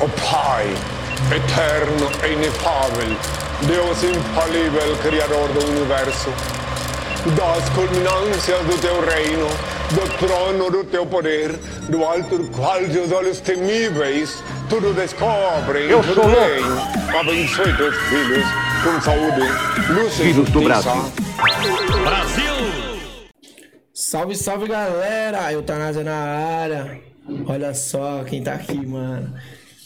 O Pai, eterno e inefável, Deus infalível, Criador do Universo, das culminâncias do teu reino, do trono do teu poder, do alto do qual teus olhos temíveis tudo descobrem, Eu tudo sou louco. bem. Abençoe teus filhos com saúde, luz e Filhos do justiça. Brasil. Salve, salve galera! Eutanásia na área. Olha só quem tá aqui, mano.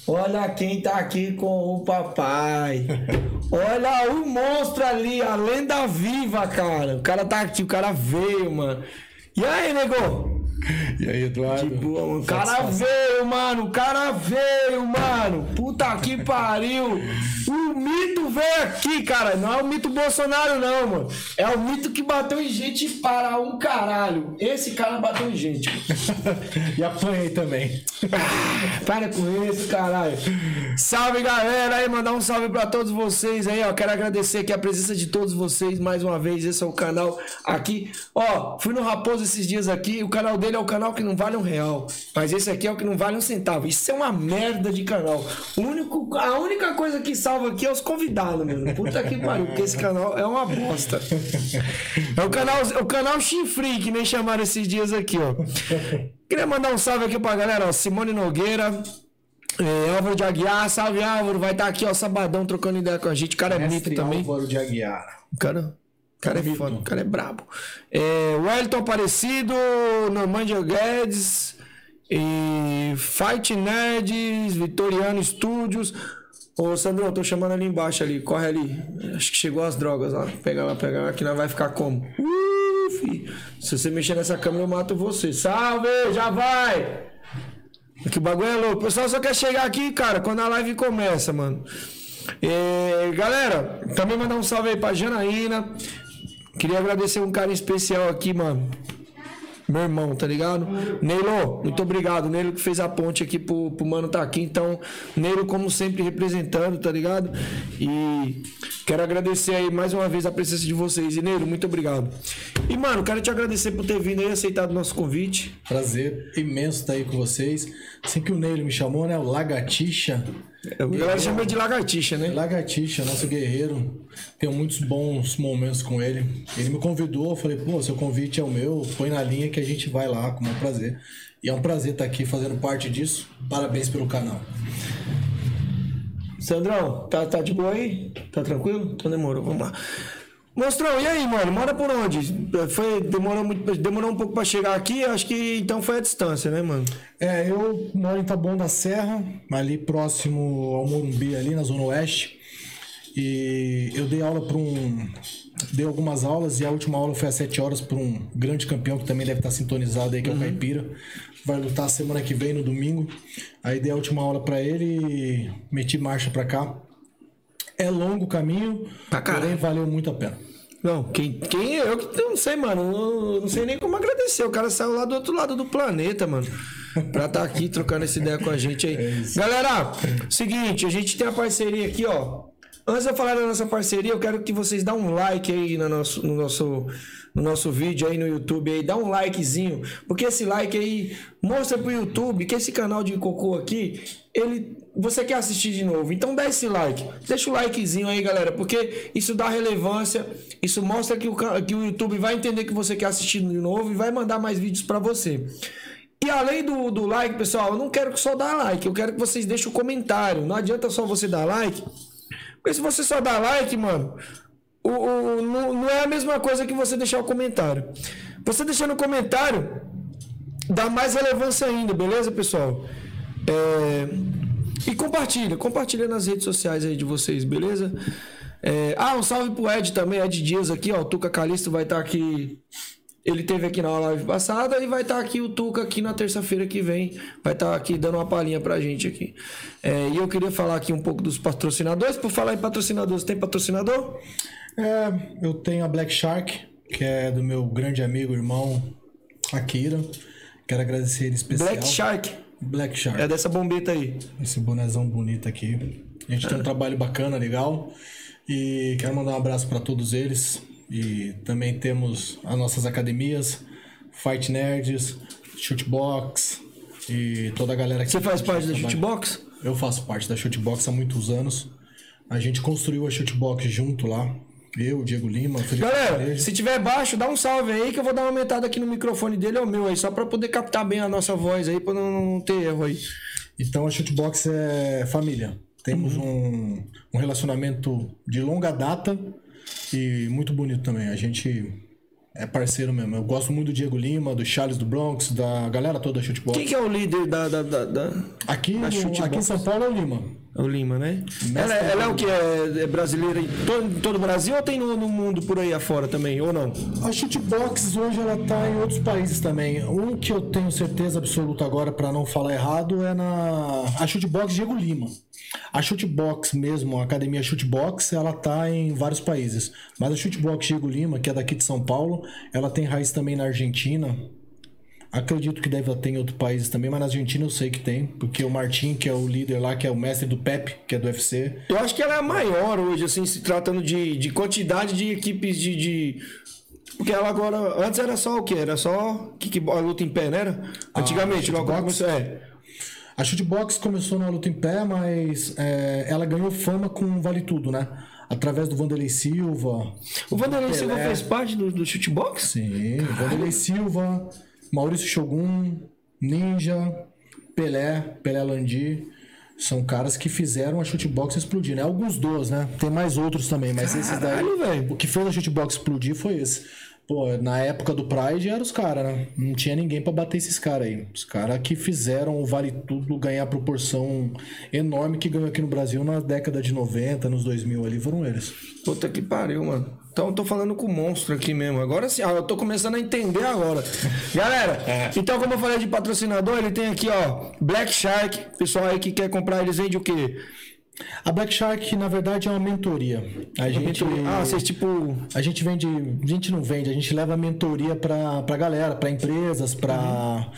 Olha quem tá aqui com o papai. Olha o monstro ali, a lenda viva, cara. O cara tá aqui, o cara veio, mano. E aí, nego? E aí, Eduardo? De boa, mano. O cara veio, mano. O cara veio, mano. Puta que pariu. O mito veio aqui, cara. Não é o mito Bolsonaro, não, mano. É o mito que bateu em gente para um caralho. Esse cara bateu em gente. E apanhei também. Ah, para com isso, caralho. Salve, galera. Aí, mandar um salve pra todos vocês aí, ó. Quero agradecer aqui a presença de todos vocês mais uma vez. Esse é o canal aqui. Ó, fui no Raposo esses dias aqui. O canal dele é o canal que não vale um real. Mas esse aqui é o que não vale um centavo. Isso é uma merda de canal. O único, a única coisa que salva aqui é os convidados, mano. Puta que pariu, porque esse canal é uma bosta. É o canal, o canal Chifre, que nem chamaram esses dias aqui, ó. Queria mandar um salve aqui pra galera, ó. Simone Nogueira. É, Álvaro de Aguiar, salve Álvaro, vai estar aqui, ó, sabadão, trocando ideia com a gente. O cara é Mestre também. Álvaro de Aguiar. O cara, cara é foda, o cara é brabo. É, Wellington Aparecido, Normandia Guedes, e Fight Nerds, Vitoriano Studios. Ô, Sandrão, tô chamando ali embaixo ali, corre ali. Acho que chegou as drogas lá. Pega lá, pega lá, que nós vai ficar como? Uh. Se você mexer nessa câmera, eu mato você. Salve, já vai! Que o bagulho é louco. O pessoal só quer chegar aqui, cara, quando a live começa, mano. É, galera, também mandar um salve aí pra Janaína. Queria agradecer um cara especial aqui, mano. Meu irmão, tá ligado? Neilo, muito obrigado. Neilo que fez a ponte aqui pro, pro mano tá aqui. Então, Neilo, como sempre, representando, tá ligado? E quero agradecer aí mais uma vez a presença de vocês. E Neilo, muito obrigado. E, mano, quero te agradecer por ter vindo aí e aceitado o nosso convite. Prazer imenso estar aí com vocês. Assim que o Neilo me chamou, né? O Lagartixa. A galera chama de lagartixa, né? Lagartixa, nosso guerreiro. Tenho muitos bons momentos com ele. Ele me convidou, eu falei, pô, seu convite é o meu, põe na linha que a gente vai lá com o maior prazer. E é um prazer estar aqui fazendo parte disso. Parabéns pelo canal. Sandrão, tá, tá de boa aí? Tá tranquilo? Então demorou, vamos lá. Monstrão, e aí, mano? Mora por onde? Foi, demorou, muito, demorou um pouco pra chegar aqui, acho que então foi a distância, né, mano? É, eu moro em Taboão da Serra, ali próximo ao Morumbi, ali na Zona Oeste. E eu dei aula para um. Dei algumas aulas e a última aula foi às 7 horas para um grande campeão que também deve estar sintonizado aí, que é o Caipira. Vai lutar semana que vem, no domingo. Aí dei a última aula para ele e meti marcha para cá. É longo o caminho, caralho. porém valeu muito a pena. Não, quem, quem é eu que não sei, mano. Não, não sei nem como agradecer. O cara saiu lá do outro lado do planeta, mano. Pra estar aqui trocando essa ideia com a gente aí. Galera, seguinte, a gente tem a parceria aqui, ó. Antes de eu falar da nossa parceria, eu quero que vocês dão um like aí no nosso, no nosso, no nosso vídeo aí no YouTube aí, dá um likezinho, porque esse like aí mostra pro YouTube que esse canal de cocô aqui, ele você quer assistir de novo. Então dá esse like. Deixa o likezinho aí, galera, porque isso dá relevância, isso mostra que o, que o YouTube vai entender que você quer assistir de novo e vai mandar mais vídeos pra você. E além do, do like, pessoal, eu não quero que só dá like, eu quero que vocês deixem o comentário. Não adianta só você dar like, porque se você só dá like, mano, o, o- não, não é a mesma coisa que você deixar o comentário. Você deixando o comentário dá mais relevância ainda, beleza, pessoal? É, E compartilha, compartilha nas redes sociais aí de vocês, beleza? É, Ah, um salve pro Ed também, Ed Dias aqui, ó. O Tuca Calisto vai estar aqui. Ele teve aqui na live passada e vai estar aqui o Tuca aqui na terça-feira que vem. Vai estar aqui dando uma palhinha pra gente aqui. É, e eu queria falar aqui um pouco dos patrocinadores. Por falar em patrocinadores, tem patrocinador? É, eu tenho a Black Shark, que é do meu grande amigo, irmão Akira. Quero agradecer ele especial. Black Shark. Black Shark. É dessa bombeta aí. Esse bonezão bonito aqui. A gente tem um trabalho bacana, legal. E quero mandar um abraço para todos eles. E também temos as nossas academias, Fight Nerds, Shootbox, E toda a galera que Você faz parte da Shootbox? Eu faço parte da Shootbox há muitos anos. A gente construiu a Shootbox junto lá. Eu, Diego Lima, Felipe Galera, se tiver baixo, dá um salve aí que eu vou dar uma aumentada aqui no microfone dele, é o meu aí, só pra poder captar bem a nossa voz aí, pra não, não ter erro aí. Então a Shootbox é família. Temos um, um relacionamento de longa data e muito bonito também. A gente é parceiro mesmo. Eu gosto muito do Diego Lima, do Charles do Bronx, da galera toda da Shootbox. Quem que é o líder da. da, da, da- Aqui, da no- Shootbox? aqui em São Paulo é o Lima. É o Lima, né? Ela, é- ela é o que? É, é brasileira em todo, em todo o Brasil ou tem no, no mundo por aí afora também? Ou não? A Shootbox hoje ela tá em outros países também. Um que eu tenho certeza absoluta agora para não falar errado é na a Shootbox Diego Lima. A Shootbox mesmo, a academia Shootbox, ela tá em vários países. Mas a Shootbox Diego Lima, que é daqui de São Paulo, ela tem raiz também na Argentina. Acredito que deve ter em outros países também, mas na Argentina eu sei que tem, porque o Martin, que é o líder lá, que é o mestre do Pep, que é do UFC, Eu acho que ela é a maior hoje, assim, se tratando de, de quantidade de equipes de, de- Porque ela agora. Antes era só o quê? Era só a luta em pé, não era? Antigamente, logo quando shootbox? começou. É. A Shootbox começou na luta em pé, mas é, ela ganhou fama com Vale Tudo, né? Através do Vanderlei Silva. O Vanderlei. Silva fez parte do, do shootbox? Sim, Vanderlei Silva, Maurício Shogun, Ninja, Pelé, Pelé Landi. São caras que fizeram a Shootbox explodir, né? Alguns dos, né? Tem mais outros também, mas esses daí. Caralho, velho. O que fez a Shootbox explodir foi esse. Pô, na época do Pride eram os caras, né? Não tinha ninguém pra bater esses caras aí. Os caras que fizeram o Vale Tudo ganhar a proporção enorme que ganhou aqui no Brasil na década de 90, nos 2000 ali, foram eles. Puta que pariu, mano. Então eu tô falando com o monstro aqui mesmo. Agora sim, eu tô começando a entender agora. Galera, então como eu falei de patrocinador, ele tem aqui, ó, Black Shark. Pessoal aí que quer comprar, eles vendem o quê? A Black Shark, na verdade, é uma mentoria. A gente, Ah, vocês tipo. a gente vende, a gente não vende, a gente leva mentoria pra, pra galera, pra empresas, pra,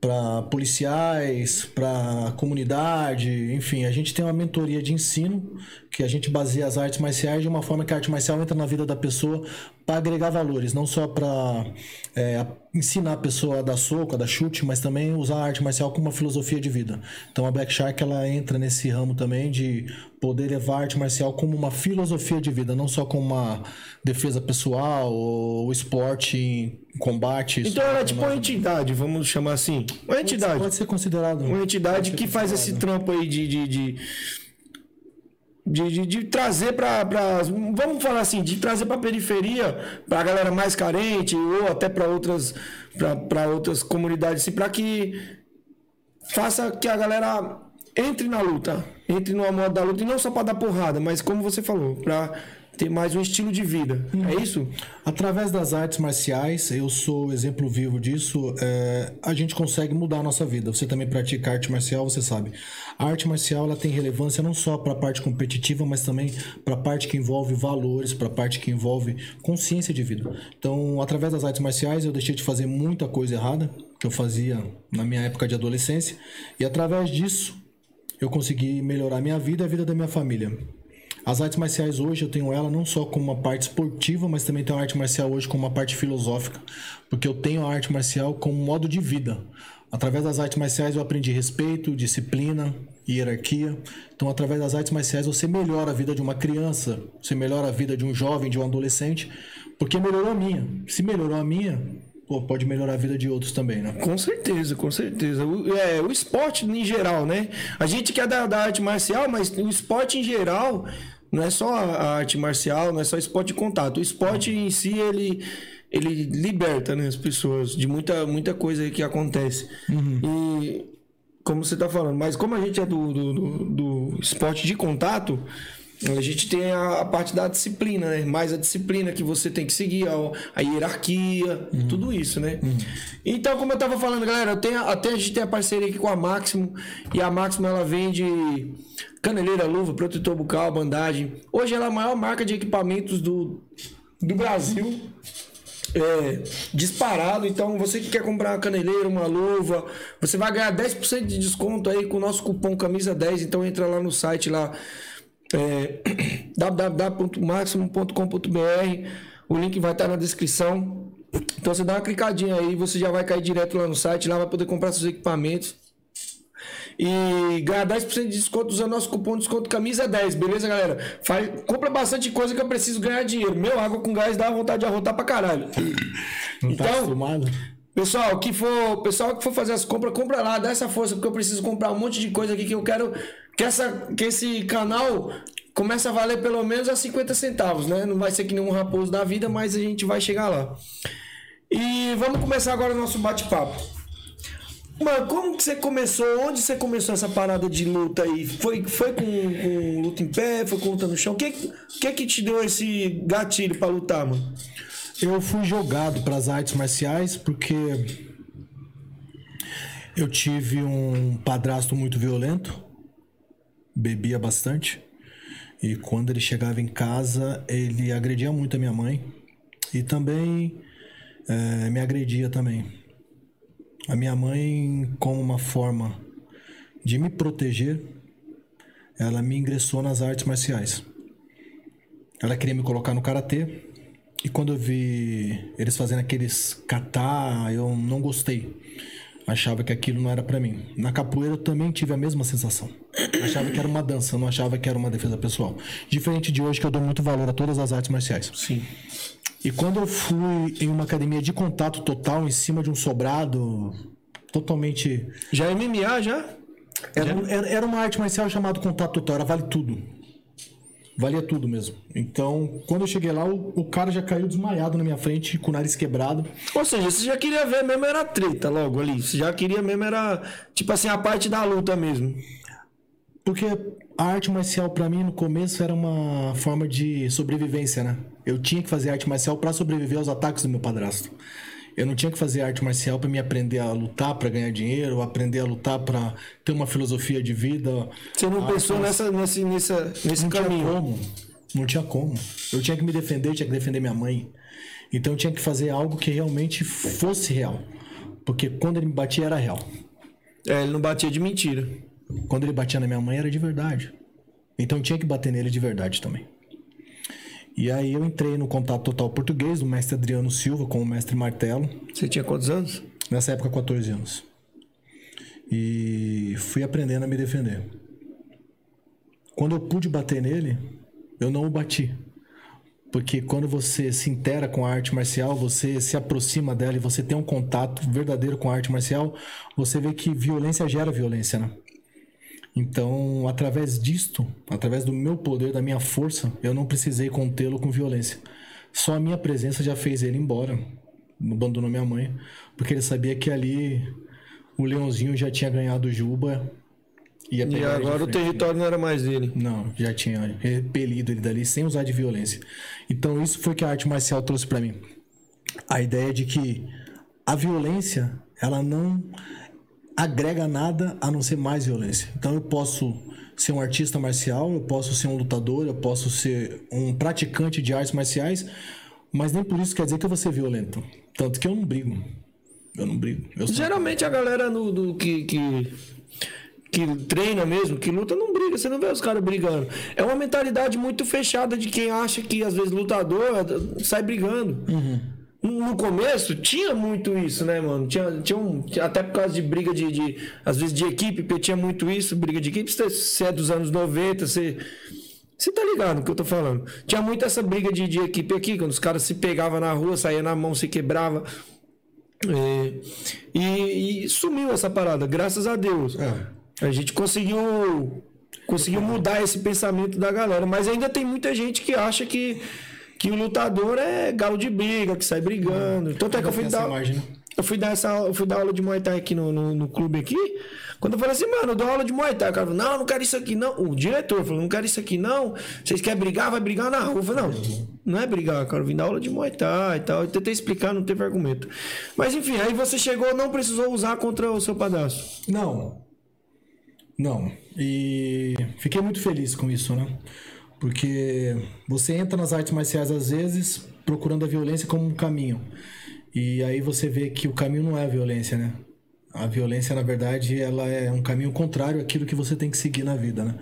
pra policiais, pra comunidade, enfim, a gente tem uma mentoria de ensino que a gente baseia as artes marciais de uma forma que a arte marcial entra na vida da pessoa para agregar valores, não só para ensinar a pessoa a dar soco, a dar chute, mas também usar a arte marcial como uma filosofia de vida. Então a Black Shark ela entra nesse ramo também de poder levar a arte marcial como uma filosofia de vida, não só como uma defesa pessoal ou esporte em combate. Então ela é tipo uma entidade, vamos chamar assim. Uma entidade. Pode ser considerado. Uma entidade que faz esse trampo aí de. de, de... De, de, de trazer para vamos falar assim de trazer para periferia para a galera mais carente ou até para outras para outras comunidades assim, para que faça que a galera entre na luta entre no modo da luta e não só para dar porrada mas como você falou para ter mais um estilo de vida é isso Através das artes marciais, eu sou exemplo vivo disso, é, a gente consegue mudar a nossa vida. Você também pratica arte marcial, você sabe. A arte marcial ela tem relevância não só para a parte competitiva, mas também para a parte que envolve valores, para a parte que envolve consciência de vida. Então, através das artes marciais, eu deixei de fazer muita coisa errada que eu fazia na minha época de adolescência, e através disso, eu consegui melhorar minha vida e a vida da minha família. As artes marciais hoje eu tenho ela não só como uma parte esportiva, mas também tenho a arte marcial hoje como uma parte filosófica, porque eu tenho a arte marcial como modo de vida. Através das artes marciais eu aprendi respeito, disciplina, hierarquia. Então, através das artes marciais você melhora a vida de uma criança, você melhora a vida de um jovem, de um adolescente, porque melhorou a minha. Se melhorou a minha, pô, pode melhorar a vida de outros também, né? Com certeza, com certeza. O, é, o esporte em geral, né? A gente quer da, da arte marcial, mas o esporte em geral não é só a arte marcial, não é só esporte de contato. O esporte em si, ele, ele liberta né, as pessoas de muita, muita coisa que acontece. E como você está falando, mas como a gente é do, do, do, do esporte de contato, a gente tem a, a parte da disciplina, né? Mais a disciplina que você tem que seguir, a, a hierarquia, tudo isso, né? Então, como eu tava falando, galera, eu tenho, até a gente tem a parceria aqui com a Máximo, e a Máximo ela vende caneleira, luva, protetor bucal, bandagem. Hoje ela é a maior marca de equipamentos do, do Brasil. É, disparado, então você que quer comprar uma caneleira, uma luva, você vai ganhar 10% de desconto aí com o nosso cupom camisa 10, então entra lá no site lá é, www.maximum.com.br. O link vai estar na descrição. Então você dá uma clicadinha aí, você já vai cair direto lá no site, lá vai poder comprar seus equipamentos. E ganhar 10% de desconto usando nosso cupom de desconto camisa 10, beleza, galera? Faz, compra bastante coisa que eu preciso ganhar dinheiro. Meu, água com gás dá vontade de arrotar pra caralho. Não tá Então, acostumado? Pessoal, que for, pessoal que for fazer as compras, compra lá, dá essa força, porque eu preciso comprar um monte de coisa aqui que eu quero que, essa, que esse canal comece a valer pelo menos a 50 centavos, né? Não vai ser que nenhum raposo da vida, mas a gente vai chegar lá. E vamos começar agora o nosso bate-papo. Mano, como que você começou? Onde você começou essa parada de luta aí? Foi, foi com, com luta em pé? Foi com luta no chão? O que, que que te deu esse gatilho pra lutar, mano? Eu fui jogado para as artes marciais porque eu tive um padrasto muito violento, bebia bastante, e quando ele chegava em casa, ele agredia muito a minha mãe e também eh, me agredia também. A minha mãe, como uma forma de me proteger, ela me ingressou nas artes marciais. Ela queria me colocar no karatê. E quando eu vi eles fazendo aqueles kata, eu não gostei. Achava que aquilo não era pra mim. Na capoeira eu também tive a mesma sensação. Achava que era uma dança, não achava que era uma defesa pessoal. Diferente de hoje que eu dou muito valor a todas as artes marciais. Sim. E quando eu fui em uma academia de contato total em cima de um sobrado totalmente Já é MMA, já? era, era, era uma arte marcial chamada contato total, era vale tudo. Valia tudo mesmo. Então, quando eu cheguei lá, o, o cara já caiu desmaiado na minha frente, com o nariz quebrado. Ou seja, você já queria ver mesmo era treta logo ali. Você já queria mesmo era, tipo assim, a parte da luta mesmo. Porque a arte marcial, pra mim, no começo, era uma forma de sobrevivência, né? Eu tinha que fazer arte marcial pra sobreviver aos ataques do meu padrasto. Eu não tinha que fazer arte marcial pra me aprender a lutar, pra ganhar dinheiro, aprender a lutar pra ter uma filosofia de vida. Você não A pensou arte nessa, nesse, nessa, nesse Não tinha caminho. como. Não tinha como. Eu tinha que me defender, tinha que defender minha mãe. Então eu tinha que fazer algo que realmente fosse real. Porque quando ele me batia era real. É, ele não batia de mentira. Quando ele batia na minha mãe era de verdade. Então eu tinha que bater nele de verdade também. E aí eu entrei no contato total português do mestre Adriano Silva com o mestre Martelo. Você tinha quantos anos? Nessa época, 14 anos. E fui aprendendo a me defender. Quando eu pude bater nele, eu não o bati. Porque quando você se intera com a arte marcial, você se aproxima dela e você tem um contato verdadeiro com a arte marcial, você vê que violência gera violência, né? Então, através disto, através do meu poder, da minha força, eu não precisei contê-lo com violência. Só a minha presença já fez ele embora. Abandonou minha mãe, porque ele sabia que ali o leãozinho já tinha ganhado o Juba. Ia E agora o território não era mais dele. Não, já tinha repelido ele dali sem usar de violência. Então isso foi que a arte marcial trouxe pra mim. A ideia de que a violência, ela não agrega nada a não ser mais violência. Então eu posso ser um artista marcial, eu posso ser um lutador, eu posso ser um praticante de artes marciais, mas nem por isso quer dizer que eu vou ser violento. Tanto que eu não brigo. Eu não brigo. Eu Geralmente a galera no, do, que, que, que treina mesmo, que luta, não briga. Você não vê os caras brigando. É uma mentalidade muito fechada de quem acha que às vezes lutador sai brigando. No começo tinha muito isso, né, mano? Tinha, tinha um, até por causa de briga de, de. Às vezes de equipe, porque tinha muito isso, briga de equipe. Você é dos anos 90, você. Você tá ligado no que eu tô falando? Tinha muito essa briga de, de equipe aqui, quando os caras se pegavam na rua, saía na mão, se quebrava. É, e, e sumiu essa parada, graças a Deus. A gente conseguiu conseguiu mudar esse pensamento da galera, mas ainda tem muita gente que acha que, que o lutador é galo de briga, que sai brigando. Tanto é que eu fui dar, imagem, né? eu fui dar essa eu fui dar aula de Muay Thai aqui no, no, no clube aqui. Quando eu falei assim, mano, eu dou aula de Muay Thai, o cara falou, não, não quero isso aqui não. O diretor falou, não quero isso aqui não. Vocês querem brigar, vai brigar na rua. Eu falei, não, não é brigar, cara, eu vim dar aula de Muay Thai e tal. Eu tentei explicar, não teve argumento. Mas enfim, aí você chegou, não precisou usar contra o seu padrasto. Não. Não. E fiquei muito feliz com isso, né? Porque você entra nas artes marciais às vezes procurando a violência como um caminho. E aí você vê que o caminho não é a violência, né? A violência, na verdade, ela é um caminho contrário àquilo que você tem que seguir na vida, né?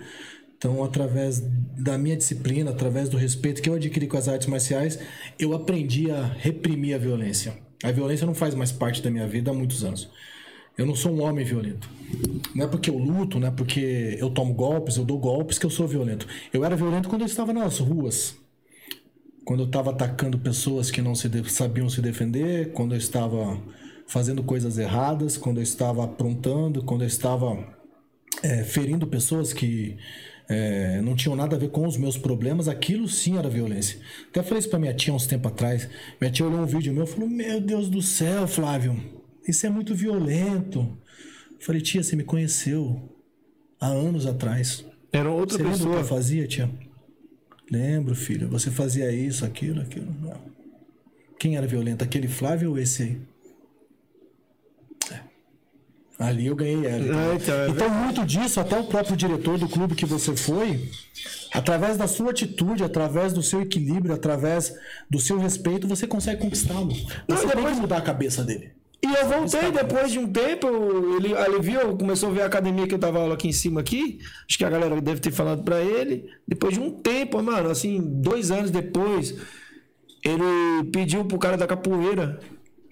Então, através da minha disciplina, através do respeito que eu adquiri com as artes marciais, eu aprendi a reprimir a violência. A violência não faz mais parte da minha vida há muitos anos. Eu não sou um homem violento. Não é porque eu luto, não é porque eu tomo golpes, eu dou golpes que eu sou violento. Eu era violento quando eu estava nas ruas. Quando eu estava atacando pessoas que não se de- sabiam se defender, quando eu estava fazendo coisas erradas, quando eu estava aprontando, quando eu estava é, ferindo pessoas que é, não tinham nada a ver com os meus problemas, aquilo sim era violência. Até falei isso pra minha tia uns tempos atrás. Minha tia olhou um vídeo meu e falou: Meu Deus do céu, Flávio, isso é muito violento. Eu falei, tia, você me conheceu há anos atrás. Era outra Você lembra o que pessoa. eu fazia, tia? Lembro, filho. Você fazia isso, aquilo, aquilo. Não. Quem era violento? Aquele Flávio ou esse aí? É. Ali eu ganhei ela. É, então, é Então, muito disso, até o próprio diretor do clube que você foi, através da sua atitude, através do seu equilíbrio, através do seu respeito, você consegue conquistá-lo. Não, Você e tem depois- que mudar a cabeça dele. E eu voltei depois de um tempo, ele, ele viu, começou a ver a academia que eu tava aula aqui em cima aqui. Acho que a galera deve ter falado pra ele. Depois de um tempo, mano, assim, dois anos depois, ele pediu pro cara da capoeira,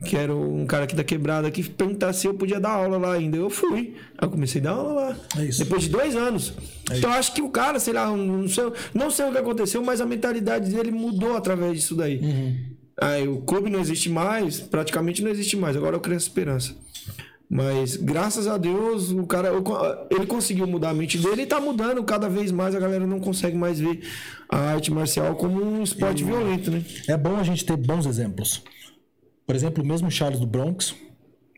que era um cara aqui da quebrada, que perguntar se eu podia dar aula lá ainda. Eu fui. Aí eu comecei a dar aula lá. É isso. Depois de dois anos. então eu acho que o cara, sei lá, não sei, não sei o que aconteceu, mas a mentalidade dele mudou através disso daí. Aí o clube não existe mais, praticamente não existe mais. Agora eu Criança Esperança. Mas graças a Deus, o cara ele conseguiu mudar a mente dele e tá mudando cada vez mais. A galera não consegue mais ver a arte marcial como um esporte violento, né? É bom a gente ter bons exemplos. Por exemplo, o mesmo Charles do Bronx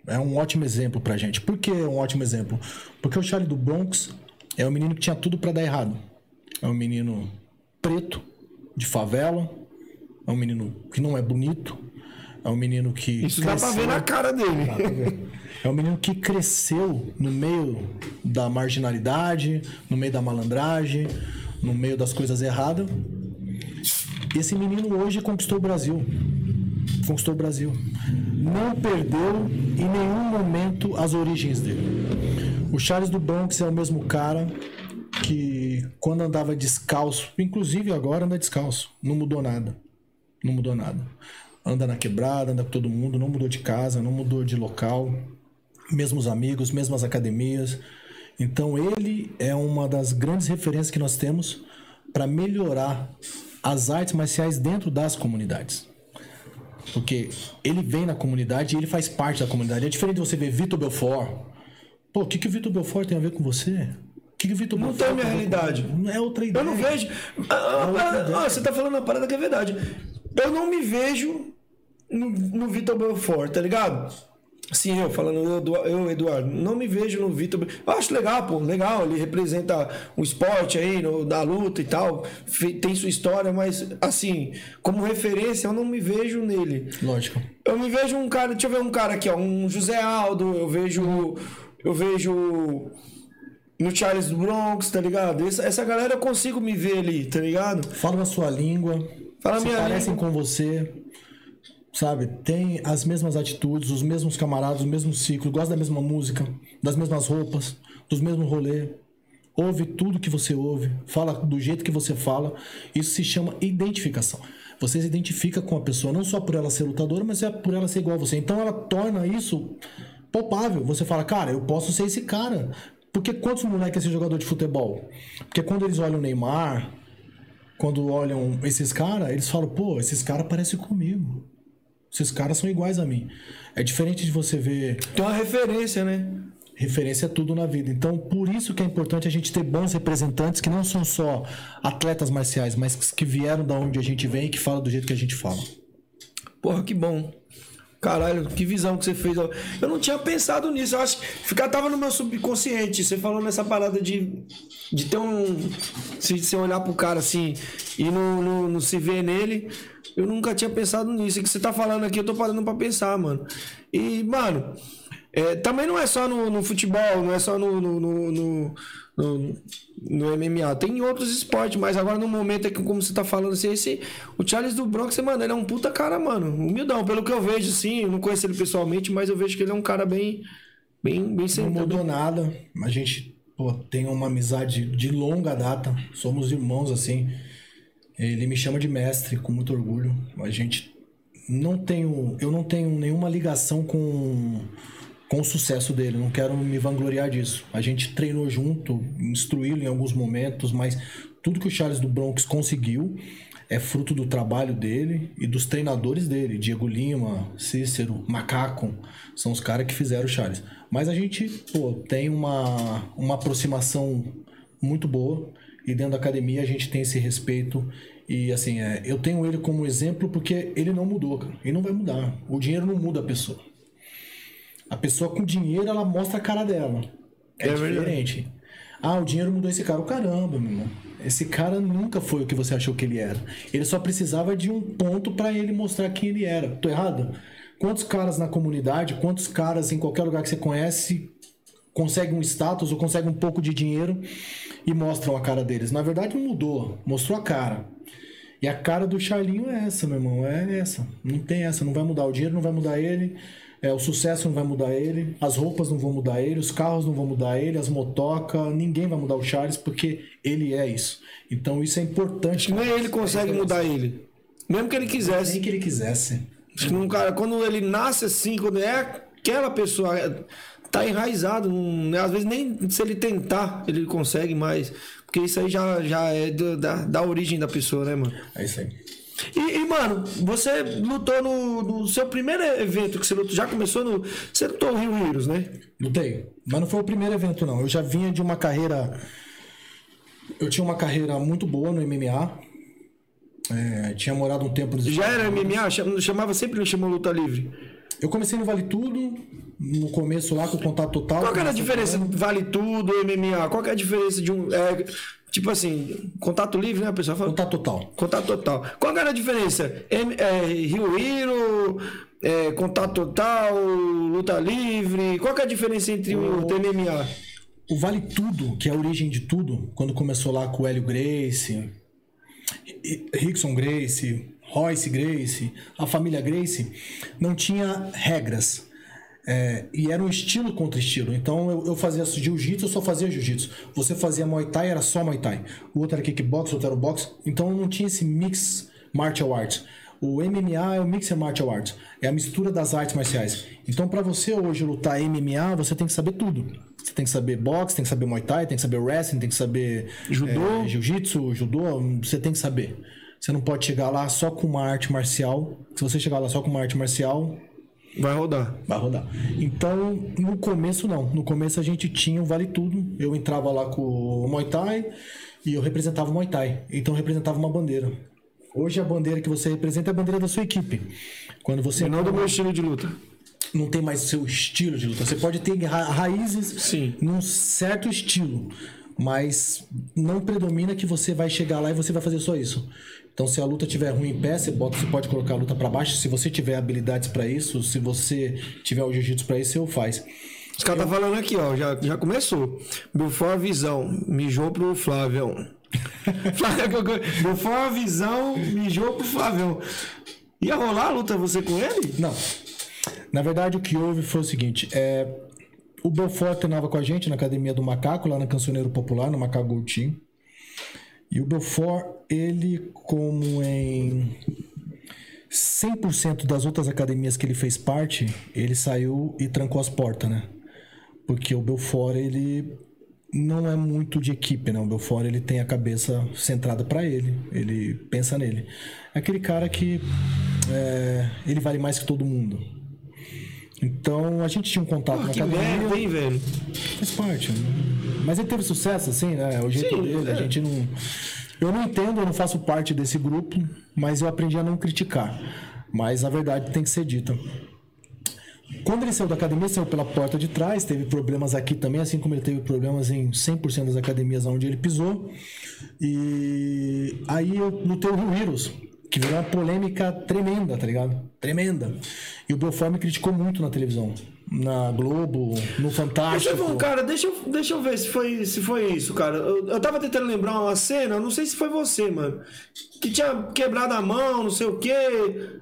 é um ótimo exemplo pra gente. Por que é um ótimo exemplo? Porque o Charles do Bronx é um menino que tinha tudo pra dar errado. É um menino preto, de favela, é um menino que não é bonito, é um menino que Isso dá pra ver na cara dele. é um menino que cresceu no meio da marginalidade, no meio da malandragem, no meio das coisas erradas. Esse menino hoje conquistou o Brasil. Conquistou o Brasil. Não perdeu em nenhum momento as origens dele. O Charles do Bronx é o mesmo cara que quando andava descalço, inclusive agora anda descalço, não mudou nada. Não mudou nada. Anda na quebrada, anda com todo mundo, não mudou de casa, não mudou de local, mesmos amigos, mesmas academias. Então ele é uma das grandes referências que nós temos para melhorar as artes marciais dentro das comunidades. Porque ele vem na comunidade e ele faz parte da comunidade. É diferente de você ver Vitor Belfort. Pô, o que, que o Vitor Belfort tem a ver com você? O que, que o Vitor Não tem a minha com- realidade. Não é outra ideia. Eu não vejo. Ah, ah, ah, você tá falando uma parada que é verdade. Eu não me vejo no, no Vitor Belfort, tá ligado? Sim, eu falando, eu, Edu- eu, Eduardo, não me vejo no Vitor. Eu acho legal, pô, legal. Ele representa o esporte aí, no, da luta e tal. Tem sua história, mas, assim, como referência, eu não me vejo nele. Lógico. Eu me vejo um cara, deixa eu ver um cara aqui, ó, um José Aldo, eu vejo. Eu vejo. No Charles Bronx, tá ligado? Essa, essa galera eu consigo me ver ali, tá ligado? Fala a sua língua. Fala se parecem com você. Sabe? Tem as mesmas atitudes, os mesmos camaradas, o mesmo ciclo, gosta da mesma música, das mesmas roupas, dos mesmos rolês. Ouve tudo que você ouve, fala do jeito que você fala. Isso se chama identificação. Você se identifica com a pessoa não só por ela ser lutadora, mas é por ela ser igual a você. Então ela torna isso palpável. Você fala, cara, eu posso ser esse cara. Porque quantos moleques é esse jogador de futebol? Porque quando eles olham o Neymar, quando olham esses caras, eles falam, pô, esses caras parecem comigo. Esses caras são iguais a mim. É diferente de você ver Tem uma referência, né? referência a tudo na vida. Então, por isso que é importante a gente ter bons representantes que não são só atletas marciais, mas que vieram da onde a gente vem e que falam do jeito que a gente fala. Porra, que bom. Caralho, que visão que você fez. Eu não tinha pensado nisso. Eu acho que ficar, tava no meu subconsciente. Você falou nessa parada de, de ter um. Se você olhar pro cara assim e não, não, não se ver nele. Eu nunca tinha pensado nisso. E que você tá falando aqui, eu tô parando pra pensar, mano. E, mano, é, também não é só no, no futebol, não é só no, no, no, no, no- MMA. Tem outros esportes, mas agora no momento é que, como você tá falando, assim, esse, o Charles do Bronx, mano, ele é um puta cara, mano. Humildão, pelo que eu vejo, sim. Eu não conheço ele pessoalmente, mas eu vejo que ele é um cara bem. Bem, bem Não mudou nada. A gente pô, tenho uma amizade de longa data, somos irmãos assim. Ele me chama de mestre com muito orgulho. A gente não tenho, eu não tenho nenhuma ligação com com o sucesso dele, não quero me vangloriar disso. A gente treinou junto, instruí-lo em alguns momentos, mas tudo que o Charles do Bronx conseguiu é fruto do trabalho dele e dos treinadores dele, Diego Lima, Cícero, Macaco, são os caras que fizeram o Charles. Mas a gente, pô, tem uma, uma aproximação muito boa e dentro da academia a gente tem esse respeito e assim, é, eu tenho ele como exemplo porque ele não mudou, cara. E não vai mudar. O dinheiro não muda a pessoa. A pessoa com dinheiro, ela mostra a cara dela. É, É diferente. Ah, o dinheiro mudou esse cara. O caramba, meu irmão. Esse cara nunca foi o que você achou que ele era. Ele só precisava de um ponto pra ele mostrar quem ele era. Tô errado? Quantos caras na comunidade, quantos caras em qualquer lugar que você conhece conseguem um status ou conseguem um pouco de dinheiro e mostram a cara deles? Na verdade, não mudou. Mostrou a cara. E a cara do Charlinho é essa, meu irmão. É essa. Não tem essa. Não vai mudar. O dinheiro não vai mudar ele. É, o sucesso não vai mudar ele. As roupas não vão mudar ele. Os carros não vão mudar ele. As motocas. Ninguém vai mudar o Charles porque ele é isso. Então isso é importante. Nem ele consegue mudar ele. Mesmo que ele quisesse. Nem que ele quisesse. Acho que um cara, quando ele nasce assim, quando é aquela pessoa, é, tá enraizado. não- às vezes nem se ele tentar, ele consegue mais. Porque isso aí já, já é da, da origem da pessoa, né, mano? É isso aí. E, e, mano, você lutou no, no seu primeiro evento que você lutou, já começou no. Você lutou o Rio Heroes, né? Lutei. Mas não foi o primeiro evento, não. Eu já vinha de uma carreira. Eu tinha uma carreira muito boa no MMA. É, tinha morado um tempo nos Já era MMA, cham- chamava sempre, não chamou luta livre. Eu comecei no Vale Tudo, no começo lá com o contato total. Qual que era a diferença vale tudo, MMA? Qual que é a diferença de um. é, tipo assim, contato livre, né? A pessoa fala. Contato total. Contato total. Qual era a diferença? M- é, Rio Hero, é, contato total, luta livre. Qual que é a diferença entre o MMA? O Vale Tudo, que é a origem de tudo, quando começou lá com o Hélio Grace, Rickson Grace, Royce Grace, a família Grace, não tinha regras. É, e era um estilo contra estilo. Então eu, eu fazia jiu-jitsu, eu só fazia jiu-jitsu. Você fazia muay thai, era só muay thai. O outro era kickbox, o outro era o box. Então não tinha esse mix martial arts. O MMA é o mixer martial arts. É a mistura das artes marciais. Então para você hoje lutar MMA, você tem que saber tudo. Você tem que saber boxe, tem que saber muay thai, tem que saber wrestling, tem que saber Judô. é, jiu-jitsu, judô. Você tem que saber. Você não pode chegar lá só com uma arte marcial. Se você chegar lá só com uma arte marcial, Vai rodar. Vai rodar. Então, no começo não. No começo a gente tinha o Vale Tudo. Eu entrava lá com o Muay Thai e eu representava o Muay Thai. Então eu representava uma bandeira. Hoje a bandeira que você representa é a bandeira da sua equipe. Quando você E não do meu estilo de luta. não tem mais o seu estilo de luta. Você pode ter ra- raízes Sim. num certo estilo, mas não predomina que você vai chegar lá e você vai fazer só isso. Então, se a luta tiver ruim em pé, você, bota, você pode colocar a luta para baixo. Se você tiver habilidades para isso, se você tiver o jiu-jitsu para isso, você faz. Os caras tá falando aqui, ó, já, já começou. Before visão, mijou pro Flávio. Before visão, mijou pro Flávio. Ia rolar a luta você com ele? Não. Na verdade, o que houve foi o seguinte: é, o Belfort treinava com a gente na academia do Macaco, lá na Cancioneiro Popular, no Macaco Goutinho. E o Belfort, ele, como em 100% das outras academias que ele fez parte, ele saiu e trancou as portas, né? Porque o Belfort, ele não é muito de equipe, né? O Belfort, ele tem a cabeça centrada para ele, ele pensa nele. É aquele cara que é, ele vale mais que todo mundo. Então, a gente tinha um contato na que academia. merda, hein, velho? Faz parte. né? Mas ele teve sucesso, assim, né? O jeito Sim, dele, a é. gente não. Eu não entendo, eu não faço parte desse grupo, mas eu aprendi a não criticar. Mas a verdade tem que ser dita. Quando ele saiu da academia, saiu pela porta de trás, teve problemas aqui também, assim como ele teve problemas em 100% das academias onde ele pisou. E aí eu lutei o Rio Heroes, que virou uma polêmica tremenda, tá ligado? Tremenda. E o Belfort me criticou muito na televisão. Na Globo, no Fantástico. Deixa eu, cara, deixa eu, deixa eu ver se foi, se foi isso, cara. Eu, eu tava tentando lembrar uma cena, não sei se foi você, mano. Que tinha quebrado a mão, não sei o quê.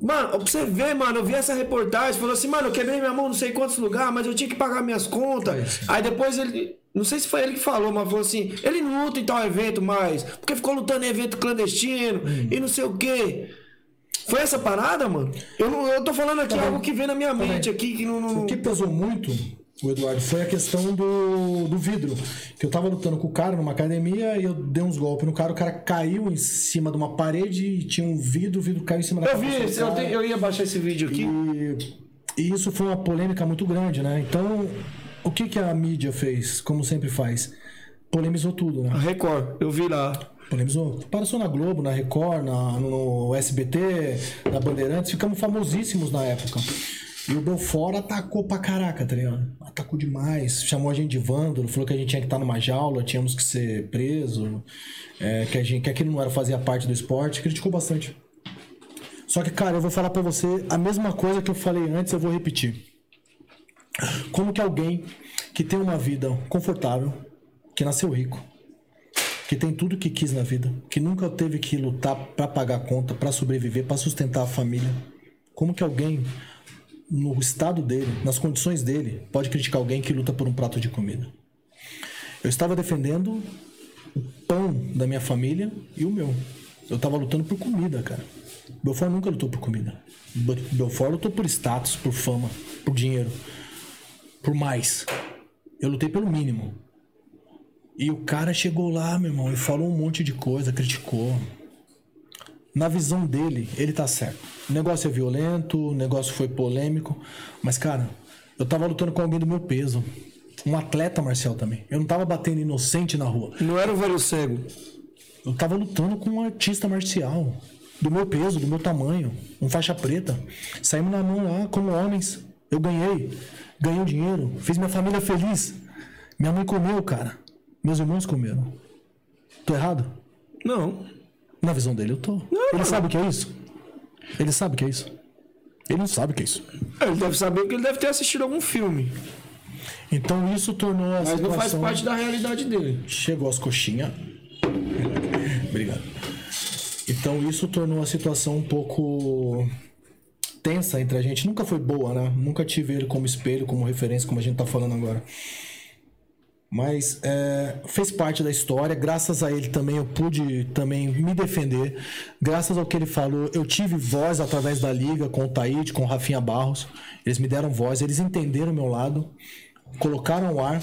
Mano, pra você ver, mano, eu vi essa reportagem, falou assim, mano, eu quebrei minha mão não sei quantos lugares, mas eu tinha que pagar minhas contas. Aí depois ele. Não sei se foi ele que falou, mas falou assim: ele não luta em tal evento mais, porque ficou lutando em evento clandestino e não sei o quê. Foi essa parada, mano? Eu, não- eu tô falando aqui algo que vem na minha mente aqui, que não. não- O que pesou muito, o Eduardo, foi a questão do, do vidro. Que eu tava lutando com o cara numa academia e eu dei uns golpes no cara, o cara caiu em cima de uma parede e tinha um vidro, o vidro caiu em cima da Eu vi, eu, eu ia baixar esse vídeo aqui. E, e isso foi uma polêmica muito grande, né? Então, o que, que a mídia fez, como sempre faz? Polemizou tudo, né? A Record, eu vi lá. Polemizou. Passou na Globo, na Record, na, no SBT, na Bandeirantes, ficamos famosíssimos na época. E o Belfort atacou pra caraca, tá ligado? Atacou demais, chamou a gente de vândalo, falou que a gente tinha que estar numa jaula, tínhamos que ser preso, é, que, a gente, que aquilo não era fazia parte do esporte, criticou bastante. Só que, cara, eu vou falar pra você a mesma coisa que eu falei antes, eu vou repetir. Como que alguém que tem uma vida confortável, que nasceu rico, que tem tudo que quis na vida, que nunca teve que lutar pra pagar conta, pra sobreviver, pra sustentar a família, como que alguém no estado dele, nas condições dele, pode criticar alguém que luta por um prato de comida? Eu estava defendendo o pão da minha família e o meu. Eu estava lutando por comida, cara. Belfort nunca lutou por comida. Be- Belfort lutou por status, por fama, por dinheiro, por mais. Eu lutei pelo mínimo. E o cara chegou lá, meu irmão, e falou um monte de coisa, criticou. Na visão dele, ele tá certo. O negócio é violento, o negócio foi polêmico, mas cara, eu tava lutando com alguém do meu peso. Um atleta marcial também. Eu não tava batendo inocente na rua. Não era o velho cego. Eu tava lutando com um artista marcial. Do meu peso, do meu tamanho. Um faixa preta. Saímos na mão lá como homens. Eu ganhei. Ganhei dinheiro. Fiz minha família feliz. Minha mãe comeu, cara. Meus irmãos comeram. Tô errado? Não. Na visão dele, eu tô. Ele sabe o que é isso? Ele sabe o que é isso? Ele não sabe o que é isso. Ele deve saber porque ele deve ter assistido algum filme. Então isso tornou a Mas não faz situação- parte da realidade dele. Chegou as coxinhas. Obrigado. Então isso tornou a situação um pouco tensa entre a gente. Nunca foi boa, né? Nunca tive ele como espelho, como referência, como a gente tá falando agora. Mas é, fez parte da história. Graças a ele também eu pude também me defender. Graças ao que ele falou, eu tive voz através da liga com o Taíde, com o Rafinha Barros. Eles me deram voz, eles entenderam o meu lado, colocaram o ar.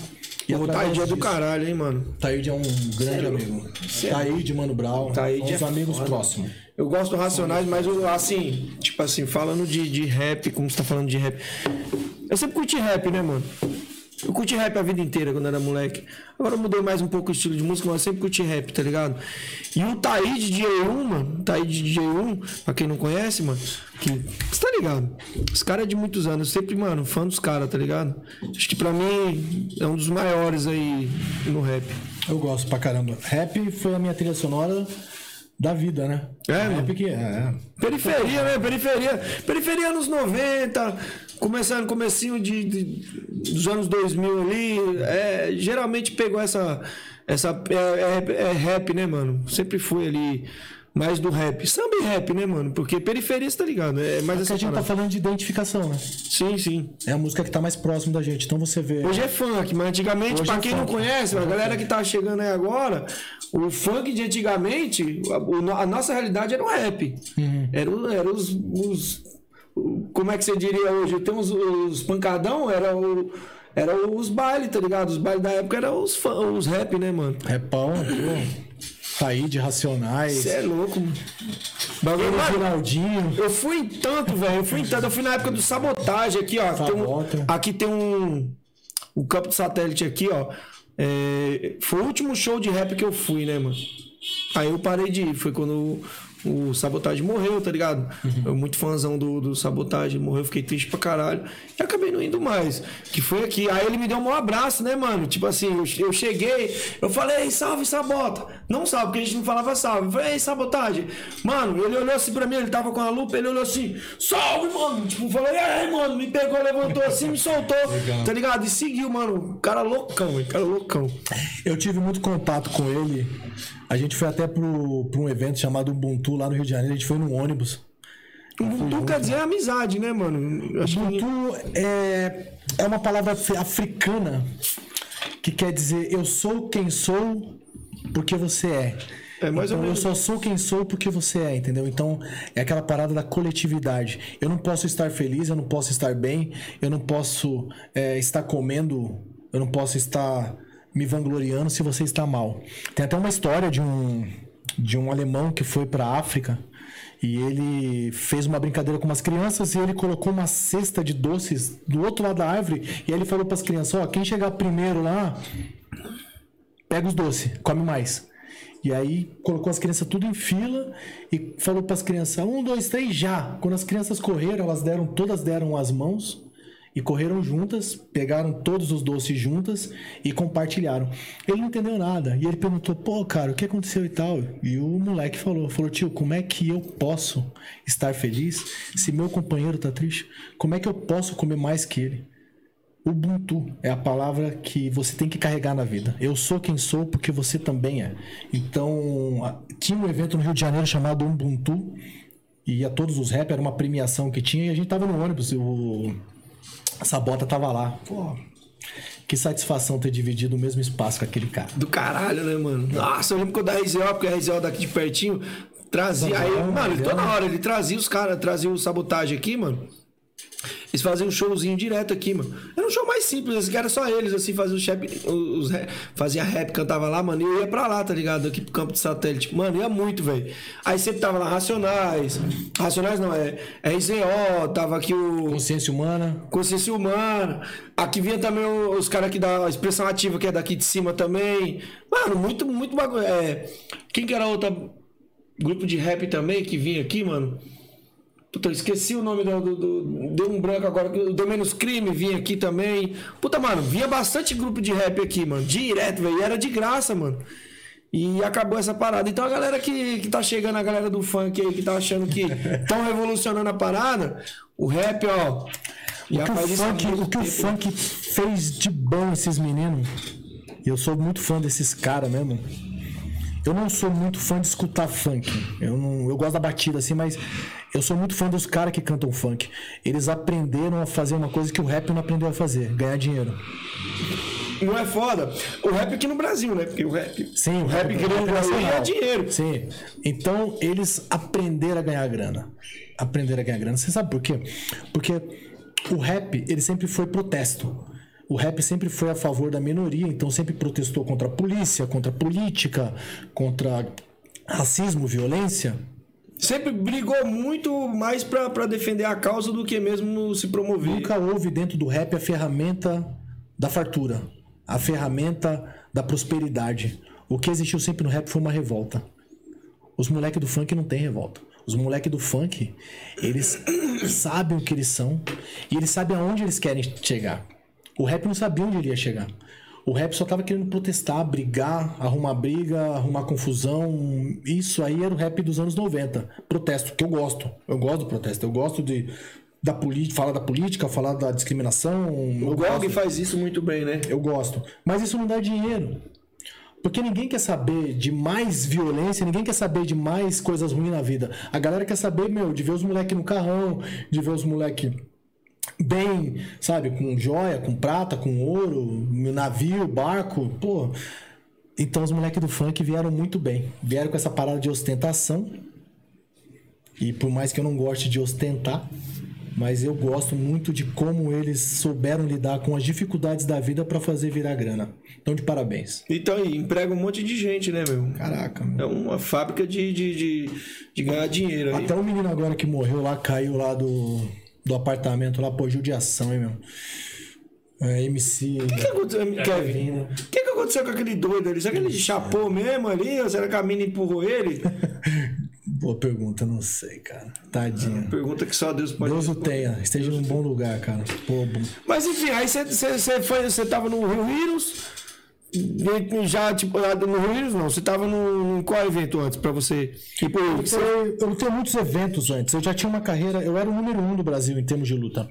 E O Taíde é do caralho, hein, mano. Taíde é um grande amigo. Taíde, Mano Brown. Taíde os é amigos foda. próximos. Eu gosto do Racionais, mas eu, assim, tipo assim, falando de, de rap, como você tá falando de rap. Eu sempre curti rap, né, mano? Eu curti rap a vida inteira quando era moleque. Agora mudei mais um pouco o estilo de música, mas sempre curti rap, tá ligado? E o Taíde de J1, mano, Taíde de J1, pra quem não conhece, mano, que. Você tá ligado? Os caras é de muitos anos, eu sempre, mano, fã dos caras, tá ligado? Acho que pra mim é um dos maiores aí no rap. Eu gosto pra caramba. Rap foi a minha trilha sonora da vida, né? É, Rap mano. que é. é. Periferia, né? Periferia. Periferia anos 90, começando comecinho de, de- dos anos 2000 ali. é, geralmente pegou essa. essa é, é- é rap, né, mano? Sempre foi ali mais do rap. Samba e rap, né, mano? Porque periferia, você tá ligado? É mais essa a gente tá falando de identificação, né? Sim, sim. É a música que tá mais próximo da gente. Então você vê. Hoje é funk, mas antigamente, pra é quem não funk. conhece, a galera que tá chegando aí agora, o funk de antigamente, a, nossa realidade era o rap. Uhum. Era, era os, os- Como é que você diria hoje? Tem os, os pancadão, era o. Era os bailes, tá ligado? Os bailes da época eram os, fã- os rap, né, mano? Repão, pô. Taíde, Racionais. Você é louco, mano. Bagulho, mano, Geraldinho. Eu fui em tanto, velho. Eu fui em tanto. Eu fui na época do sabotagem aqui, ó. Tem um- aqui tem um. O campo de satélite aqui, ó. É, foi o último show de rap que eu fui, né, mano? Aí eu parei de ir. Foi quando o, Sabotagem morreu, tá ligado? Eu muito fãzão do, do Sabotagem, morreu, fiquei triste pra caralho. E acabei não indo mais. Que foi aqui. Aí ele me deu um maior abraço, né, mano? Tipo assim, eu, eu cheguei, eu falei, "Ei, salve, Sabota. Não salve, porque a gente não falava salve. Eu falei, ei, Sabotagem. Mano, ele olhou assim pra mim, ele tava com a lupa, ele olhou assim, salve, mano. Tipo, falou, e aí, mano? Me pegou, levantou assim, me soltou. Tá ligado? E seguiu, mano. Cara loucão? Cara loucão. Eu tive muito contato com ele. A gente foi até pro um evento chamado Ubuntu lá no Rio de Janeiro. A gente foi num ônibus. Ubuntu quer dizer amizade, né, mano? Acho que... Ubuntu é, é uma palavra afri- africana que quer dizer eu sou quem sou porque você é. É mais ou então, menos. eu só sou quem sou porque você é, entendeu? Então, é aquela parada da coletividade. Eu não posso estar feliz, eu não posso estar bem, eu não posso é, estar comendo, eu não posso estar me vangloriando se você está mal. Tem até uma história de um, de um alemão que foi para África e ele fez uma brincadeira com umas crianças e ele colocou uma cesta de doces do outro lado da árvore e ele falou para as crianças: Ó, quem chegar primeiro lá, pega os doces, come mais. E aí colocou as crianças tudo em fila e falou para as crianças: um, dois, três, já. Quando as crianças correram, elas deram, todas deram as mãos e correram juntas, pegaram todos os doces juntas e compartilharam. Ele não entendeu nada e ele perguntou: pô, cara, o que aconteceu e tal? E o moleque falou: falou, tio, como é que eu posso estar feliz se meu companheiro tá triste? Como é que eu posso comer mais que ele? Ubuntu é a palavra que você tem que carregar na vida. Eu sou quem sou porque você também é. Então, tinha um evento no Rio de Janeiro chamado Ubuntu e a todos os rap era uma premiação que tinha e a gente tava no ônibus o a Sabota tava lá. Pô, que satisfação ter dividido o mesmo espaço com aquele cara. Do caralho, né, mano? Nossa, eu lembro quando a RZO, porque a RZO daqui de pertinho, trazia. Aí, mano, toda hora ele trazia os caras, trazia o sabotagem aqui, mano. Eles faziam um showzinho direto aqui, mano. Era um show mais simples, assim, que era só eles, assim, faziam rap, os fazia rap, cantava lá, mano, e eu ia pra lá, tá ligado? Aqui pro campo de satélite. Mano, ia muito, velho. Aí sempre tava lá Racionais. Racionais não, é RZO, tava aqui o. Consciência humana. Consciência Humana. Aqui vinha também os caras aqui da Expressão Ativa, que é daqui de cima também. Mano, muito, muito bagulho. É, quem que era outra grupo de rap também que vinha aqui, mano? Puta, eu esqueci o nome do, do- do- Deu um branco agora. O Deu Menos Crime vinha aqui também. Puta, mano, vinha bastante grupo de rap aqui, mano. Direto, velho. Era de graça, mano. E acabou essa parada. Então a galera que, que tá chegando, a galera do funk aí, que tá achando que estão revolucionando a parada, o rap, ó. O que o, funk, o que o tempo. funk fez de bom esses meninos. E eu sou muito fã desses caras mesmo. Eu não sou muito fã de escutar funk. Eu, não, eu gosto da batida assim, mas eu sou muito fã dos caras que cantam funk. Eles aprenderam a fazer uma coisa que o rap não aprendeu a fazer: ganhar dinheiro. Não é foda. O rap aqui no Brasil, né? Porque o rap. Sim, o rap gringo aí é dinheiro. Sim. Então, eles aprenderam a ganhar grana. Aprenderam a ganhar grana. Você sabe por quê? Porque o rap, ele sempre foi protesto. O rap sempre foi a favor da minoria, então sempre protestou contra a polícia, contra a política, contra racismo, violência. Sempre brigou muito mais pra defender a causa do que mesmo se promover. Nunca houve dentro do rap a ferramenta da fartura, a ferramenta da prosperidade. O que existiu sempre no rap foi uma revolta. Os moleques do funk não tem revolta. Os moleques do funk, eles sabem o que eles são e eles sabem aonde eles querem chegar. O rap não sabia onde ele ia chegar. O rap só tava querendo protestar, brigar, arrumar briga, arrumar confusão. Isso aí era o rap dos anos 90. Protesto, que eu gosto. Eu gosto do protesto. Eu gosto de da política, falar da política, falar da discriminação. O Gog faz isso muito bem, né? Eu gosto. Mas isso não dá dinheiro. Porque ninguém quer saber de mais violência, ninguém quer saber de mais coisas ruins na vida. A galera quer saber, meu, de ver os moleques no carrão, de ver os moleques bem, sabe, com joia, com prata, com ouro, navio, barco, pô. Então os moleques do funk vieram muito bem. Vieram com essa parada de ostentação. E por mais que eu não goste de ostentar, mas eu gosto muito de como eles souberam lidar com as dificuldades da vida pra fazer virar grana. Então, de parabéns. Então aí, emprega um monte de gente, né, meu? Caraca, meu. É uma fábrica de, de, de, de ganhar dinheiro aí. Até o menino agora que morreu lá, caiu lá do, do apartamento lá, pô, judiação, hein, meu. É, MC. O que aconteceu, Kevin? O que, que aconteceu com aquele doido ali? Será que ele chapou mesmo ali? Ou será que a mina empurrou ele? Boa pergunta, não sei, cara. Tadinho. Pergunta que só Deus pode Deus o tenha, esteja num bom lugar, cara. Pô, bom. Mas enfim, aí você- foi, você tava no Rio e já, tipo, no Rio Heroes não, você tava no, qual evento antes pra você ir Rio? Você- Eu, eu tenho muitos eventos antes. Eu já tinha uma carreira. Eu era o número um do Brasil em termos de luta.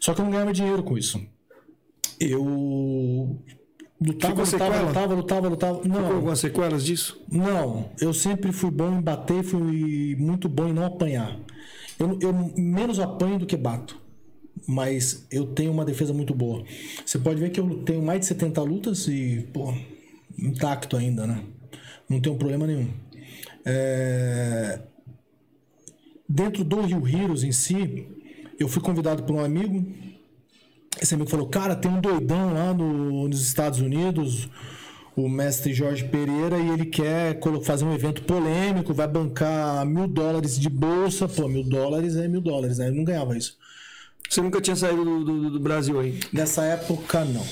Só que eu não ganhava dinheiro com isso. Eu lutava, Ficou lutava, lutava, lutava, lutava. Ficou Não, algumas sequelas disso? não. Eu sempre fui bom em bater, fui muito bom em não apanhar. Eu, eu menos apanho do que bato. Mas eu tenho uma defesa muito boa. Você pode ver que eu tenho mais de 70 lutas e, pô, intacto ainda, né? Não tenho problema nenhum. É, Dentro do Rio Heroes em si, eu fui convidado por um amigo. Esse amigo falou: Cara, tem um doidão lá no- nos Estados Unidos, o mestre Jorge Pereira, e ele quer fazer um evento polêmico, vai bancar mil dólares de bolsa. Pô, mil dólares é mil dólares, né? Eu não ganhava isso. Você nunca tinha saído do, do- do Brasil aí? Nessa época, não.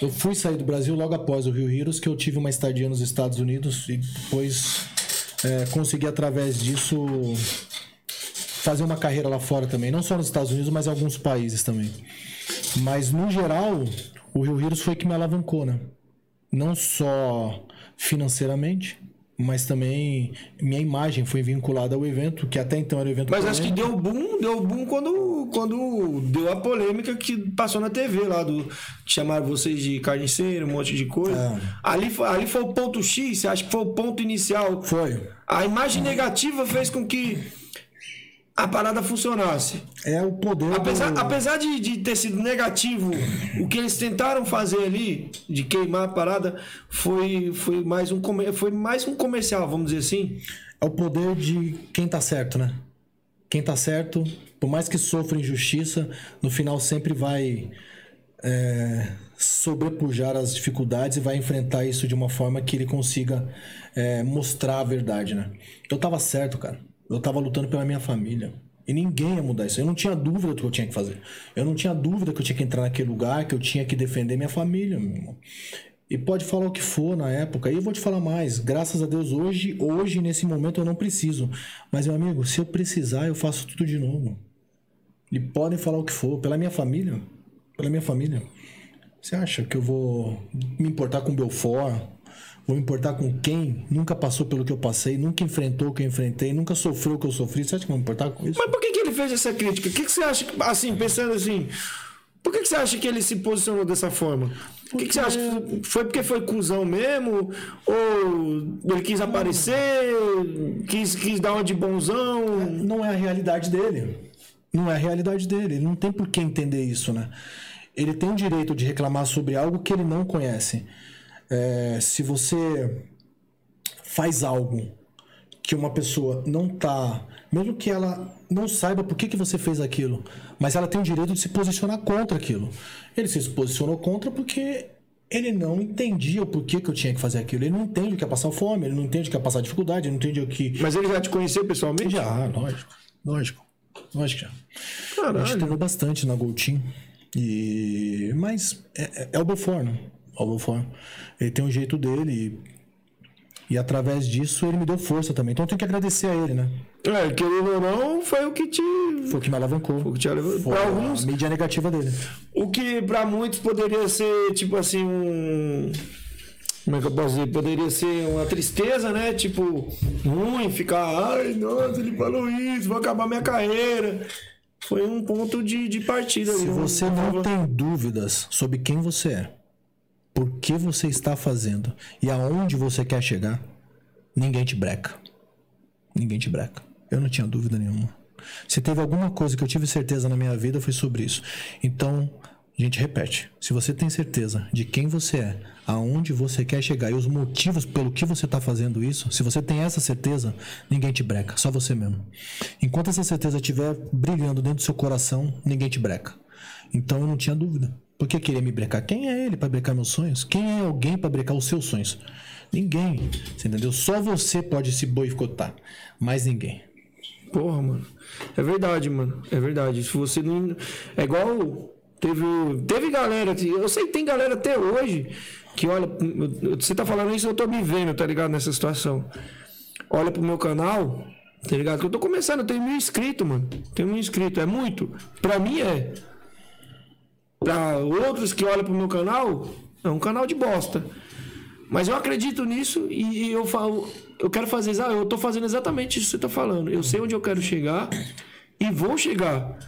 Eu fui sair do Brasil logo após o Rio Heroes, que eu tive uma estadia nos Estados Unidos e depois é, consegui, através disso, fazer uma carreira lá fora também. Não só nos Estados Unidos, mas em alguns países também. Mas, no geral, o Rio Heroes foi que me alavancou, né? Não só financeiramente, mas também minha imagem foi vinculada ao evento, que até então era o evento Mas acho que polêmico. deu boom, deu boom quando, quando deu a polêmica que passou na TV lá, do chamaram vocês de carniceiro, um monte de coisa. Ali, foi, ali foi o ponto X, acha que foi o ponto inicial? Foi. A imagem negativa fez com que a parada funcionasse. É o poder Apesar, do... apesar de, de ter sido negativo, o que eles tentaram fazer ali, de queimar a parada, foi, foi, mais, um, foi mais um comercial, vamos dizer assim. É o poder de quem tá certo, né? Quem tá certo, por mais que sofra injustiça, no final sempre vai é, sobrepujar as dificuldades e vai enfrentar isso de uma forma que ele consiga é, mostrar a verdade, né? Eu tava certo, cara. Eu tava lutando pela minha família. E ninguém ia mudar isso. Eu não tinha dúvida do que eu tinha que fazer. Eu não tinha dúvida que eu tinha que entrar naquele lugar, que eu tinha que defender minha família, meu irmão. E pode falar o que for na época. E eu vou te falar mais. Graças a Deus, hoje, hoje, nesse momento, eu não preciso. Mas, meu amigo, se eu precisar, eu faço tudo de novo. E podem falar o que for. Pela minha família. Pela minha família. Você acha que eu vou me importar com Belfort? Vou importar com quem nunca passou pelo que eu passei, nunca enfrentou o que eu enfrentei, nunca sofreu o que eu sofri? Você acha que eu vou importar com isso? Mas por que, que ele fez essa crítica? O que, que você acha, assim, pensando assim, por que, que você acha que ele se posicionou dessa forma? O que, que você acha? que Foi porque foi cuzão mesmo? Ou ele quis aparecer? Quis, quis dar uma de bonzão? não é a realidade dele. Não é a realidade dele. Ele não tem por que entender isso, né? Ele tem o direito de reclamar sobre algo que ele não conhece. É, se você faz algo que uma pessoa não tá, mesmo que ela não saiba por que, que você fez aquilo, mas ela tem o direito de se posicionar contra aquilo. Ele se posicionou contra porque ele não entendia o porquê que eu tinha que fazer aquilo. Ele não entende o que é passar fome, ele não entende o que é passar dificuldade, ele não entende o que Mas ele já te conheceu pessoalmente? já, lógico. Lógico. Lógico que já. A gente Caralho. treinou bastante na Gold Team. E... Mas é, é- é o Belfort, né? Belfort. Ele tem um jeito dele e... e através disso ele me deu força também. Então eu tenho que agradecer a ele, né? É, querendo ou não, foi o que te. Foi o que me alavancou. o que te alavancou. Foi Pra a alguns- mídia negativa dele. O que pra muitos poderia ser, tipo assim, um. Como é que eu posso dizer? Poderia ser uma tristeza, né? Tipo, ruim, ficar, ai, nossa, ele falou isso, vou acabar minha carreira. Foi um ponto de, de partida. Se ali, um- você não tem dúvidas sobre quem você é, por que você está fazendo e aonde você quer chegar, ninguém te breca. Ninguém te breca. Eu não tinha dúvida nenhuma. Se teve alguma coisa que eu tive certeza na minha vida, foi sobre isso. Então, a gente repete. Se você tem certeza de quem você é, aonde você quer chegar e os motivos pelo que você está fazendo isso, se você tem essa certeza, ninguém te breca, só você mesmo. Enquanto essa certeza estiver brilhando dentro do seu coração, ninguém te breca. Então eu não tinha dúvida. Por que queria me brecar? Quem é ele para brecar meus sonhos? Quem é alguém para brecar os seus sonhos? Ninguém. Você entendeu? Só você pode se boicotar. Mais ninguém. Porra, mano. É verdade, mano. É verdade. Se você não. É igual. Teve, teve galera. Eu sei que tem galera até hoje que olha. Você tá falando isso, eu tô me vendo, tá ligado? Nessa situação. Olha pro meu canal, tá ligado? Que eu tô começando, eu tenho mil inscritos, mano. Tenho mil inscritos. É muito? Pra mim é. Pra outros que olham pro meu canal, é um canal de bosta. Mas eu acredito nisso e e eu falo, eu quero fazer, eu tô fazendo exatamente isso que você tá falando. Eu sei onde eu quero chegar e vou chegar.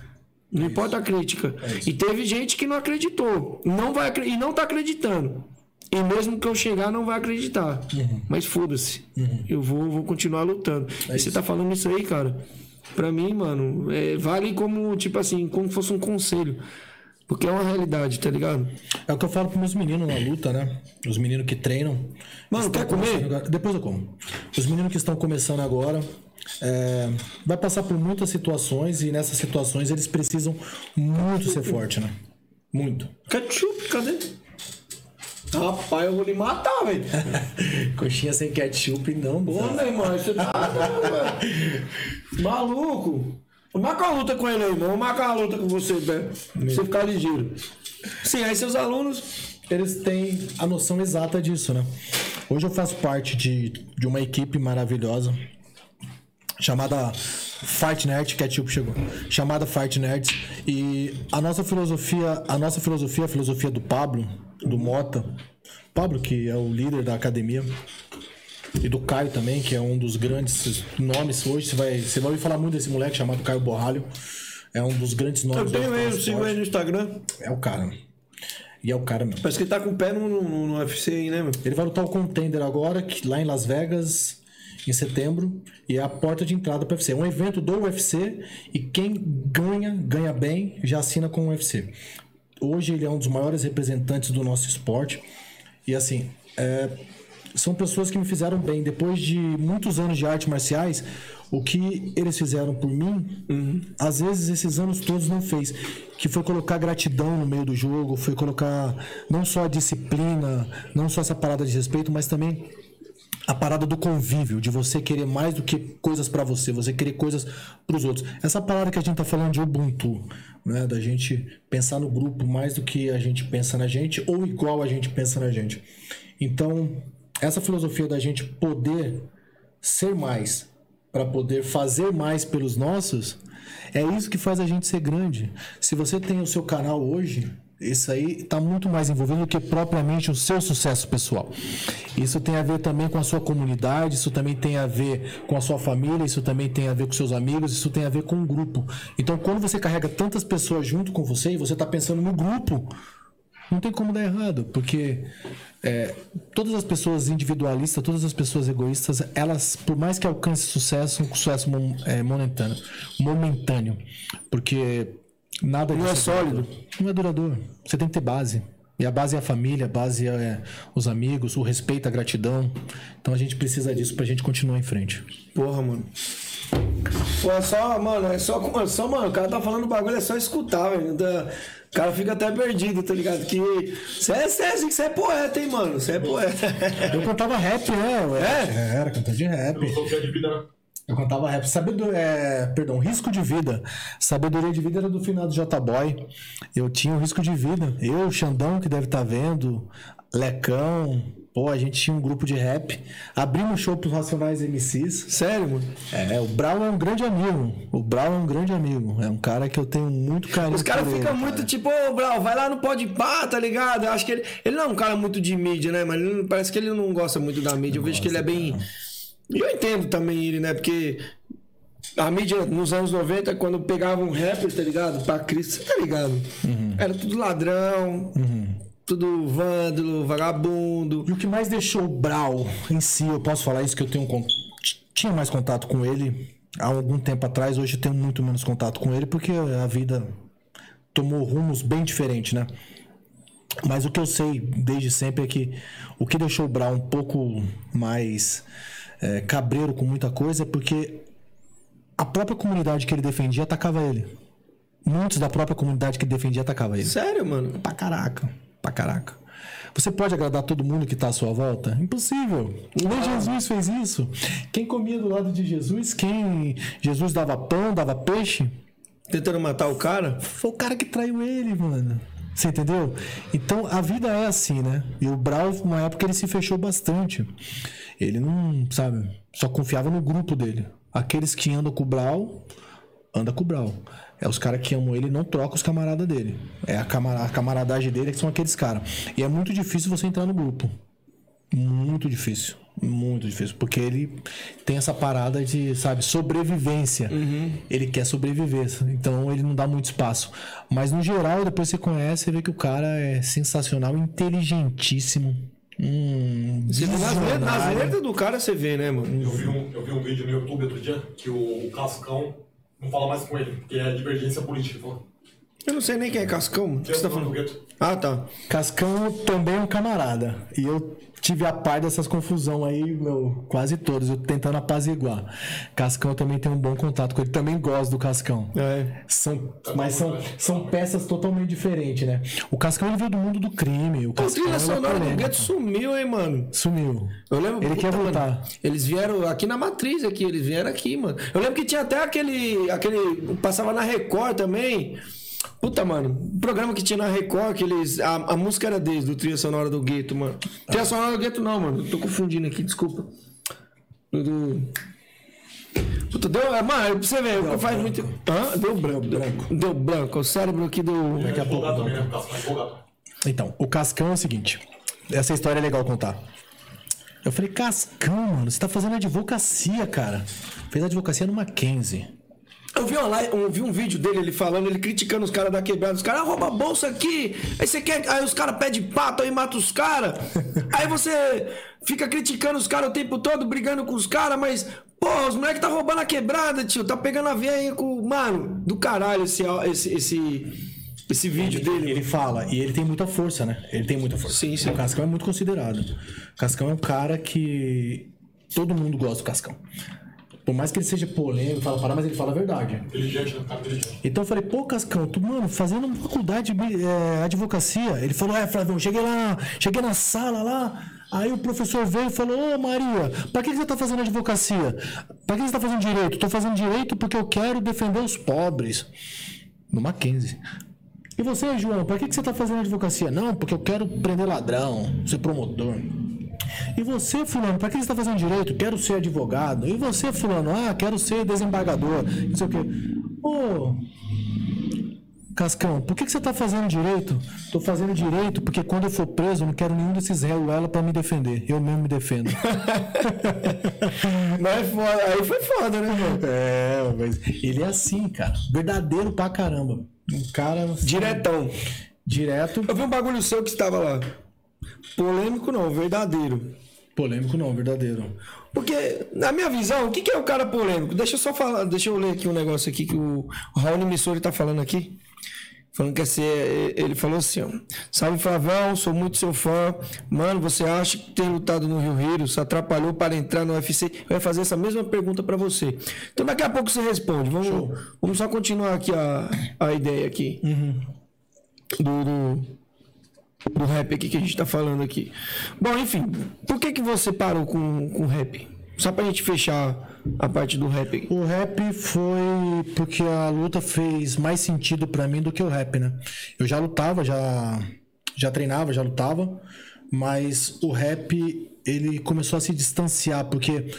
Não importa a crítica. E teve gente que não acreditou, não vai e não tá acreditando. E mesmo que eu chegar, não vai acreditar. Mas foda-se. Eu vou, vou continuar lutando. e você tá falando isso aí, cara. Pra mim, mano, é, vale como, tipo assim, como fosse um conselho. Porque é uma realidade, tá ligado? É o que eu falo pros meus meninos na luta, né? Os meninos que treinam. Mano, quer comer? agora- Depois eu como. Os meninos que estão começando agora. é, vai passar por muitas situações e nessas situações eles precisam muito ser forte, né? Muito. Ketchup, cadê? Rapaz, eu vou lhe matar, velho. Coxinha sem ketchup não. Ô, meu irmão, você tá velho. maluco. Marca uma luta com ele aí, irmão. Vou marcar uma luta com você, velho. Pra você ficar ligeiro. Sim, aí seus alunos. eles têm a noção exata disso, né? Hoje eu faço parte de, de uma equipe maravilhosa chamada Fight Nerd, Ketchup chegou. Chamada Fight Nerds e a nossa filosofia, a nossa filosofia, a filosofia do Pablo, do Mota, Pablo que é o líder da academia e do Caio também, que é um dos grandes nomes hoje, você vai, você vai ouvir falar muito desse moleque chamado Caio Borralho. É um dos grandes nomes. Eu tenho ele, sigo ele no Instagram. É o cara. E é o cara mesmo. Parece que ele tá com o pé no, no, no UFC aí, né, meu? Ele vai lutar o Contender agora, que- lá em Las Vegas, em setembro, e é a porta de entrada para o UFC. É um evento do UFC e quem ganha, ganha bem, já assina com o UFC. Hoje ele é um dos maiores representantes do nosso esporte. E assim, é, são pessoas que me fizeram bem. Depois de muitos anos de artes marciais, o que eles fizeram por mim, às vezes esses anos todos não fez. Que foi colocar gratidão no meio do jogo, foi colocar não só a disciplina, não só essa parada de respeito, mas também a parada do convívio, de você querer mais do que coisas pra você, você querer coisas pros outros. Essa parada que a gente tá falando de Ubuntu, né, da gente pensar no grupo mais do que a gente pensa na gente ou igual a gente pensa na gente. Então, essa filosofia da gente poder ser mais para poder fazer mais pelos nossos, é isso que faz a gente ser grande. Se você tem o seu canal hoje, isso aí está muito mais envolvido do que propriamente o seu sucesso pessoal. Isso tem a ver também com a sua comunidade, isso também tem a ver com a sua família, isso também tem a ver com seus amigos, isso tem a ver com o grupo. Então, quando você carrega tantas pessoas junto com você e você está pensando no grupo, não tem como dar errado, porque é, todas as pessoas individualistas, todas as pessoas egoístas, elas, por mais que alcancem sucesso, um sucesso é, momentâneo, momentâneo, porque nada Não é sólido. duradouro. Não é duradouro. Você tem que ter base. E a base é a família, a base é os amigos, o respeito, a gratidão. Então a gente precisa disso pra gente continuar em frente. Porra, mano. Pô, é só, mano, é só, é só, mano, o cara tá falando bagulho, é só escutar, velho. Da- cara fica até perdido, tá ligado? Que você é, você é, você é poeta, hein, mano? Você é poeta. Eu cantava rap, né? É? era cantor de rap. Eu cantava rap. Sabedoria, é, perdão, risco de vida. Sabedoria de vida era do finado J Boy. Eu tinha o risco de vida. Eu, o Xandão, que deve estar vendo, Lecão. Pô, a gente tinha um grupo de rap. Abrimos show pros Racionais MCs. Sério, mano? É, o Brown é um grande amigo. O Brown é um grande amigo. É um cara que eu tenho muito carinho Os caras ficam cara. muito tipo, ô, Brau, vai lá no Pode Pá, tá ligado? Eu acho que ele. Ele não é um cara muito de mídia, né, mas ele- parece que ele não gosta muito da mídia. Eu vejo que ele é bem. E eu entendo também ele, né? Porque a mídia nos anos 90, quando pegavam rappers, tá ligado? Pra Cristo, tá ligado? Uhum. Era tudo ladrão, tudo vândalo, vagabundo. E o que mais deixou o Brau em si, eu posso falar isso que eu tenho tinha mais contato com ele há algum tempo atrás, hoje eu tenho muito menos contato com ele porque a vida tomou rumos bem diferentes, né? Mas o que eu sei desde sempre é que o que deixou o Brau um pouco mais é, cabreiro com muita coisa é porque a própria comunidade que ele defendia atacava ele. Muitos da própria comunidade que defendia atacava ele. Sério, mano? Pra caraca, pra caraca. Você pode agradar todo mundo que tá à sua volta? Impossível. Nem Jesus fez isso. Quem comia do lado de Jesus, quem Jesus dava pão, dava peixe, Tentando matar o cara? foi o cara que traiu ele, mano. Você entendeu? Então a vida é assim, né? E o Brau, uma época, ele se fechou bastante. Ele não, sabe, só confiava no grupo dele. Aqueles que andam com o Brau, anda com o Brau. É os caras que amam ele não troca os camaradas dele. É a, camara- a camaradagem dele que são aqueles caras. E é muito difícil você entrar no grupo. Muito difícil. Muito difícil. Porque ele tem essa parada de, sabe, sobrevivência. Ele quer sobreviver. Então ele não dá muito espaço. Mas no geral, depois você conhece, você vê que o cara é sensacional, inteligentíssimo. Hum, Você nas, letras, nas visionário. letras do cara, você vê, né, mano? Eu vi, um, eu vi um vídeo no YouTube outro dia que o, o Cascão Não fala mais com ele, porque é divergência política. Eu não sei nem quem é Cascão. O que você tá falando? Ah, tá. Cascão também é um camarada. E eu tive a par dessas confusão aí, meu, quase todos, eu tentando apaziguar. Cascão também tem um bom contato com ele. Também gosto do Cascão. É. São, mas são, são peças totalmente diferentes, né? O Cascão ele veio do mundo do crime. O Cascão trilha sonora do. Gueto sumiu, hein, mano. sumiu. Eu lembro. Ele quer mano, voltar. eles vieram aqui na matriz aqui, eles vieram aqui, mano. Eu lembro que tinha até aquele. aquele. Passava na Record também. Puta, mano, programa que tinha na Record, que eles. A, a música era deles, do trilha sonora do Gueto, mano. Trilha sonora do Gueto não, mano. Tô confundindo aqui, desculpa. Do. Puta, deu. é, Mano, pra você ver, faz muito. Hã? Deu branco. Deu, deu branco. O cérebro aqui deu. Daqui a pouco. também? O Cascão é empolgado. Então, o Cascão é o seguinte. Essa história é legal contar. Eu falei, Cascão, mano, você tá fazendo advocacia, cara. Fez advocacia no Mackenzie. Eu vi, uma live- eu vi um vídeo dele, ele falando, ele criticando os caras da quebrada. Os caras ah, rouba a bolsa aqui. Aí você quer. Aí os caras pedem pato aí mata os caras. Aí você fica criticando os caras o tempo todo, brigando com os caras, mas. Pô, os moleques tá roubando a quebrada, tio. Tá pegando a veia aí com. Mano, do caralho esse, esse, esse, esse vídeo dele. Ele fala, e ele tem muita força, né? Ele tem muita força. Sim, sim. O Cascão é muito considerado. O Cascão é um cara que todo mundo gosta do Cascão. Por mais que ele seja polêmico, fala parar, mas ele fala a verdade. Inteligente? Cara inteligente. Então eu falei, pô, Cascão, tu, mano, fazendo uma faculdade de é, advocacia. Ele falou, é, Flavião, cheguei lá, cheguei na sala lá. Aí o professor veio e falou, ô Maria, pra que você tá fazendo advocacia? Pra que você tá fazendo direito? Tô fazendo direito porque eu quero defender os pobres. No Mackenzie. E você, João, pra que que você tá fazendo advocacia? Não, porque eu quero prender ladrão, ser promotor. E você, fulano, pra que você tá fazendo direito? Quero ser advogado. E você, fulano, ah, quero ser desembargador. Não sei o quê. Ô, Cascão, por que, que você tá fazendo direito? Tô fazendo direito porque quando eu for preso, eu não quero nenhum desses réus ela pra me defender. Eu mesmo me defendo. Mas é foda. Aí foi foda, né, mano? é, mas ele é assim, cara. Verdadeiro pra caramba. Um cara Diretão. direto. Eu vi um bagulho seu que estava lá. Polêmico não, verdadeiro. Polêmico não, verdadeiro. Porque, na minha visão, o que, que é o cara polêmico? Deixa eu só falar, deixa eu ler aqui um negócio aqui que o Raul Missori tá falando aqui. Falando que é ser. Ele falou assim, ó. Salve Flavão, sou muito seu fã. Mano, você acha que ter lutado no Rio Heroes atrapalhou para entrar no UFC? Eu ia fazer essa mesma pergunta para você. Então daqui a pouco você responde. Vamos, vamos só continuar aqui a, a ideia aqui. Do, do, do rap aqui que a gente tá falando aqui. Bom, enfim, por que que você parou com, com rap? Só pra gente fechar a parte do rap. O rap foi porque a luta fez mais sentido pra mim do que o rap, né? Eu já lutava, já já treinava, já lutava, mas o rap ele começou a se distanciar porque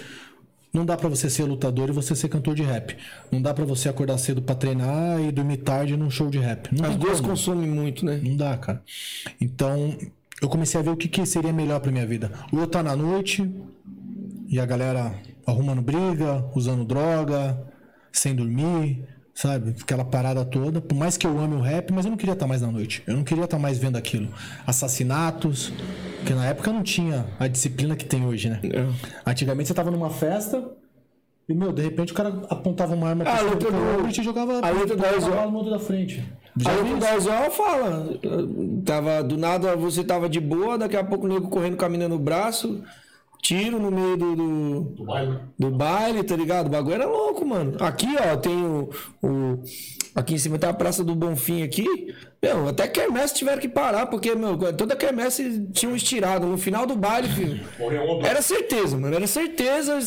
não dá pra você ser lutador e você ser cantor de rap. Não dá pra você acordar cedo pra treinar e dormir tarde num show de rap. Não As duas consomem muito, né? Não dá, cara. Então, eu comecei a ver o que, que seria melhor pra minha vida. Lutar na noite e a galera arrumando briga, usando droga, sem dormir, sabe? Aquela parada toda. Por mais que eu ame o rap, mas eu não queria estar mais na noite. Eu não queria estar mais vendo aquilo. Assassinatos, porque na época não tinha a disciplina que tem hoje, né? É. Antigamente você tava numa festa e, meu, de repente o cara apontava uma arma Ah, a cima luta do e te jogava a do jogava Aizó. no outro da frente. A vi luta isso. da Aizó fala. Tava, do nada você tava de boa, daqui a pouco o nego correndo com a mina no braço, tiro no meio do- do, Do baile, do baile, tá ligado? O bagulho era louco, mano. Aqui, ó, tem o, o- Aqui em cima tem a Praça do Bonfim aqui. Meu, até quermesse tiveram que parar, porque, meu, toda quermesse tinha um estirado. No final do baile, filho. Era certeza, mano. Era certeza.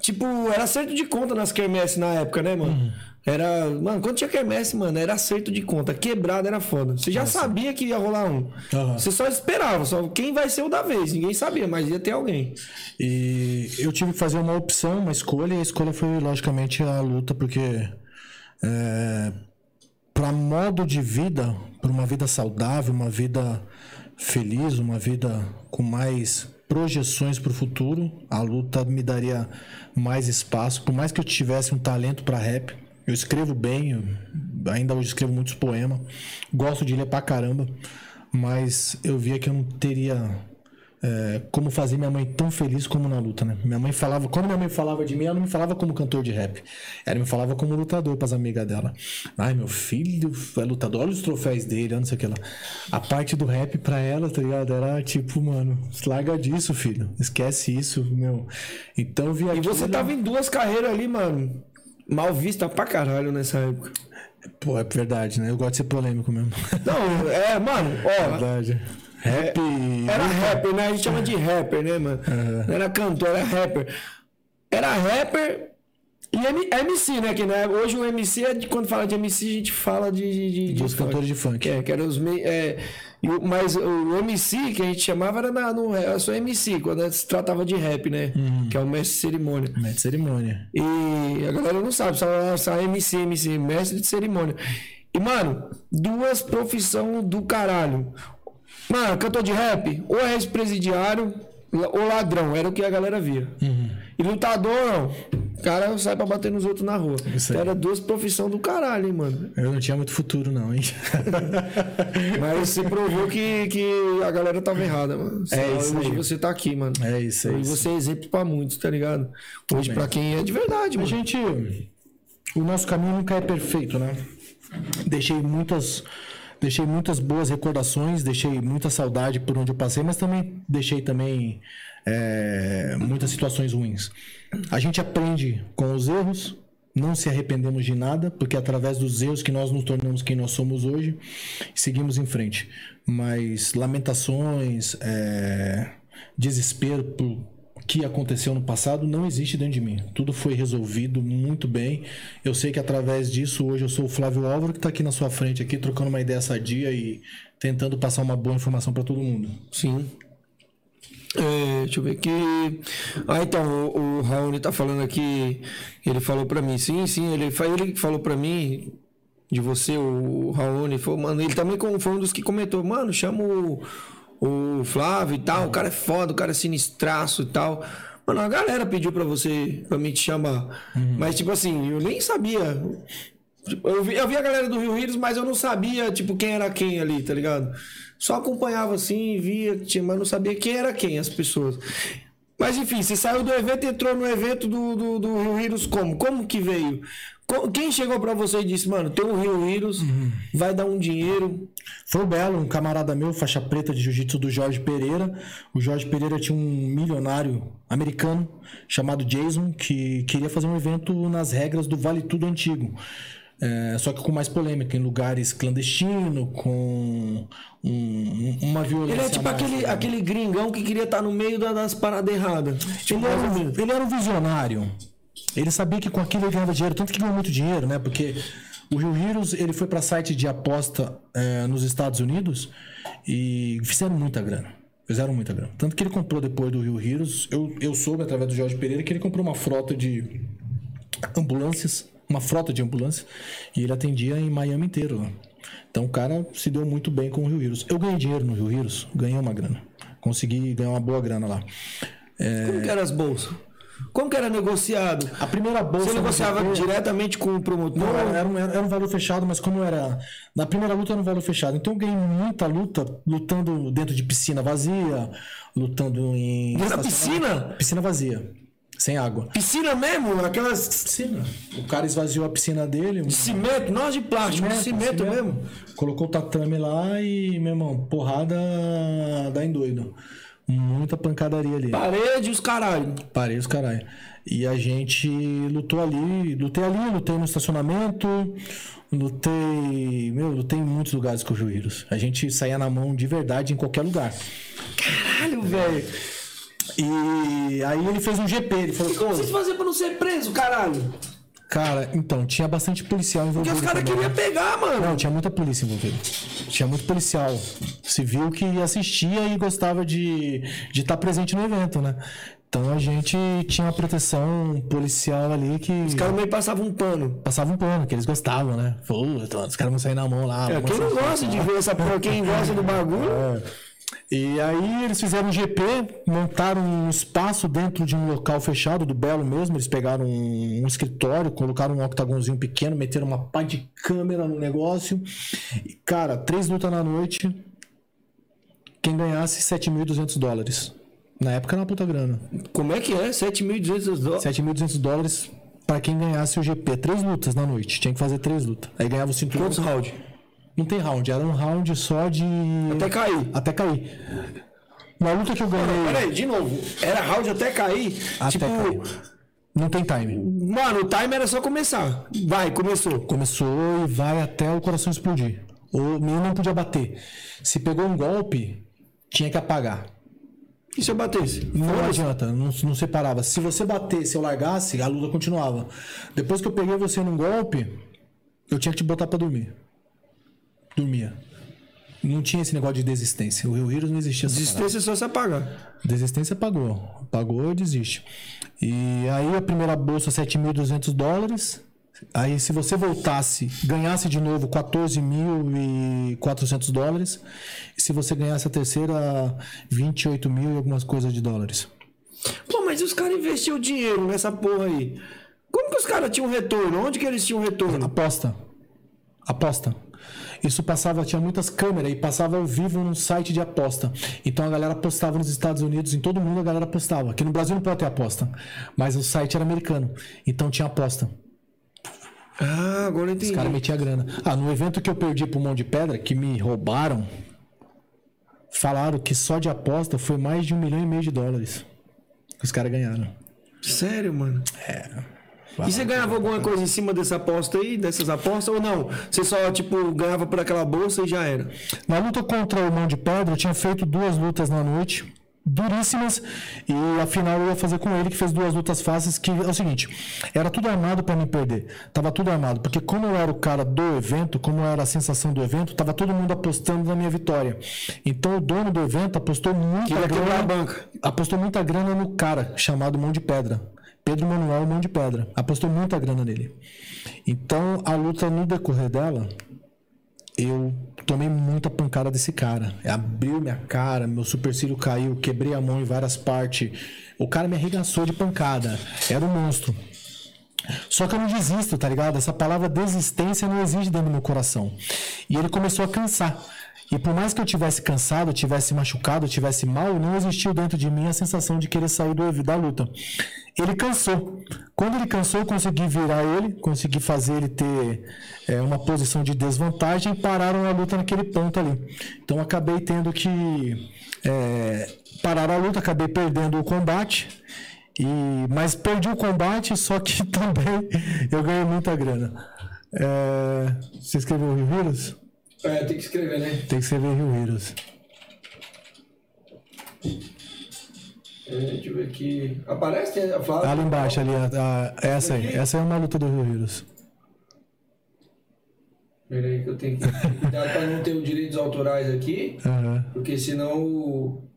Tipo, era acerto de conta nas quermesses na época, né, mano? Era. Mano, quando tinha quermesse, mano, era acerto de conta. Quebrada era foda. Você já sabia que ia rolar um. Aham. Você só esperava, só quem vai ser o da vez. Ninguém sabia, mas ia ter alguém. E eu tive que fazer uma opção, uma escolha, e a escolha foi, logicamente, a luta, porque é, para modo de vida, para uma vida saudável, uma vida feliz, uma vida com mais projeções para o futuro, a luta me daria mais espaço. Por mais que eu tivesse um talento para rap, eu escrevo bem, eu ainda hoje escrevo muitos poemas, gosto de ler pra caramba, mas eu via que eu não teria é, como fazer minha mãe tão feliz como na luta, né? Minha mãe falava, quando minha mãe falava de mim, ela não me falava como cantor de rap. Ela me falava como lutador pras amigas dela. Ai, meu filho é lutador, olha os troféus dele, não sei o que lá. A parte do rap pra ela, tá ligado? Era tipo, mano, larga disso, filho. Esquece isso, meu. Então eu vi E você tava em duas carreiras ali, mano. Mal vista pra caralho nessa época. Pô, é verdade, né? Eu gosto de ser polêmico mesmo. Não, é, mano, ó. verdade. Rap. Era rapper, né? A gente chama de rapper, né, mano? Não era cantor, era rapper. Era rapper e M- MC, né? Que né? hoje o MC, é de, quando fala de MC, a gente fala de. de, de, de Dos cantores de funk. É, que era os. mei- É, o- mas o MC que a gente chamava era, na, no, era só MC, quando se tratava de rap, né? Que é o mestre de cerimônia. Mete cerimônia. E a galera não sabe, só, só MC, MC, mestre de cerimônia. E, mano, duas profissão do caralho. Mano, cantor de rap, ou é ex-presidiário, ou ladrão, era o que a galera via. E lutador, não. O cara sai pra bater nos outros na rua. Aí. Então era duas profissão do caralho, hein, mano. Eu não tinha muito futuro, não, hein? Mas você provou que, que a galera tava errada, mano. Só É isso hoje aí. você tá aqui, mano. É isso, é E isso. você é exemplo pra muitos, tá ligado? Hoje, pra quem é de verdade, A mano. gente. O nosso caminho nunca é perfeito, né? Deixei muitas. Deixei muitas boas recordações, deixei muita saudade por onde eu passei, mas também deixei também é, muitas situações ruins. A gente aprende com os erros, não se arrependemos de nada, porque é através dos erros que nós nos tornamos quem nós somos hoje seguimos em frente. Mas lamentações, é, desespero por que aconteceu no passado não existe dentro de mim. Tudo foi resolvido muito bem. Eu sei que através disso hoje eu sou o Flávio Álvaro que está aqui na sua frente aqui trocando uma ideia sadia e tentando passar uma boa informação para todo mundo. Sim. É, deixa eu ver aqui. Ah, então, o, o Raoni tá falando aqui. Ele falou pra mim, sim, sim, ele, ele falou pra mim, de você, o Raoni, foi, mano, ele também foi um dos que comentou, mano, chama o, o Flávio e tal, o cara é foda, o cara é sinistraço e tal. Mano, a galera pediu pra você, pra mim te chamar. Mas, tipo assim, eu nem sabia. Tipo, Eu vi, eu vi a galera do Rio Rios, mas eu não sabia, tipo, quem era quem ali, tá ligado? Só acompanhava assim, via, mas não sabia quem era quem, as pessoas. Mas enfim, você saiu do evento e entrou no evento do, do, do Rio Rios como? Como que veio? Quem chegou pra você e disse, mano, tem um Rio Rios, vai dar um dinheiro. Foi o Belo, um camarada meu, faixa preta de jiu-jitsu do Jorge Pereira. O Jorge Pereira tinha um milionário americano chamado Jason que queria fazer um evento nas regras do Vale Tudo Antigo. É, só que com mais polêmica, em lugares clandestinos, com um- uma violência. Ele é tipo mais, aquele, né? aquele gringão que queria estar no meio da- das paradas erradas. Ele era, um, ele era um visionário. Ele sabia que com aquilo ele ganhava dinheiro, tanto que ganhou muito dinheiro, né? Porque o Rio Heroes ele foi para site de aposta eh, nos Estados Unidos e fizeram muita grana. Fizeram muita grana. Tanto que ele comprou depois do Rio Heroes. Eu, eu soube através do Jorge Pereira que ele comprou uma frota de ambulâncias, uma frota de ambulâncias, e ele atendia em Miami inteiro. lá. Então o cara se deu muito bem com o Rio Heroes. Eu ganhei dinheiro no Rio Heroes, ganhei uma grana. Consegui ganhar uma boa grana lá. Como que eram as bolsas? Como que era negociado? A primeira bolsa. Você negociava diretamente com o promotor? Não, era, um, era um valor fechado, mas como era. Na primeira luta era um valor fechado. Então eu ganhei muita luta lutando dentro de piscina vazia, lutando em. Dentro da piscina? Piscina vazia. Sem água. Piscina mesmo? Aquelas Piscina. O cara esvaziou a piscina dele. um- cimento, não de plástico, de cimento mesmo. Colocou o tatame lá e, meu irmão, porrada dá em doido. Muita pancadaria ali. Parede os caralho. Parei os caralho. E a gente lutou ali, lutei ali, lutei no estacionamento, lutei. Meu, lutei em muitos lugares com o Juíros. A gente saía na mão de verdade em qualquer lugar. Caralho, velho. E aí ele fez um GP, ele falou, Como "Ô, vocês faziam pra não ser preso, caralho? cara, então, tinha bastante policial Porque envolvido. os caras queriam pegar, mano. Não, tinha muita polícia envolvida. Tinha muito policial civil que assistia e gostava de estar de tá presente no evento, né? Então a gente tinha uma proteção policial ali que Os caras meio passavam um pano. passava um pano, que eles gostavam, né? Puta, os caras vão sair na mão lá. É, quem não gosta de ver essa porra, quem gosta do bagulho. É. E aí eles fizeram um GP, montaram um espaço dentro de um local fechado do Belo mesmo. Eles pegaram um, um escritório, colocaram um octagonzinho pequeno, meteram uma pá de câmera no negócio. E, cara, três lutas na noite. Quem ganhasse 7.200 dólares. Na época era uma puta grana. Como é que é? 7.200 dólares? 7.200 dólares pra quem ganhasse o GP. Três lutas na noite. Tinha que fazer três lutas. Aí ganhava o cinturão. Quantos rounds? Não tem round, era um round só de. Até cair. Até cair. Na luta que eu ganhei. Peraí, de novo. Era round até cair? Até tipo, cair. Não tem time. mano, o time era só começar. Vai, começou. Começou e vai até o coração explodir. O menino não podia bater. Se pegou um golpe, tinha que apagar. E se eu batesse? Não adianta, não, não separava. Se você batesse, eu largasse, a luta continuava. Depois que eu peguei você num golpe, eu tinha que te botar pra dormir. Dormia. Não tinha esse negócio de desistência. O Rio Heroes não existia. Desistência é só se apagar. Desistência pagou. Pagou, desiste. E aí a primeira bolsa 7.200 dólares. Aí se você voltasse, ganhasse de novo 14.400 dólares. E se você ganhasse a terceira, 28 mil e algumas coisas de dólares. Pô, mas os caras investiam dinheiro nessa porra aí. Como que os caras tinham retorno? Onde que eles tinham retorno? Aposta. Aposta. Isso passava, tinha muitas câmeras e passava ao vivo num site de aposta. Então a galera apostava nos Estados Unidos, em todo mundo a galera apostava. Aqui no Brasil não pode ter aposta, mas o site era americano, então tinha aposta. Ah, agora eu Os entendi. caras metiam a grana. Ah, no evento que eu perdi pro Mão de Pedra, que me roubaram, falaram que só de aposta foi mais de um milhão e meio de dólares. Que os caras ganharam. Sério, mano? E você ganhava alguma coisa em cima dessa aposta aí, dessas apostas, ou não? Você só, tipo, ganhava por aquela bolsa e já era. Na luta contra o Mão de Pedra, eu tinha feito duas lutas na noite, duríssimas, e a final eu ia fazer com ele, que fez duas lutas fáceis, que é o seguinte, era tudo armado pra me perder. Tava tudo armado, porque como eu era o cara do evento, como eu era a sensação do evento, tava todo mundo apostando na minha vitória. Então o dono do evento apostou muita grana, a banca. apostou muita grana no cara chamado Mão de Pedra. Pedro Manuel Mão de Pedra. Apostou muita grana nele. Então a luta no decorrer dela, eu tomei muita pancada desse cara. Abriu minha cara, meu supercílio caiu, quebrei a mão em várias partes. O cara me arregaçou de pancada. Era um monstro. Só que eu não desisto, tá ligado? Essa palavra desistência não existe dentro do meu coração. E ele começou a cansar. E por mais que eu tivesse cansado, tivesse machucado, tivesse mal, não existiu dentro de mim a sensação de querer sair do, da luta. Ele cansou. Quando ele cansou, eu consegui virar ele, consegui fazer ele ter é, uma posição de desvantagem e pararam a luta naquele ponto ali. Então acabei tendo que é, parar a luta, acabei perdendo o combate. E, mas perdi o combate, só que também eu ganhei muita grana. É, você escreveu Rio Heroes? É, tem que escrever, né? Tem que escrever Rio Heroes. É, deixa eu ver aqui. Aparece a Flávia? Ali embaixo, ali, a- a- essa aí. Essa é uma luta do Rio Heroes. Pera aí que eu tenho que cuidar pra não ter os direitos autorais aqui, Aham. porque senão o...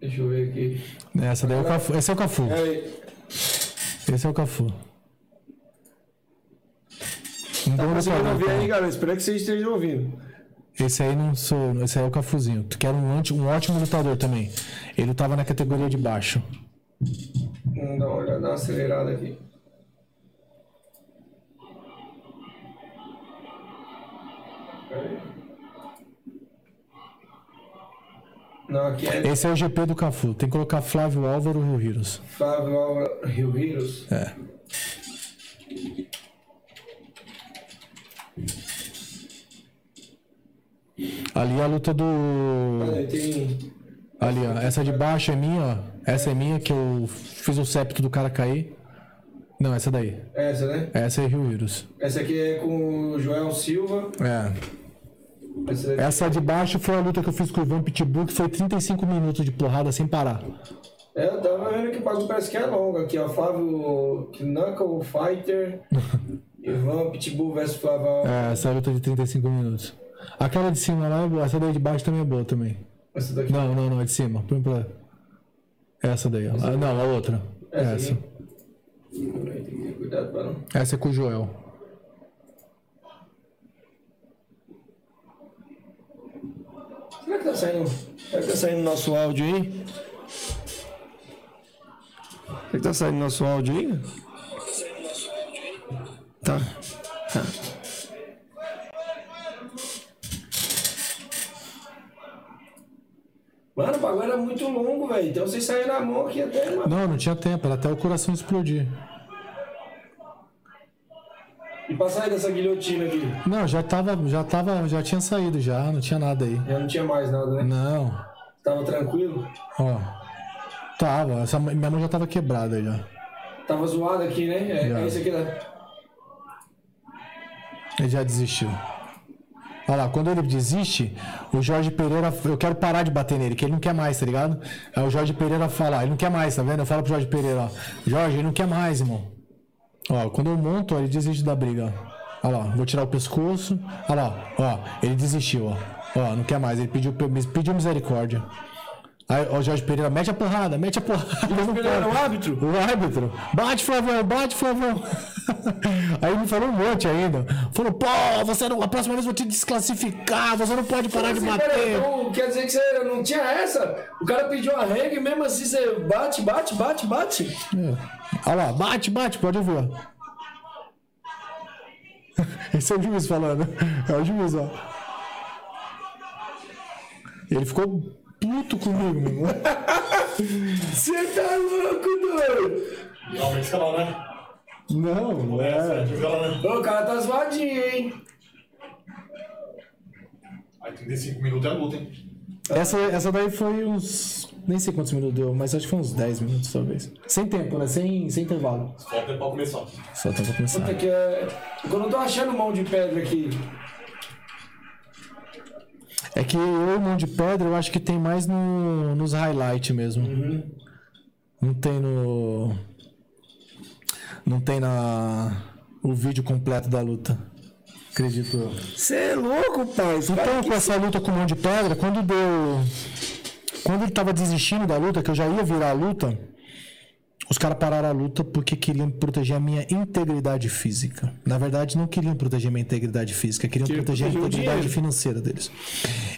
Deixa eu ver aqui. Essa daí é o Cafu. Esse é o Cafu. É, Esse é o Cafu. Tá conseguindo ouvir aí, galera? Espero que vocês estejam ouvindo. Esse aí não sou. Esse aí é o Cafuzinho. Que era um, anti- um ótimo lutador também. Ele tava na categoria de baixo. Vamos dar uma olhada, dar uma acelerada aqui. Não, aqui é Esse é o GP do Cafu. Tem que colocar Flávio Álvaro Rio Heroes. Flávio Álvaro Rio Heroes. É. Ali é a luta do. Tem. Ali, ó. Essa de baixo é minha, ó. Essa é minha que eu fiz o septo do cara cair. Não, essa daí. Essa, né? Essa é Rio Heroes. Essa aqui é com o Joel Silva. É. Essa daqui- Essa de baixo foi a luta que eu fiz com o Ivan Pitbull, que foi 35 minutos de porrada sem parar. É, eu tava vendo que o bagulho parece que é longo aqui, ó. Flávio Knuckle Fighter. Ivan Pitbull vs Flávio. É, essa é a luta de 35 minutos. Aquela de cima lá, é boa. essa daí de baixo também é boa também. Essa daqui. Não, não, não, é de cima. Põe pra. Essa daí, ó. Ah, não, a outra. Essa Essa. aqui? Tem que ter cuidado pra não. Essa é com o Joel. Será que tá saindo. Será que tá saindo nosso áudio aí? Será que tá saindo nosso áudio aí? Tá. Tá. Carro era muito longo, velho. Então vocês saíram na mão aqui até, mano. Não, não tinha tempo, era até o coração explodir. E pra sair dessa guilhotina aqui? Não, já tava, já tava, já tinha saído já, não tinha nada aí. Já não tinha mais nada, né? Não, Tava tranquilo? ó. Tava, essa, minha mão já tava quebrada já. Tava zoado aqui, né? É, Já. isso aqui, né? Ele já desistiu. Olha lá, quando ele desiste, o Jorge Pereira, eu quero parar de bater nele, que ele não quer mais, tá ligado? Aí o Jorge Pereira fala, ele não quer mais, tá vendo? Eu falo pro Jorge Pereira, ó, Jorge, ele não quer mais, irmão. Ó, quando eu monto, ó, ele desiste da briga. Olha lá, vou tirar o pescoço. Olha lá, ó, ele desistiu, ó. Ó, não quer mais, ele pediu, pediu misericórdia. Aí, ó, o Jorge Pereira, mete a porrada, mete a porrada. Não Pereira o árbitro? O árbitro. Bate, Flavão, bate, Flavão. Aí ele me falou um monte ainda. Falou, pô, você não, a próxima vez eu vou te desclassificar, você não pode parar de Assim, bater. então, quer dizer que você não tinha essa? O cara pediu arrego e mesmo assim você bate, bate, bate, bate. É. Olha lá, bate, bate, pode ouvir. Esse é o juiz falando. É o juiz, ó. Ele ficou puto comigo, meu irmão. Você tá louco, doido? Realmente esse canal, né? Não, não É, é. né? Ô, O cara tá zoadinho, hein? Aí 35 minutos é luta, hein? Essa, essa daí foi uns. Nem sei quantos minutos deu, mas acho que foi uns 10 minutos talvez. Sem tempo, né? Sem, sem intervalo. Só tempo pra começar. Só tem pra começar. Puta que é... Eu não tô achando mão de pedra aqui. É que eu, mão de pedra, eu acho que tem mais no, nos highlights mesmo. Não tem no. Não tem na. O vídeo completo da luta. Acredito eu. Você é louco, pai. Cara Então, com essa luta com mão de pedra, quando deu. Quando ele tava desistindo da luta, que eu já ia virar a luta, os caras pararam a luta porque queriam proteger a minha integridade física. Na verdade, não queriam proteger a minha integridade física, queriam proteger a integridade financeira deles.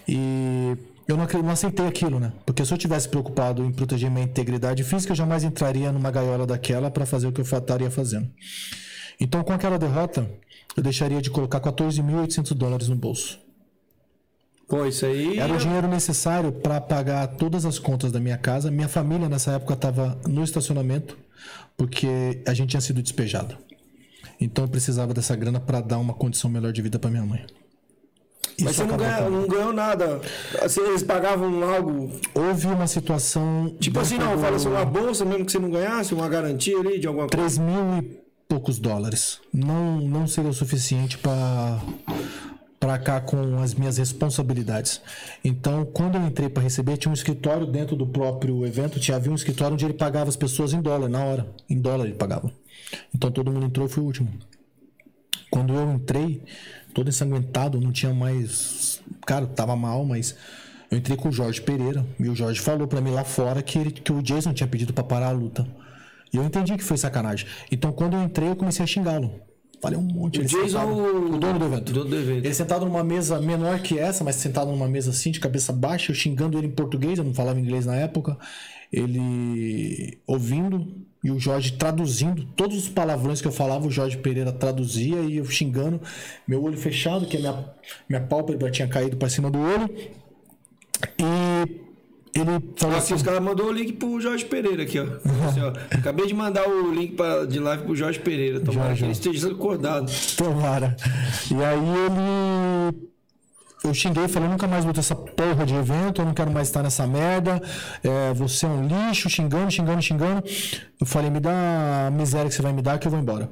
E eu não, não aceitei aquilo, né? Porque se eu tivesse preocupado em proteger minha integridade física, eu jamais entraria numa gaiola daquela para fazer o que eu estaria fazendo. Então, com aquela derrota, eu deixaria de colocar 14.800 dólares no bolso. Pô, isso aí... Era o dinheiro necessário para pagar todas as contas da minha casa. Minha família nessa época estava no estacionamento porque a gente tinha sido despejado. Então eu precisava dessa grana para dar uma condição melhor de vida para minha mãe. Mas Isso você não, ganha, não ganhou nada. Assim, eles pagavam algo... Houve uma situação. Tipo assim, não, fala assim, uma bolsa mesmo que você não ganhasse, uma garantia ali de alguma coisa. 3 mil e poucos dólares. Não, não seria o suficiente para para cá com as minhas responsabilidades. Então, quando eu entrei para receber, tinha um escritório dentro do próprio evento, tinha havia um escritório onde ele pagava as pessoas em dólar na hora, em dólar ele pagava. Então todo mundo entrou e foi o último. Quando eu entrei, todo ensanguentado, não tinha mais, cara, tava mal, mas eu entrei com o Jorge Pereira e o Jorge falou para mim lá fora que, ele, que o Jason tinha pedido para parar a luta. E eu entendi que foi sacanagem. Então, quando eu entrei, eu comecei a xingá-lo. Falei um monte. O ele Jason, sentado- o- dono do evento. dono do evento. Ele sentado numa mesa menor que essa, mas sentado numa mesa assim, de cabeça baixa, eu xingando ele em português, eu não falava inglês na época. Ele ouvindo e o Jorge traduzindo todos os palavrões que eu falava, o Jorge Pereira traduzia e eu xingando, meu olho fechado, que a minha, minha pálpebra tinha caído para cima do olho. E ele falou assim: os caras mandou o link pro Jorge Pereira aqui, ó. Assim, ó. Acabei de mandar o link pra, de live pro Jorge Pereira. Tomara Já, que ele esteja acordado. Tomara. E aí ele. Eu xinguei falei, nunca mais vou ter essa porra de evento, eu não quero mais estar nessa merda. é, você é um lixo, xingando, xingando, xingando. Eu falei, me dá a miséria que você vai me dar que eu vou embora.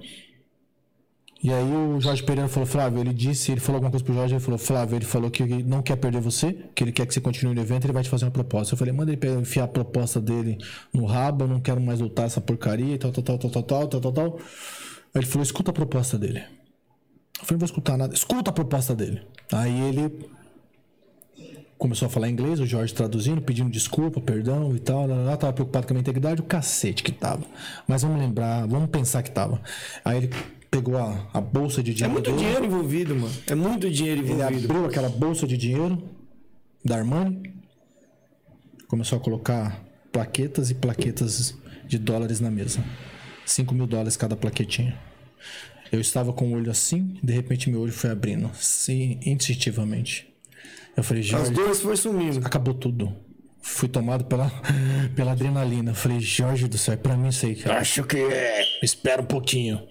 E aí o Jorge Pereira falou, Flávio, ele disse, ele falou alguma coisa pro Jorge, ele falou, Flávio, ele falou que ele não quer perder você, que ele quer que você continue no evento, ele vai te fazer uma proposta. Eu falei, manda ele enfiar a proposta dele no rabo, eu não quero mais lutar essa porcaria, e tal, tal, tal, tal, tal, tal, tal, tal, tal. Aí ele falou, escuta a proposta dele. Eu falei, não vou escutar nada. Escuta a proposta dele. Aí ele começou a falar inglês, o Jorge traduzindo, pedindo desculpa, perdão e tal. Lá, lá, lá, tava preocupado com a minha integridade, o cacete que tava. Mas vamos lembrar, vamos pensar que tava. Aí ele pegou a, a bolsa de É dinheiro. muito dele, dinheiro envolvido, mano. É muito dinheiro Ele envolvido. abriu aquela bolsa de dinheiro da Armani, começou a colocar plaquetas e plaquetas de dólares na mesa. 5 mil dólares cada plaquetinha. Eu estava com o olho assim, de repente meu olho foi abrindo, sim, instintivamente. Eu falei, As Jorge, duas foi sumindo. acabou tudo. Fui tomado pela, pela adrenalina. Falei, Jorge do céu, é pra mim isso aí. Acho que é. Espera um pouquinho.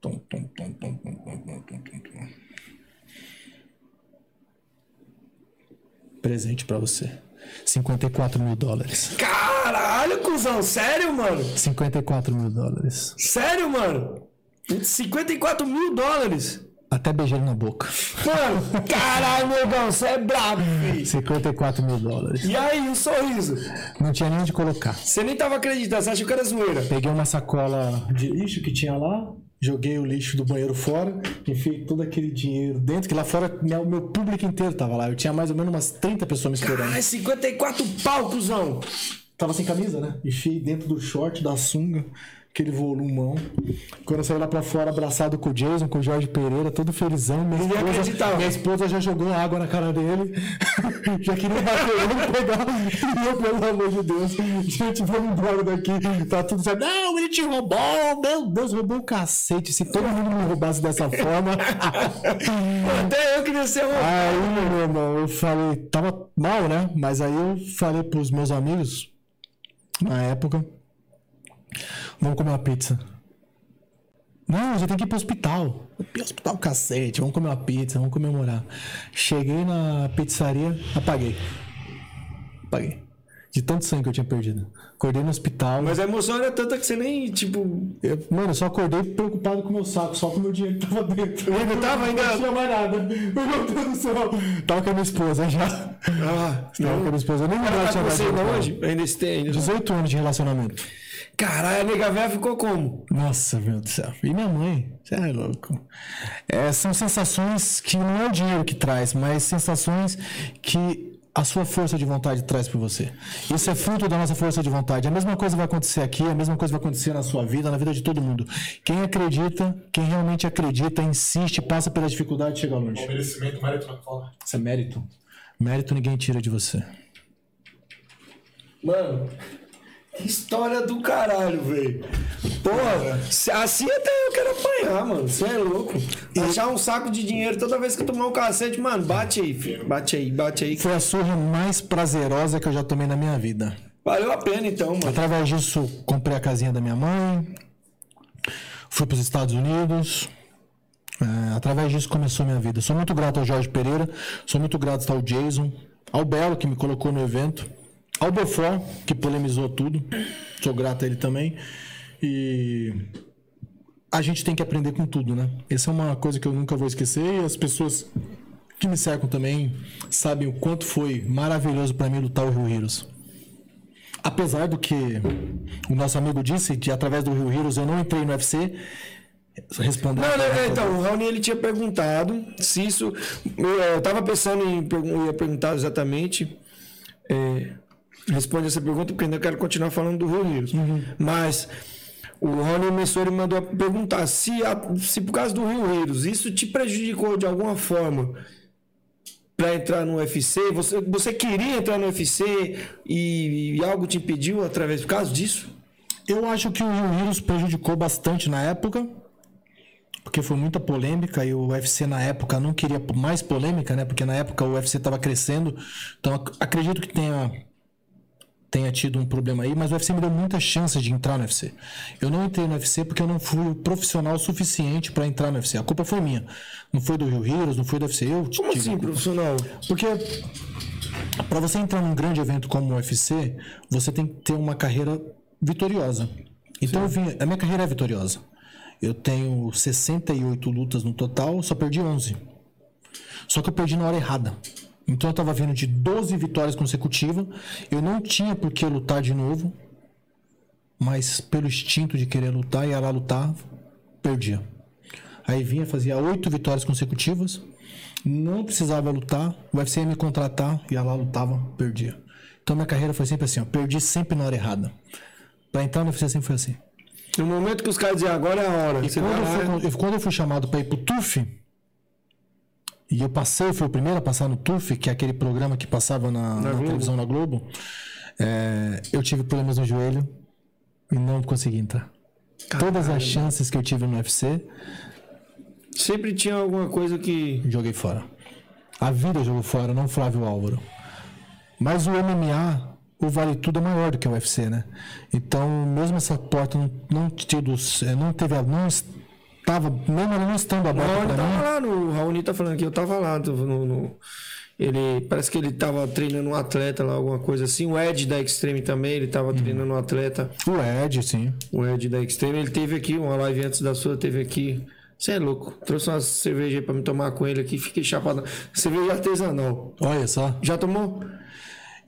Tum, tum, tum, tum, tum, tum, tum, tum, tum. Presente pra você. 54 mil dólares. Caralho, cuzão, sério, mano? 54 mil dólares. Sério, mano? 54 mil dólares. Até beijei na boca. Mano, caralho, negão, você é brabo, filho. 54 mil dólares. E aí, o sorriso? Não tinha nem onde colocar. Você nem tava acreditando, você achou que era zoeira. Peguei uma sacola de lixo que tinha lá, joguei o lixo do banheiro fora, enfiei todo aquele dinheiro dentro, que lá fora meu, meu público inteiro tava lá. Eu tinha mais ou menos umas 30 pessoas me esperando. Ai, 54 pau, cuzão. Tava sem camisa, né? Enfiei dentro do short, da sunga, aquele volumão. Quando eu saí lá pra fora, abraçado com o Jason, com o Jorge Pereira, todo felizão. Minha esposa, minha esposa já jogou água na cara dele. já queria bater ele, pegar. E eu, pelo amor de Deus, gente, vamos embora daqui. Tá tudo certo. Não, ele te roubou. Meu Deus, roubou o cacete. Se todo mundo me roubasse dessa forma. Até eu queria ser um. Aí, meu irmão, eu falei, tava mal, né? Mas aí eu falei pros meus amigos, na época, vamos comer uma pizza. Não, já tem que ir pro hospital. Hospital, cacete, vamos comer uma pizza, vamos comemorar. Cheguei na pizzaria, apaguei. Apaguei. De tanto sangue que eu tinha perdido. Acordei no hospital. Mas a emoção era tanta que você nem, tipo. Eu- mano, eu só acordei preocupado com o meu saco, só com o meu dinheiro que tava dentro. Ainda tava ainda? Não tinha mais nada. Meu Deus do céu. Tava com a minha esposa já. Ah, Tava com a minha esposa. Eu nem Ela lembrava tá você hoje? Ainda tem ainda. 18 anos de relacionamento. Caralho, a nega véia ficou como? Nossa, meu Deus do céu. E minha mãe? Você é louco. É, são sensações que não é o dinheiro que traz, mas sensações que a sua força de vontade traz para você. Isso é fruto da nossa força de vontade. A mesma coisa vai acontecer aqui, a mesma coisa vai acontecer na sua vida, na vida de todo mundo. Quem acredita, quem realmente acredita, insiste, passa pela dificuldade, chega longe. O merecimento, mérito, que fala. Isso é mérito. Mérito ninguém tira de você. Mano, história do caralho, velho. Porra, assim até eu quero apanhar, mano. Você é louco. Achar um saco de dinheiro toda vez que eu tomar um cacete, mano, bate aí, filho. Bate aí, bate aí. Foi a surra mais prazerosa que eu já tomei na minha vida. Valeu a pena então, mano. Através disso, comprei a casinha da minha mãe, fui para os Estados Unidos. É, através disso começou a minha vida. Sou muito grato ao Jorge Pereira, sou muito grato ao Jason, ao Belo, que me colocou no evento, ao Beaufort, que polemizou tudo. Sou grato a ele também. E a gente tem que aprender com tudo, né? Essa é uma coisa que eu nunca vou esquecer e as pessoas que me cercam também sabem o quanto foi maravilhoso para mim lutar o Rio Heroes. Apesar do que o nosso amigo disse, que através do Rio Heroes eu não entrei no UFC, respondendo. Não, não, não, então, o Raoni ele tinha perguntado se isso. Eu, eu tava pensando em eu ia perguntar exatamente. é, responde essa pergunta, porque ainda quero continuar falando do Rio Heroes. Mas o Rony Messori mandou perguntar se, a- se por causa do Rio Heroes isso te prejudicou de alguma forma para entrar no UFC. Você, você queria entrar no UFC e, e algo te impediu através por causa disso? Eu acho que o Rio Heroes prejudicou bastante na época, porque foi muita polêmica e o UFC na época não queria mais polêmica, né? Porque na época o UFC estava crescendo. Então ac- acredito que tenha tenha tido um problema aí, mas o UFC me deu muitas chances de entrar no UFC. Eu não entrei no UFC porque eu não fui profissional suficiente para entrar no UFC. A culpa foi minha. Não foi do Rio Heroes, não foi do UFC. Eu Como assim, profissional? Porque para você entrar num grande evento como o UFC, você tem que ter uma carreira vitoriosa. Então eu vim, a minha carreira é vitoriosa. Eu tenho 68 lutas no total, só perdi 11. Só que eu perdi na hora errada. Então eu tava vindo de 12 vitórias consecutivas. Eu não tinha por que lutar de novo. Mas pelo instinto de querer lutar e ia lá lutar, perdia. Aí vinha, fazia oito vitórias consecutivas. Não precisava lutar. O UFC ia me contratar, ia lá, lutava, perdia. Então minha carreira foi sempre assim, ó. Perdi sempre na hora errada. Pra entrar no UFC sempre foi assim. No momento que os caras dizem agora é a hora. Você Quando eu, fui, quando eu fui chamado para ir pro TUF, e eu passei, fui o primeiro a passar no TUF, que é aquele programa que passava na, na Globo. televisão na Globo, é, eu tive problemas no joelho e não consegui entrar. Todas as chances que eu tive no UFC, sempre tinha alguma coisa que. joguei fora. A vida jogou fora, não Flávio Álvaro. Mas o MMA o Vale Tudo é maior do que o UFC, né? Então, mesmo essa porta não, não tido, eh, não teve, não estava, mesmo não estando O aberta Raoni pra tava lá, no, o Raoni tá falando aqui, eu tava lá. no- no- ele, parece que ele tava treinando um atleta lá, alguma coisa assim. O Ed da Extreme também, ele tava treinando um atleta. o Ed, sim. O Ed da Extreme, ele teve aqui, uma live antes da sua, teve aqui. Você é louco. Trouxe uma cerveja aí pra me tomar com ele aqui, fiquei chapado. Cerveja artesanal. Olha só, Já tomou?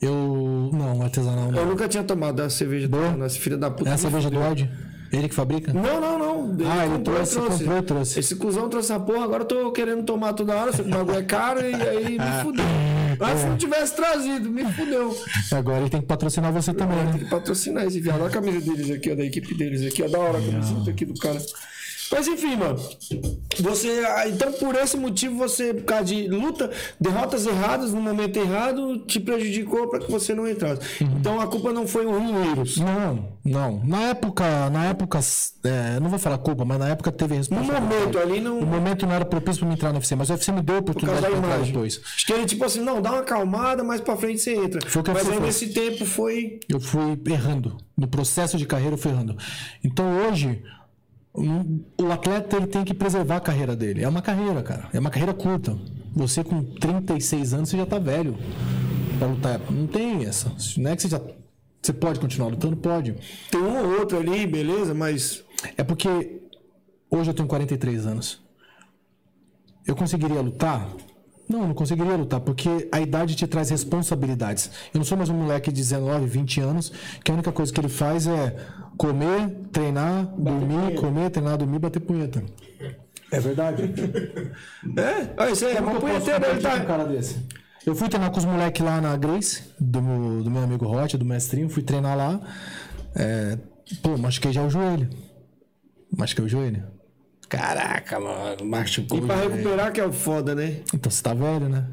eu não, artesanal Eu não. nunca tinha tomado a cerveja da essa filha da puta. É a me cerveja do. Ed? Ele que fabrica? Não, não, não. Ah, ele comprou e trouxe, comprou e trouxe. Esse cuzão trouxe a porra, agora eu tô querendo tomar toda hora, o bagulho é caro e aí me fudeu. Mas se não tivesse trazido, me fudeu. Agora ele tem que patrocinar você também, Tem né? que patrocinar esse viado. Olha a camisa deles aqui, ó, da equipe deles aqui, ó. Da hora a camiseta aqui do cara. Mas enfim, mano. Você. ah, Então, por esse motivo, você, por causa de luta, derrotas erradas no momento errado, te prejudicou pra que você não entrasse. Uhum. Então a culpa não foi o Ruineiros. Não, não. Na época, na época, é, não vou falar culpa, mas na época teve No responsabilidade. momento ali, não. O momento não era propício pra me entrar no UFC, mas o UFC me deu a oportunidade da de entrar depois. Acho que ele, tipo assim, não, dá uma acalmada, mais pra frente você entra. Foi o que Mas aí nesse tempo foi. Eu fui errando. No processo de carreira, eu fui errando. Então hoje, o atleta ele tem que preservar a carreira dele. É uma carreira, cara. É uma carreira curta. Você com 36 anos, você já tá velho pra lutar. Não tem essa. Não é que você já. Você pode continuar lutando? Pode. Tem um ou outro ali, beleza, mas. É porque hoje eu tenho 43 anos. Eu conseguiria lutar? Não, eu não conseguiria lutar, porque a idade te traz responsabilidades. Eu não sou mais um moleque de 19, 20 anos, que a única coisa que ele faz é comer, treinar, dormir, comer, treinar, dormir, bater punheta. É verdade. É? Isso aí é uma punheteira, ele um tá. cara desse. Eu fui treinar com os moleques lá na Grace, do meu, do meu amigo Hot, do mestrinho, fui treinar lá. É, pô, machuquei já o joelho. Machuquei o joelho. Caraca, mano, machucou E pra joelho. recuperar que é o foda, né? Então você tá velho, né?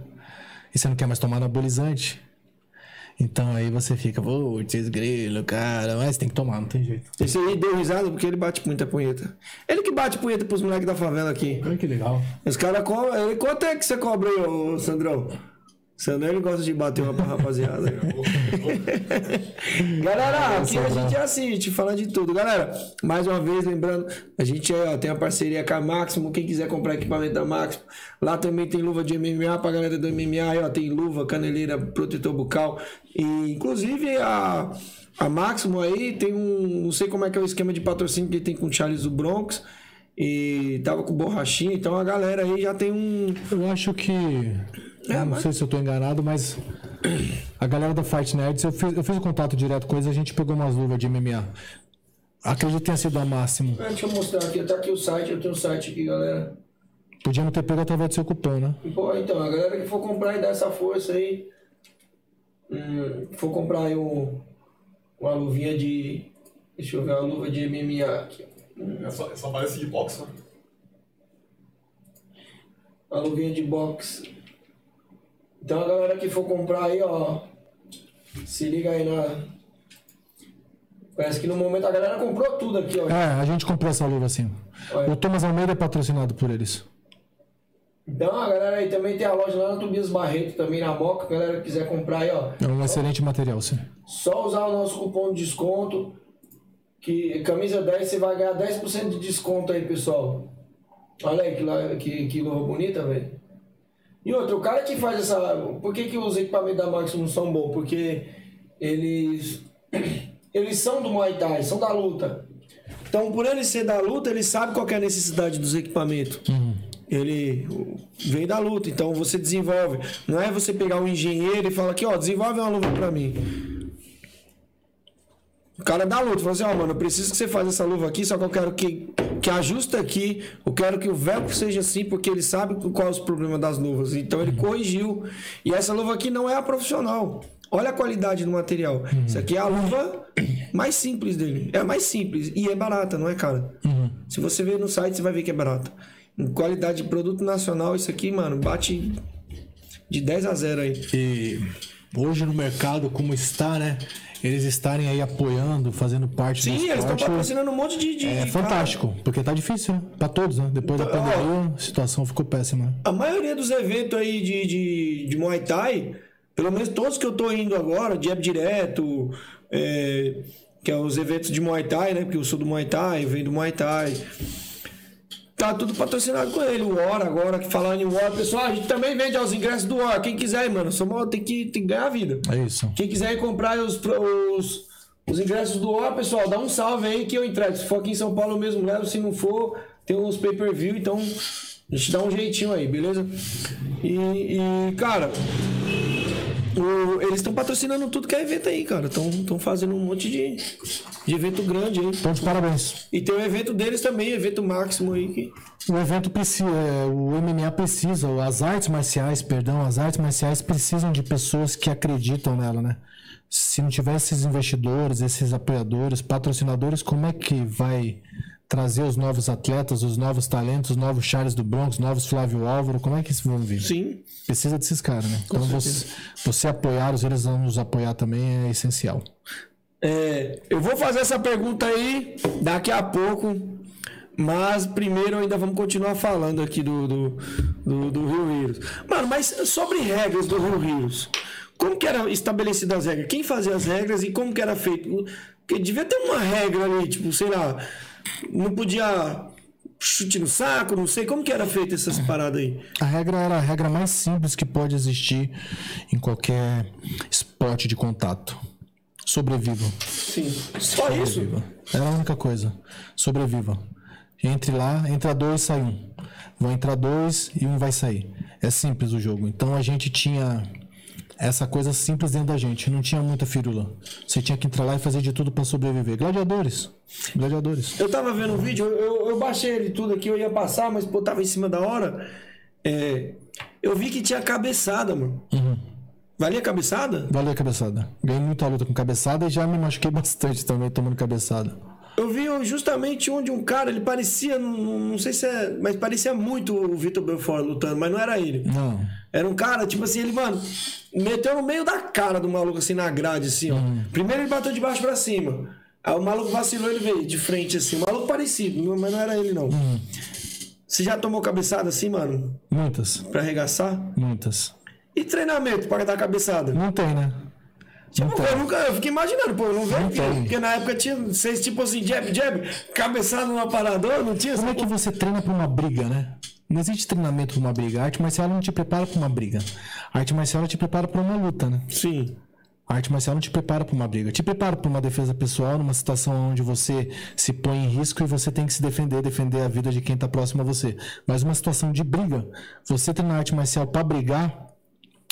E você não quer mais tomar anabolizante. Então aí você fica, putz, grilo, cara, mas tem que tomar, não tem jeito. Esse aí deu risada porque ele bate muita punheta. Ele que bate punheta pros moleques da favela aqui. Olha que legal. Os caras cobram. Ele, quanto é que você cobra aí, ô Sandrão? Sandrão ele gosta de bater uma pra rapaziada. Galera, aqui a gente é assim, a gente fala de tudo. Galera, mais uma vez, lembrando, a gente é, ó, tem a parceria com a Máximo. Quem quiser comprar equipamento da Máximo, lá também tem luva de MMA pra galera do MMA. Aí, ó, tem luva, caneleira, protetor bucal. E inclusive a, a Máximo aí tem um. Não sei como é que é o esquema de patrocínio que ele tem com o Charles do Bronx. E tava com borrachinha, então a galera aí já tem um. Eu acho que. É, não mas- sei se eu tô enganado, mas. A galera da Fight Nerds, eu fiz, eu fiz o contato direto com eles, a gente pegou umas luvas de MMA. Acredito que tenha sido a máximo. Ah, deixa eu mostrar aqui, tá aqui o site, eu tenho o site aqui, galera. Podíamos ter pego através do seu cupom, né? Pô, então, a galera que for comprar e dar essa força aí, hum, for comprar aí um, uma luvinha de. Deixa eu ver, uma luva de MMA aqui. ó. É só, é só parece de boxe, né? Uma luvinha de boxe. Então a galera que for comprar aí, ó. Se liga aí na. Parece que no momento a galera comprou tudo aqui, ó. É, a gente comprou essa luva assim. Olha. O Thomas Almeida é patrocinado por eles. Então a galera aí também tem a loja lá na Tobias Barreto, também na Moca. A galera que quiser comprar aí, ó. É um excelente material, sim. Só usar o nosso cupom de desconto. Que camisa 10 você vai ganhar 10% de desconto aí, pessoal. Olha aí que, que, que luva bonita, velho. E outro, o cara que faz essa. Por que, que os equipamentos da Maximum são bons? Porque eles. Eles são do Muay Thai, são da luta. Então, por ele ser da luta, ele sabe qual que é a necessidade dos equipamentos. Ele vem da luta, então você desenvolve. Não é você pegar um engenheiro e falar aqui, ó, desenvolve uma luva pra mim. O cara da luta falou assim, ó, mano, eu preciso que você faça essa luva aqui, só que eu quero que, que ajuste aqui, eu quero que o velcro seja assim, porque ele sabe qual é os problemas das luvas. Então ele corrigiu. E essa luva aqui não é a profissional. Olha a qualidade do material. Isso aqui é a luva mais simples dele. É a mais simples. E é barata, não é cara. Se você ver no site, você vai ver que é barata. Em qualidade de produto nacional, isso aqui, mano, bate de 10 a 0 aí. E hoje no mercado, como está, né? Eles estarem aí apoiando, fazendo parte do Sim, eles estão patrocinando um monte de. de É fantástico, porque tá difícil, né? Pra todos, né? Depois da Então, ó. pandemia, a situação ficou péssima. A maioria dos eventos aí de, de, de Muay Thai, Pelo menos todos que eu tô indo agora, Jab Direto, é, que é os eventos de Muay Thai, né? Porque eu sou do Muay Thai, eu venho do Muay Thai. Tá tudo patrocinado com ele. O Hora agora, que falando em Hora, pessoal, a gente também vende os ingressos do Hora. Quem quiser, aí, mano, só tem que, tem que ganhar a vida. É isso. Quem quiser comprar os, os, os ingressos do Hora, pessoal, dá um salve aí que eu entrego. Se for aqui em São Paulo eu mesmo levo, se não for, tem uns pay-per-view, então a gente dá um jeitinho aí, beleza? E, e cara, o- eles estão patrocinando tudo que é evento aí, cara. Estão fazendo um monte de, de evento grande aí. Então, de parabéns. E tem o evento deles também, evento máximo aí que. O evento precisa, é, o MMA precisa, as artes marciais, perdão, as artes marciais precisam de pessoas que acreditam nela, né? Se não tiver esses investidores, esses apoiadores, patrocinadores, como é que vai trazer os novos atletas, os novos talentos, os novos Charles do Bronx, os novos Flávio Álvaro, como é que eles vão vir? Sim. Precisa desses caras, né? Então você, você apoiá-los, eles vão nos apoiar também é essencial. É, eu vou fazer essa pergunta aí daqui a pouco, mas primeiro ainda vamos continuar falando aqui do, do, do, do Rio Rios. Mano, mas sobre regras do Rio Rios, como que eram estabelecidas as regras? Quem fazia as regras e como que era feito? Porque devia ter uma regra ali, tipo, sei lá, não podia chute no saco, não sei, como que era feita essas paradas aí? A regra era a regra mais simples que pode existir em qualquer esporte de contato. Sobreviva. Sim, só isso? Sobreviva. Era a única coisa. Sobreviva. Entre lá, entra dois, sai um. Vão entrar dois e um vai sair. É simples o jogo. Então a gente tinha essa coisa simples dentro da gente. Não tinha muita firula. Você tinha que entrar lá e fazer de tudo pra sobreviver. Gladiadores. Gladiadores. Eu tava vendo o vídeo, eu, eu baixei ele tudo aqui, eu ia passar, mas pô, tava em cima da hora. É, eu vi que tinha cabeçada, mano. Valia cabeçada? Valeu a cabeçada. Ganhei muita luta com cabeçada e já me machuquei bastante também tomando cabeçada. Eu vi justamente onde um cara, ele parecia, não, não sei se é, mas parecia muito o Vitor Belfort lutando, mas não era ele. Não. Era um cara, tipo assim, ele, mano, meteu no meio da cara do maluco, assim, na grade, assim, ó. Primeiro ele bateu de baixo pra cima. Aí o maluco vacilou, ele veio de frente, assim. O maluco parecido, mas não era ele, não. Você já tomou cabeçada assim, mano? Muitas. Pra arregaçar? Muitas. E treinamento pra dar cabeçada? Não tem, né? Tipo, eu nunca, eu fiquei imaginando, pô, eu não vejo. Porque, porque na época tinha vocês, tipo assim, jab, jab, cabeçada no aparador, não tinha Como é que você treina pra uma briga, né? Não existe treinamento pra uma briga. A arte marcial não te prepara pra uma briga. A arte marcial te prepara pra uma luta, né? Sim. A arte marcial não te prepara pra uma briga. Te prepara pra uma defesa pessoal, numa situação onde você se põe em risco e você tem que se defender, defender a vida de quem tá próximo a você. Mas uma situação de briga, você treinar arte marcial pra brigar,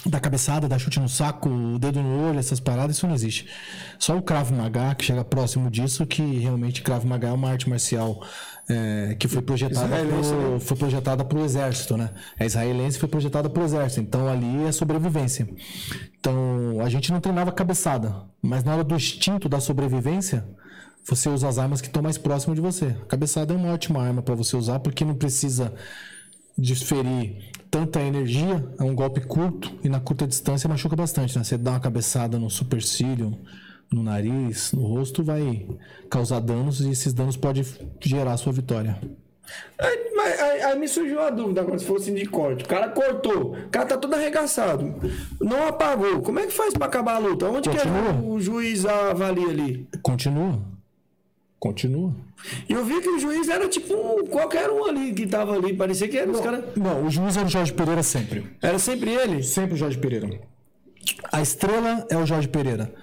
dar cabeçada, dar chute no saco, o dedo no olho, essas paradas, isso não existe. Só o Krav Maga, que chega próximo disso, que realmente Krav Maga é uma arte marcial é, que foi projetada pro, foi projetada para o exército, né? É israelense foi projetada para o exército. Então ali é sobrevivência. Então a gente não treinava cabeçada, mas na hora do instinto da sobrevivência, você usa as armas que estão mais próximas de você. A cabeçada é uma ótima arma para você usar porque não precisa desferir tanta energia, é um golpe curto e na curta distância machuca bastante, né? Você dá uma cabeçada no supercílio, no nariz, no rosto, vai causar danos e esses danos podem gerar a sua vitória. Aí, mas, aí, aí me surgiu a dúvida agora, se fosse de corte. O cara cortou, o cara tá todo arregaçado, não apagou. Como é que faz pra acabar a luta? Onde que é Continua. o, o juiz avalia ali? Continua. Continua. E eu vi que o juiz era tipo um- qualquer um ali que tava ali, parecia que era os caras. Não, o juiz era o Jorge Pereira sempre. Era sempre ele? Sempre o Jorge Pereira. A estrela é o Jorge Pereira.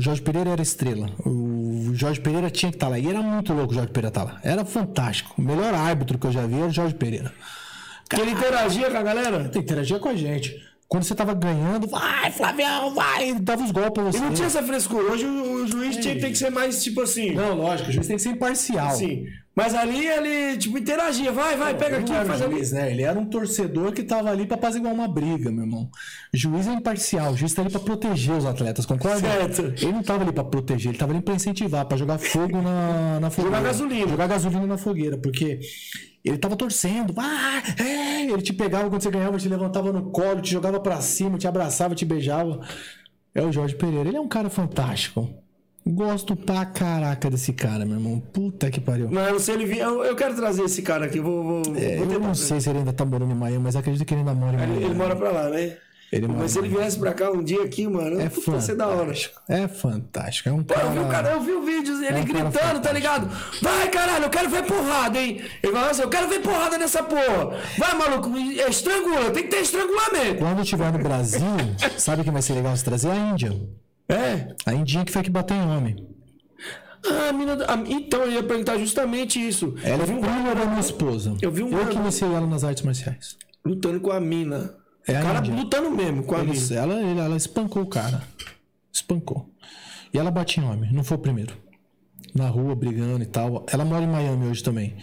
Jorge Pereira era estrela. O Jorge Pereira tinha que estar lá. E era muito louco o Jorge Pereira estar lá. Era fantástico. O melhor árbitro que eu já vi era o Jorge Pereira. Que ele interagia com a galera? Interagia com a gente. Quando você tava ganhando, vai, Flavião, vai, ele dava os golpes pra você. E não tinha essa frescura. Hoje o, o juiz tinha, tem que ser mais tipo assim. Não, lógico, o juiz tem que ser imparcial. Sim. Mas ali ele, tipo, interagia. Vai, vai, pega aqui, faz um ali. juiz, né? Ele era um torcedor que tava ali pra apaziguar uma briga, meu irmão. O juiz é imparcial, o juiz tá ali pra proteger os atletas, concorda? Certo. Ele não tava ali pra proteger, ele tava ali pra incentivar, pra jogar fogo na, na fogueira. Jogar gasolina. Jogar gasolina na fogueira, porque ele tava torcendo, ah, é! ele te pegava quando você ganhava, te levantava no colo, te jogava pra cima, te abraçava, te beijava. É o Jorge Pereira, ele é um cara fantástico. Gosto pra caraca desse cara, meu irmão. Puta que pariu. Mano, se ele vir, eu, eu quero trazer esse cara aqui. Vou, vou, É, vou eu não sei se ele ainda tá morando em Miami, mas acredito que ele ainda mora em Ele, Miami. ele mora pra lá, né? Ele Mas se ele viesse pra cá um dia aqui, mano, É ser da hora. É fantástico. É um Pô, eu vi, o cara, eu vi o vídeo dele É um cara gritando, tá ligado? Vai, caralho, eu quero ver porrada, hein? Ele falava assim, eu quero ver porrada nessa porra. Vai, maluco, estrangula, tem que ter estrangulamento. Quando eu estiver no Brasil, sabe quem vai ser legal se trazer? A Índia. É. A Indinha que foi que bateu em homem. Ah, a mina, a- então, eu ia perguntar justamente isso. Ela é eu vi um prima da minha esposa. Eu vi um Eu que cara- iniciei ela nas artes marciais. lutando com a mina. É o cara Índia. lutando mesmo com a Ele- ela, ele- ela espancou o cara. Espancou. E ela bate em homem, não foi o primeiro. Na rua, brigando e tal. Ela mora em Miami hoje também.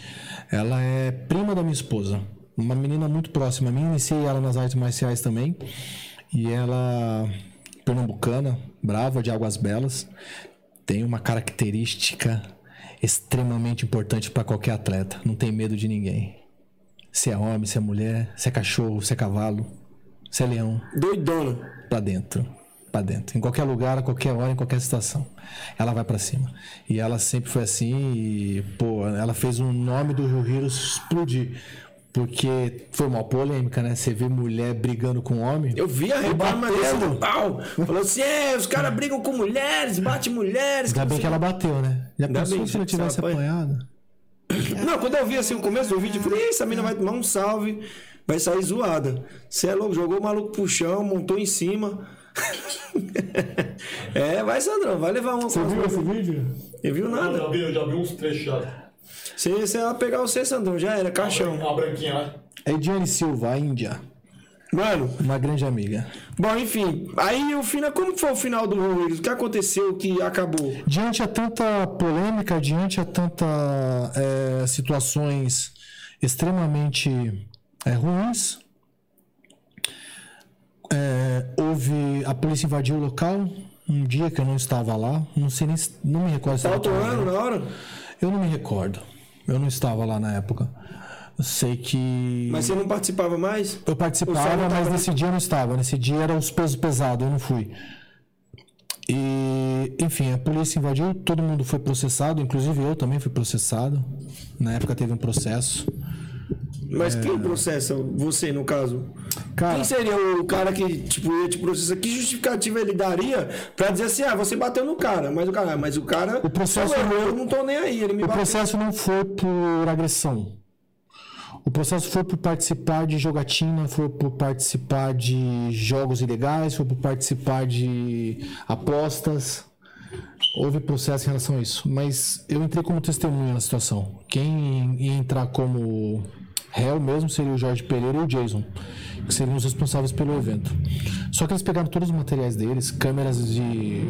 Ela é prima da minha esposa. Uma menina muito próxima a mim. Iniciei ela nas artes marciais também. E ela, pernambucana, brava, de Águas Belas, tem uma característica extremamente importante para qualquer atleta. Não tem medo de ninguém. Se é homem, se é mulher, se é cachorro, se é cavalo, se é leão Doidona. pra dentro. Pra dentro. Em qualquer lugar, a qualquer hora, em qualquer situação. Ela vai pra cima. E ela sempre foi assim e, pô, ela fez o nome do Rio explodir. Porque foi uma polêmica, né? Você vê mulher brigando com homem. Eu vi a reclama batendo. desse do pau. Falou assim: é, os caras brigam com mulheres, bate mulheres. Ainda bem que ela bateu, né? Já Ainda pensou bem, se ela se tivesse apanhado? Não, quando eu vi assim o começo do vídeo, eu falei: "Ih, essa mina vai tomar um salve, vai sair zoada. Você é louco, jogou o maluco pro chão, montou em cima. é, vai, Sandrão, vai levar uma Você viu esse vídeo? Eu viu Eu nada. já vi, eu já vi uns trechos já. Se, ela pegar você, Sandrão, já era, caixão. Uma branquinha, né? É Ediane Silva, a Índia. Mano, Uma grande amiga. bom, enfim. Aí o final, como foi o final do Ruídos? O que aconteceu que acabou? Diante a tanta polêmica, diante a tanta é, situações extremamente é, ruins, é, houve a polícia invadiu o local um dia que eu não estava lá, não sei nem, não me recordo. se estava atuando na hora? Eu não me recordo. Eu não estava lá na época. Eu sei que Mas você não participava mais? eu participava, mas tava- nesse dia eu não estava. Nesse dia era os pesos pesados, eu não fui. E, enfim, a polícia invadiu, todo mundo foi processado, inclusive eu também fui processado. Na época teve um processo. Mas quem processa você, no caso? Cara, Quem seria o cara que tipo, ia te processar? Que justificativa ele daria pra dizer assim, ah, você bateu no cara, mas o cara, "Ah, mas o cara. O processo- eu, eu não tô nem aí, ele me o bateu. processo não foi por agressão. O processo foi por participar de jogatina, foi por participar de jogos ilegais, foi por participar de apostas. Houve processo em relação a isso. Mas eu entrei como testemunha na situação. Quem ia entrar como réu mesmo seria o Jorge Pereira e o Jason, que seriam os responsáveis pelo evento. Só que eles pegaram todos os materiais deles, câmeras de.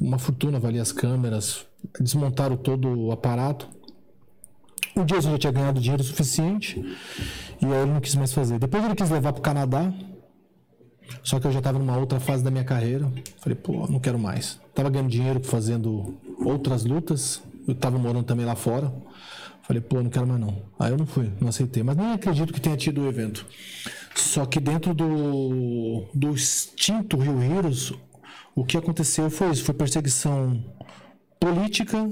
uma fortuna valia as câmeras, desmontaram todo o aparato. O Jason já tinha ganhado dinheiro suficiente e aí ele não quis mais fazer. Depois ele quis levar para o Canadá, só que eu já estava numa outra fase da minha carreira. Falei, pô, não quero mais. Tava ganhando dinheiro fazendo outras lutas. Eu tava morando também lá fora. Falei, pô, não quero mais não. Aí eu não fui, não aceitei. Mas nem acredito que tenha tido o evento. Só que dentro do, do extinto Rio Heroes, o que aconteceu foi isso: foi perseguição política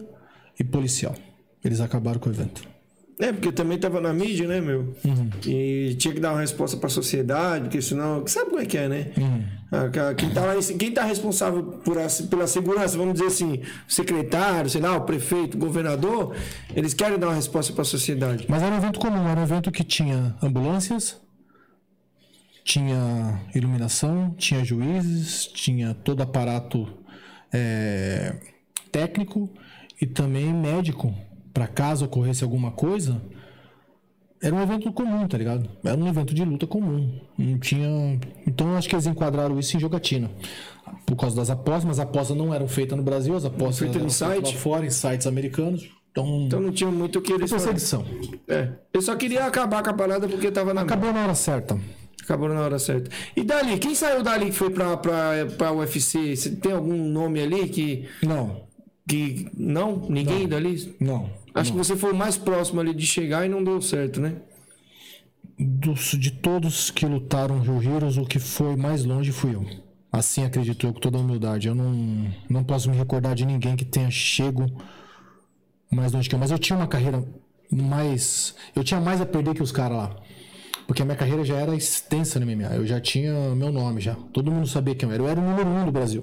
e policial. Eles acabaram com o evento. É, porque também tava na mídia, né, meu? Uhum. E tinha que dar uma resposta pra sociedade, porque senão. Sabe como é que é, né? Uhum. Ah, Quem tá, lá, em- quem tá responsável por a- pela segurança, vamos dizer assim, o secretário, sei lá, o prefeito, o governador, eles querem dar uma resposta pra sociedade. Mas era um evento comum, era um evento que tinha ambulâncias, tinha iluminação, tinha juízes, tinha todo aparato é, técnico e também médico para caso ocorresse alguma coisa. Era um evento comum, tá ligado? Era um evento de luta comum. Não tinha. Então eu acho que eles enquadraram isso em jogatina. Por causa das apostas, mas as apostas não eram feitas no Brasil, as apostas Feita eram feitas site? lá fora, em sites americanos. Então, Então não tinha muito o que eles perseguição. É. Eu só queria acabar com a parada porque tava na Acabou na hora certa. Acabou na hora certa. E dali, quem saiu dali que foi pra, pra, pra UFC? Tem algum nome ali que. Não, que não? Ninguém dali? não. Acho que você foi o mais próximo ali de chegar e não deu certo, né? Dos, de todos que lutaram Rio Heroes, o que foi mais longe fui eu. Assim acredito eu, com toda a humildade. Eu não, não posso me recordar de ninguém que tenha chego mais longe que eu. Mas eu tinha uma carreira mais. Eu tinha mais a perder que os caras lá. Porque a minha carreira já era extensa no MMA. Eu já tinha meu nome já. Todo mundo sabia quem eu era. Eu era o número um do Brasil.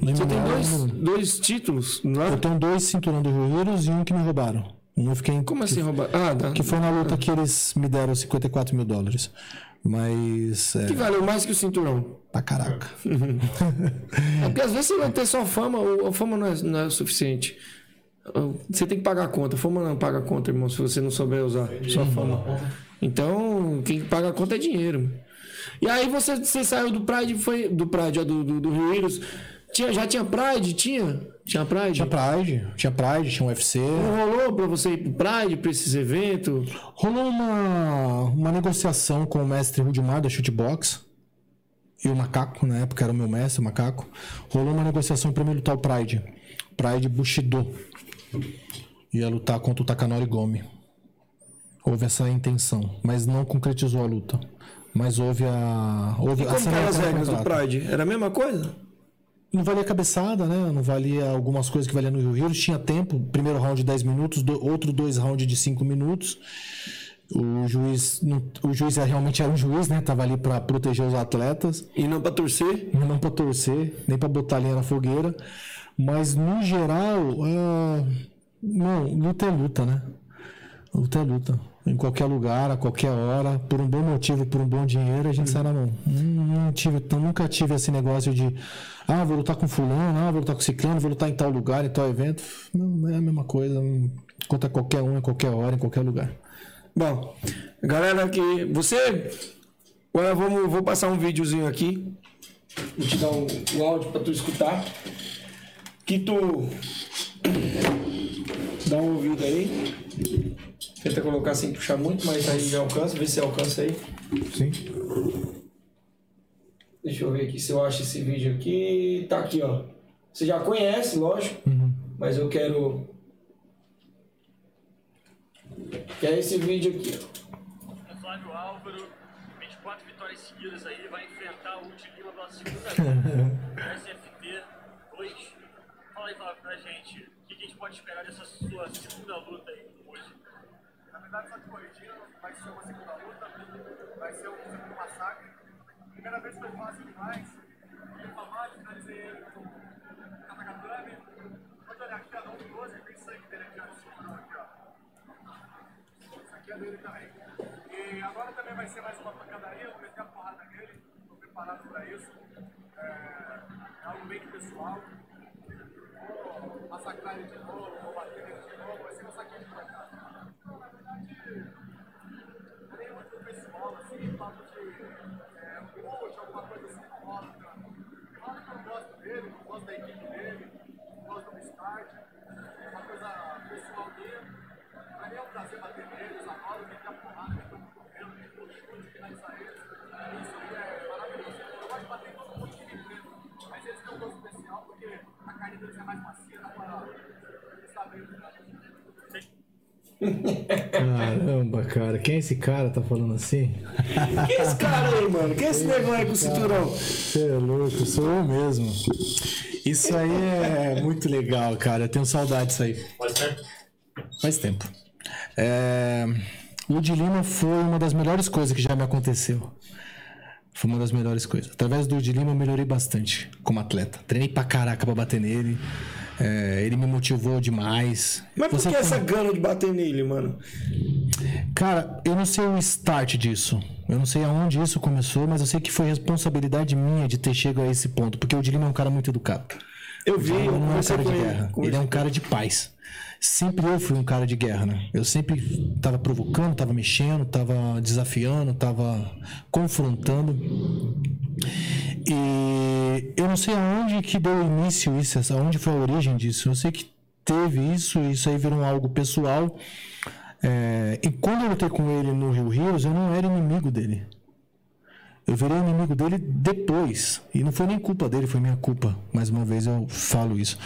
No Você MMA, tem dois, dois títulos, não é? Eu tenho dois cinturão do Rio Heroes e um que me roubaram. Um eu fiquei. Como assim roubar? Ah, dá. Que foi na luta que eles me deram 54 mil dólares. Mas. É, Que valeu mais que o cinturão. pra caraca. É porque às vezes você vai ter só fama, ou a fama não é, não é o suficiente. Você tem que pagar a conta. Fama não paga a conta, irmão, se você não souber usar sua fama. Então, quem paga a conta é dinheiro. E aí você, você saiu do Pride, foi. Do Pride, ó, do, do, do Rio Heroes. Tinha, já tinha Pride? Tinha? Tinha Pride? Tinha Pride, tinha Pride, tinha UFC. Não rolou pra você ir pro Pride, pra esses eventos? Rolou uma, uma negociação com o mestre Rudimar da Shootbox. E o Macaco, na época era o meu mestre, o Macaco. Rolou uma negociação pra mim lutar o Pride. Pride Bushido. Ia lutar contra o Takanori Gomi. Houve essa intenção, mas não concretizou a luta. Mas houve a. Houve E como eram as regras do. Pride? Era a mesma coisa? Não valia cabeçada, né? Não valia algumas coisas que valia no Rio Rio. Tinha tempo. Primeiro round de 10 minutos, do- outro dois rounds de 5 minutos. O juiz, o juiz é- realmente era um juiz, né? Tava ali pra proteger os atletas, E não pra torcer? não pra torcer, nem pra botar linha na fogueira. Mas no geral, é... não, luta é luta, né? Luta é luta. Em qualquer lugar, a qualquer hora, por um bom motivo, por um bom dinheiro, a gente sai na mão. Não, tive, nunca tive esse negócio de ah, vou lutar com fulano, ah, vou lutar com ciclano, vou lutar em tal lugar, em tal evento. Não é a mesma coisa. Contra qualquer um, em qualquer hora, em qualquer lugar. Bom, galera aqui, você. Agora vamos, vou passar um videozinho aqui. Vou te dar o, o áudio pra tu escutar. Que tu. Dá um ouvido aí. Tenta colocar sem puxar muito, mas aí já alcança. Vê se alcança aí. Sim. Deixa eu ver aqui se eu acho esse vídeo aqui. Tá aqui, ó. Você já conhece, lógico. Mas eu quero. Que é esse vídeo aqui, ó. Flávio Álvaro, 24 vitórias seguidas aí, vai enfrentar o Udi Lima pela segunda vez. SFT 2. Fala aí, pra gente, o que a gente pode esperar dessa sua segunda luta aí hoje? Na verdade, só te corrigindo, vai ser uma segunda luta, vai ser um segundo massacre. Primeira vez foi fácil demais. Fui famado, finalizei ele com Katakatame. Pode olhar aqui, ó, não 12, tem sangue dele aqui, ó, no cinturão aqui, ó. Isso aqui é dele também. E agora também vai ser mais uma pancadaria, eu vou meter a porrada nele, estou preparado para isso. É, é algo bem pessoal. Vou massacrar ele de novo, vou bater nele de novo, vai ser um saquinho de pancada. Na verdade, não é muito pessoal, assim, papo de é, um coach, alguma coisa assim, não rola tanto. Rola que eu não gosto dele, não gosto da equipe dele, não gosto do start, é uma coisa pessoal minha. Pra mim é um prazer bater neles, adoro meter a porrada, meter o cotovelo, meter o chute, finalizar eles. Isso aí é maravilhoso. Eu gosto de bater em todo mundo que me enfrenta, mas eles têm um gosto especial porque a carne deles é mais macia, dá pra estar bem no Caramba, cara. Quem é esse cara tá falando assim? Quem é esse cara aí, mano? Quem é esse negão aí com o cinturão? Você é louco, sou eu mesmo. Isso aí é muito legal, cara. Eu tenho saudade disso aí. Pode ser? Faz tempo. É... O de Lima foi uma das melhores coisas que já me aconteceu. Foi uma das melhores coisas. Através do de Lima eu melhorei bastante como atleta. Treinei pra caraca pra bater nele. É, ele me motivou demais. Mas por Você que essa gana de bater nele, mano? Cara, eu não sei o start disso. Eu não sei aonde isso começou, mas eu sei que foi responsabilidade minha de ter chegado a esse ponto. Porque o de Lima é um cara muito educado. Eu vi, Ele não é um cara de guerra. Ele é um cara de paz. Sempre eu fui um cara de guerra, né? Eu sempre tava provocando, tava mexendo, tava desafiando, tava confrontando. E eu não sei aonde que deu início isso, aonde foi a origem disso. Eu sei que teve isso, isso aí virou algo pessoal. É, e quando eu lutei com ele no Rio Rios, eu não era inimigo dele. Eu virei inimigo dele depois. E não foi nem culpa dele, foi minha culpa. Mais uma vez eu falo isso.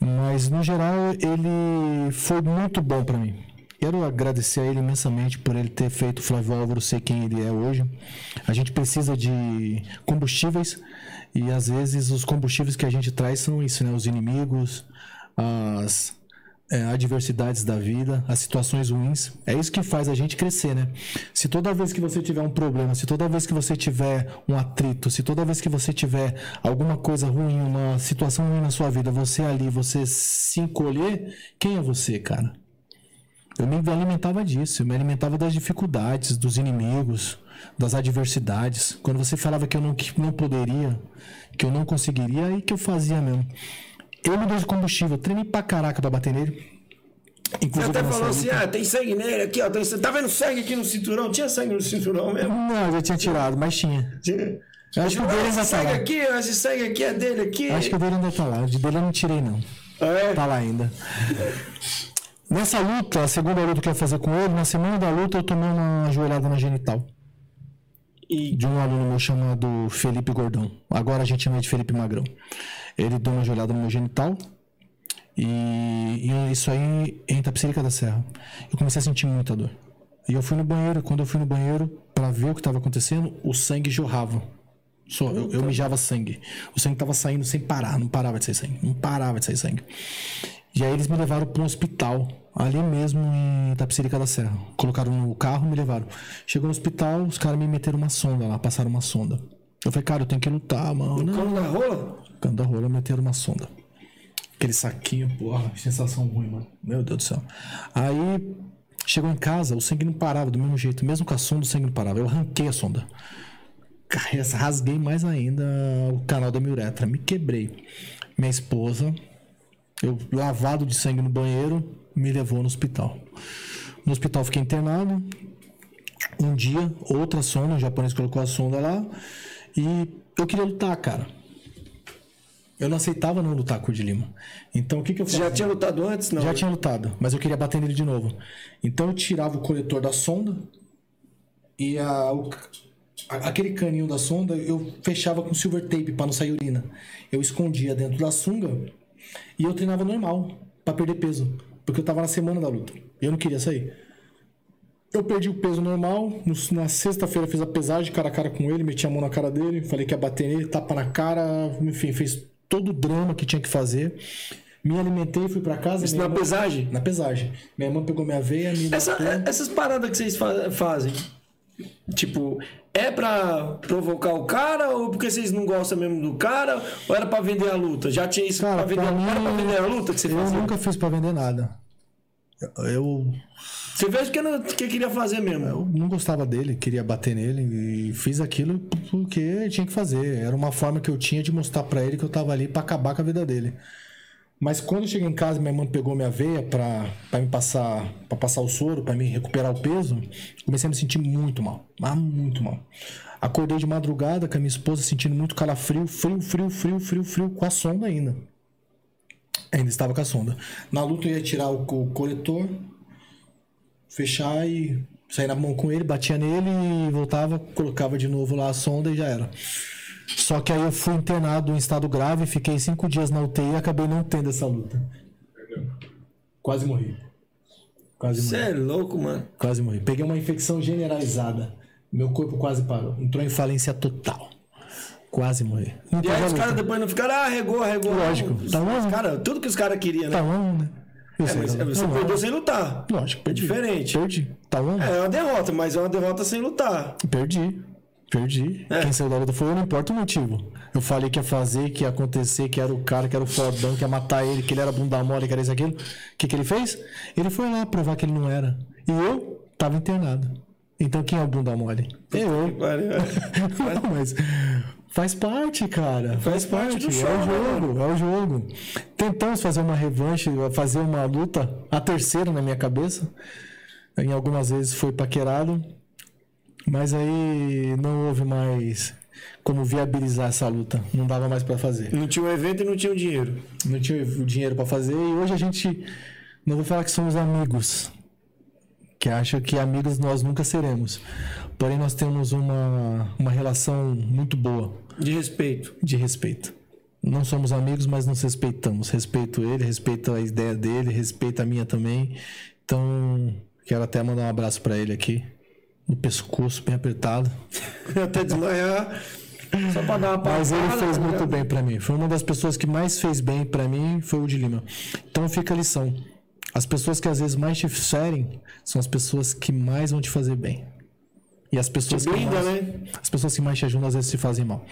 Mas no geral ele foi muito bom para mim. Quero agradecer a ele imensamente por ele ter feito o Flávio Álvaro ser quem ele é hoje. A gente precisa de combustíveis e às vezes os combustíveis que a gente traz são isso, né? Os inimigos, as, é, adversidades da vida, as situações ruins. É isso que faz a gente crescer, né? Se toda vez que você tiver um problema, se toda vez que você tiver um atrito, se toda vez que você tiver alguma coisa ruim, uma situação ruim na sua vida, você ali, você se encolher, quem é você, cara? Eu me alimentava disso, eu me alimentava das dificuldades, dos inimigos, das adversidades. Quando você falava que eu não, que não poderia, que eu não conseguiria, aí que eu fazia mesmo. Eu mudei de combustível, treinei pra caraca pra bater nele. Você Inclusive até nessa falou assim: ah, tem sangue nele aqui, ó. Tem... Tá vendo sangue aqui no cinturão? Tinha sangue no cinturão mesmo. Não, eu já tinha tirado, mas tinha. Eu acho que o dele Ah, ainda tá lá. aqui, esse sangue aqui é dele aqui. Acho que o dele ainda tá lá. O de dele eu não tirei, não. É. Tá lá ainda. Nessa luta, a segunda luta que eu ia fazer com ele, na semana da luta eu tomei uma joelhada na genital. E De um aluno meu chamado Felipe Gordão. Agora a gente chama de Felipe Magrão. Ele deu uma joelhada no meu genital. E, e isso aí em Itapecerica da Serra. Eu comecei a sentir muita dor. E eu fui no banheiro. Quando eu fui no banheiro pra ver o que estava acontecendo, o sangue jorrava. Só, eu, eu mijava sangue. O sangue tava saindo sem parar, não parava de sair sangue. Não parava de sair sangue. E aí eles me levaram para um hospital, ali mesmo em Itapecerica da Serra. Colocaram no carro me levaram. Chegou no hospital, os caras me meteram uma sonda lá, passaram uma sonda. Eu falei, cara, eu tenho que lutar, mano. Como na rola? Cano da rola, meteram uma sonda. Aquele saquinho, porra, sensação ruim, mano. Meu Deus do céu. Aí, chegou em casa, o sangue não parava do mesmo jeito. Mesmo com a sonda, o sangue não parava. Eu arranquei a sonda. Rasguei mais ainda o canal da minha uretra. Me quebrei. Minha esposa, eu lavado de sangue no banheiro, me levou no hospital. No hospital fiquei internado. Um dia, outra sonda, o japonês colocou a sonda lá. E eu queria lutar, cara. Eu não aceitava não lutar com o de Lima. Então o que, que eu Você fazia? já tinha lutado antes? Não. Já tinha lutado, mas eu queria bater nele de novo. Então eu tirava o coletor da sonda e a, o- a- aquele caninho da sonda eu fechava com silver tape para não sair urina. Eu escondia dentro da sunga e eu treinava normal para perder peso, porque eu tava na semana da luta. E eu não queria sair. Eu perdi o peso normal. no- na sexta-feira fiz a pesagem cara a cara com ele, meti a mão na cara dele, falei que ia bater nele, tapa na cara, enfim, fez todo o drama que tinha que fazer. Me alimentei, fui pra casa. Isso na irmã- pesagem? Na pesagem. Minha irmã pegou minha veia, me Essa- é- essas paradas que vocês fa- fazem, tipo, é pra provocar o cara ou porque vocês não gostam mesmo do cara? Ou era pra vender a luta? Já tinha isso pra vender pra a luta? Era pra mim, vender a luta que você Eu fazia? nunca fiz pra vender nada. Eu, Você fez não, que queria fazer mesmo. eu não gostava dele, queria bater nele e fiz aquilo porque tinha que fazer. Era uma forma que eu tinha de mostrar pra ele que eu tava ali pra acabar com a vida dele. Mas quando eu cheguei em casa, minha mãe pegou minha veia pra me passar para passar o soro, pra me recuperar o peso, comecei a me sentir muito mal, mas muito mal. Acordei de madrugada com a minha esposa sentindo muito calafrio, frio, frio, frio, frio, frio, com a sonda ainda. Ainda estava com a sonda. Na luta eu ia tirar o, co- coletor, fechar e sair na mão com ele, batia nele e voltava, colocava de novo lá a sonda e já era. Só que aí eu fui internado em estado grave, fiquei cinco dias na UTI e acabei não tendo essa luta. Quase morri. Quase Você morri. é louco, mano. Quase morri. Peguei uma infecção generalizada. Meu corpo quase parou. Entrou em falência total. Quase morri. Não E aí os caras depois não ficaram, ah, regou, regou. Lógico. Tá bom. os cara, tudo que os caras queriam, né? Tá bom, né? É, mas você bom. perdeu sem lutar. Lógico, perdi. diferente. Perdi. Tá bom? É uma derrota, mas é uma derrota sem lutar. Perdi. Perdi. É. Quem saiu da luta foi eu, não importa o motivo. Eu falei que ia fazer, que ia acontecer, que era o cara, que era o fodão, que ia matar ele, que ele era bunda mole, que era isso aquilo. O que, que ele fez? Ele foi lá provar que ele não era. E eu tava internado. Então quem é o bunda mole? Eu. Não, mas faz parte, cara. Faz, parte parte. do show, é o jogo, é o jogo. Tentamos fazer uma revanche, fazer uma luta, a terceira na minha cabeça. Em algumas vezes foi paquerado. Mas aí não houve mais como viabilizar essa luta. Não dava mais pra fazer. Não tinha um evento e não tinha o dinheiro. Não tinha o dinheiro pra fazer. E hoje a gente. Não vou falar que somos amigos. Que acho que amigos nós nunca seremos. Porém, nós temos uma, uma relação muito boa De respeito. de respeito. Não somos amigos, mas nos respeitamos. Respeito ele, respeito a ideia dele, respeito a minha também. Então, quero até mandar um abraço pra ele aqui. No pescoço, bem apertado. Até desmaiar. Só pra dar uma Mas ele fez tá muito bem pra mim. Foi uma das pessoas que mais fez bem pra mim, foi o de Lima. Então fica a lição. As pessoas que às vezes mais te ferem são as pessoas que mais vão te fazer bem. E as pessoas que blinda, mais, né? as pessoas que mais te ajudam às vezes te fazem mal.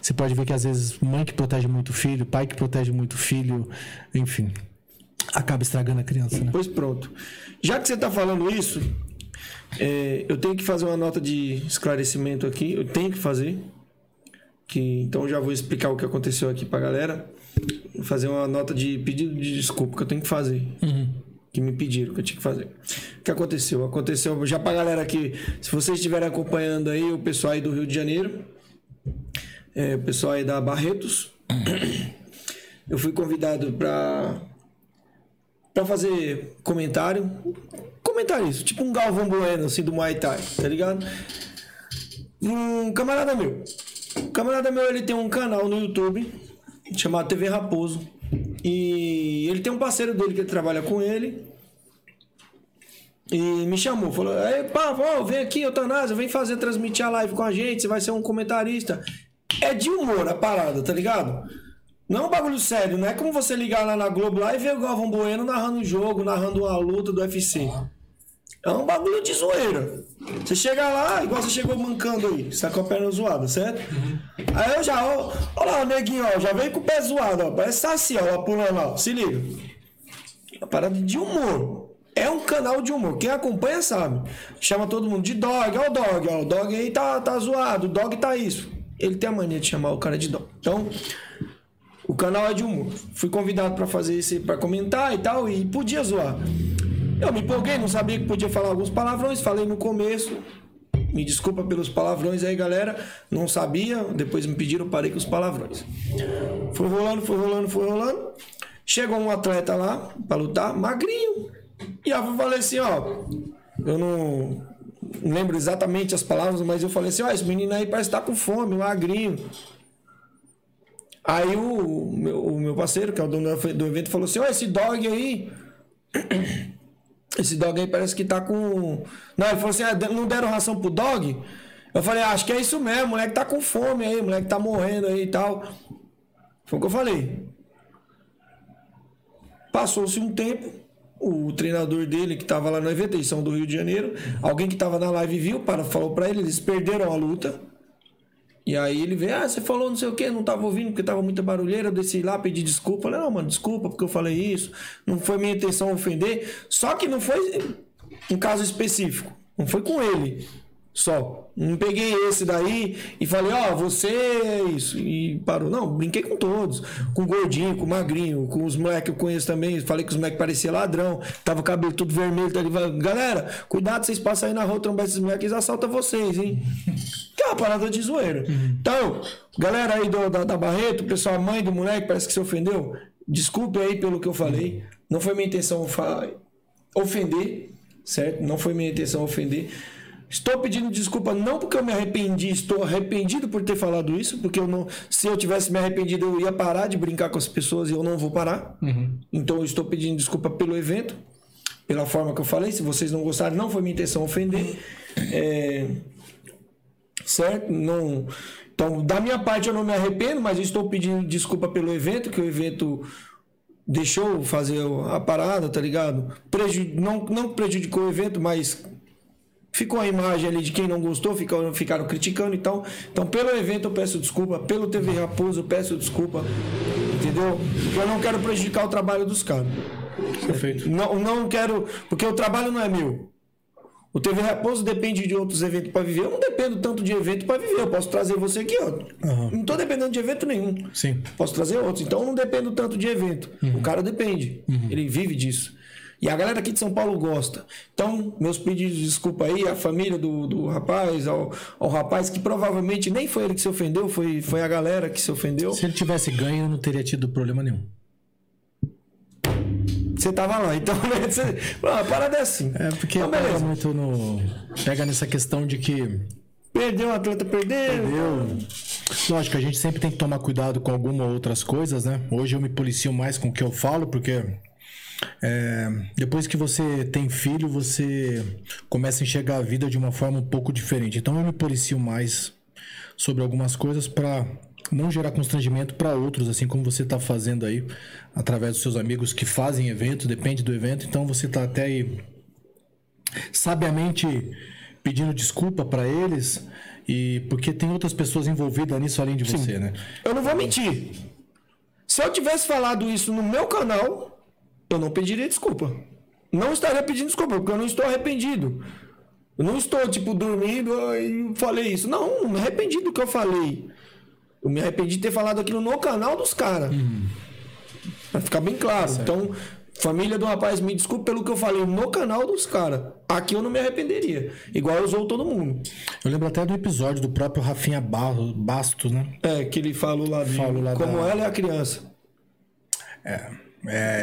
Você pode ver que às vezes mãe que protege muito o filho, pai que protege muito o filho, enfim, acaba estragando a criança, né? Pois pronto. Já que você tá falando isso, é, eu tenho que fazer uma nota de esclarecimento aqui. Eu tenho que fazer. Que, então já vou explicar o que aconteceu aqui pra galera. Vou fazer uma nota de pedido de desculpa que eu tenho que fazer. Que me pediram que eu tinha que fazer. O que aconteceu? Aconteceu já pra galera aqui. Se vocês estiverem acompanhando aí, o pessoal aí do Rio de Janeiro, é, o pessoal aí da Barretos, eu fui convidado pra pra fazer comentário. Comentário isso, tipo um Galvão Bueno, assim, do Muay Thai, tá ligado? Um camarada meu. Camarada meu, ele tem um canal no YouTube chamado TV Raposo. E ele tem um parceiro dele que trabalha com ele. E me chamou, falou: pá, ó, vem aqui, Eutanásia, vem fazer transmitir a live com a gente, você vai ser um comentarista. É de humor a parada, tá ligado? Não é um bagulho sério, não é como você ligar lá na Globo lá e ver o Galvão Bueno narrando um jogo, narrando uma luta do UFC. É um bagulho de zoeira. Você chega lá, igual você chegou mancando aí, você tá com a perna zoada, certo? Aí eu já, ó, ó lá o neguinho, ó, já veio com o pé zoado, ó, parece assim, ó, lá pulando lá, ó, se liga. É uma parada de humor. É um canal de humor. Quem acompanha sabe. Chama todo mundo de dog, ó o dog, ó, o dog aí tá, tá zoado, o dog tá isso. Ele tem a mania de chamar o cara de dog. Então, o canal é de humor. Fui convidado pra fazer isso, pra comentar e tal, e podia zoar. Eu me empolguei, não sabia que podia falar alguns palavrões, falei no começo. Me desculpa pelos palavrões aí, galera. Não sabia, depois me pediram, parei com os palavrões. Foi rolando, foi rolando, foi rolando. Chegou um atleta lá pra lutar, magrinho. E eu falei assim, ó. Eu não lembro exatamente as palavras, mas eu falei assim, ó, esse menino aí parece estar com fome, magrinho. Aí o meu, o meu parceiro, que é o dono do evento, falou assim: Ó, esse dog aí. Esse dog aí parece que tá com. Não, ele falou assim: ah, não deram ração pro dog? Eu falei: ah, acho que é isso mesmo, o moleque tá com fome aí, o moleque tá morrendo aí e tal. Foi o que eu falei. Passou-se um tempo, o treinador dele, que tava lá no evento, eles são do Rio de Janeiro, alguém que tava na live viu, para, falou pra ele, eles perderam a luta. E aí ele veio, ah, você falou não sei o que, não tava ouvindo porque tava muita barulheira, eu desci lá, pedi desculpa. Falei, não, mano, desculpa porque eu falei isso, não foi minha intenção ofender. Só que não foi um caso específico, não foi com ele só. Não peguei esse daí e falei, ó, você é isso. E parou. Não, brinquei com todos. Com o gordinho, com o magrinho, com os moleques que eu conheço também. Falei que os moleques pareciam ladrão. Tava o cabelo tudo vermelho. Tá ali. Galera, cuidado, vocês passam aí na rua, trombar esses moleques, eles assaltam vocês, hein? Que é uma parada de zoeira. Então, galera aí do, da, da Barreto, pessoal, a mãe do moleque parece que se ofendeu. Desculpe aí pelo que eu falei. Não foi minha intenção ofender, certo? Não foi minha intenção ofender. Estou pedindo desculpa não porque eu me arrependi, estou arrependido por ter falado isso, porque eu não, se eu tivesse me arrependido eu ia parar de brincar com as pessoas e eu não vou parar. Então eu estou pedindo desculpa pelo evento, pela forma que eu falei. Se vocês não gostaram, não foi minha intenção ofender. É, certo? Não. Então, da minha parte eu não me arrependo, mas estou pedindo desculpa pelo evento, que o evento deixou fazer a parada, tá ligado? Preju... Não, não prejudicou o evento, mas ficou a imagem ali de quem não gostou, ficaram, ficaram criticando e tal. Então, pelo evento eu peço desculpa, pelo TV Raposo eu peço desculpa, entendeu? Porque eu não quero prejudicar o trabalho dos caras. Perfeito. Não, não quero, porque o trabalho não é meu. O TV Raposo depende de outros eventos para viver. Eu não dependo tanto de evento para viver. Eu posso trazer você aqui, ó. Não tô dependendo de evento nenhum. Sim. Posso trazer outros. Então eu não dependo tanto de evento. O cara depende. Ele vive disso. E a galera aqui de São Paulo gosta. Então, meus pedidos de desculpa aí à família do, do rapaz, ao, ao rapaz que provavelmente nem foi ele que se ofendeu, foi, foi a galera que se ofendeu. Se ele tivesse ganho, eu não teria tido problema nenhum. Você tava lá. Então, né? Você... Ah, parada é assim. É porque Então, pega muito no. Pega nessa questão de que. Perdeu, o atleta perdeu. Eu. Lógico, a gente sempre tem que tomar cuidado com alguma ou outras coisas, né? Hoje eu me policio mais com o que eu falo, porque é, depois que você tem filho, você começa a enxergar a vida de uma forma um pouco diferente. Então eu me policio mais sobre algumas coisas para não gerar constrangimento para outros, assim como você está fazendo aí através dos seus amigos que fazem evento, depende do evento. Então você está até aí sabiamente pedindo desculpa para eles e porque tem outras pessoas envolvidas nisso além de você, né? Eu não vou mentir. Se eu tivesse falado isso no meu canal, eu não pediria desculpa. Não estaria pedindo desculpa, porque eu não estou arrependido. Eu não estou, tipo, dormindo e falei isso. Não, não me arrependi do que eu falei. Eu me arrependi de ter falado aquilo no canal dos caras. Pra ficar bem claro. Então, família do rapaz, me desculpe pelo que eu falei no canal dos caras. Aqui eu não me arrependeria. Igual usou todo mundo. Eu lembro até do episódio do próprio Rafinha Ba- Bastos, né? É, que ele falou lá de Falou lá como da- ela é a criança. É,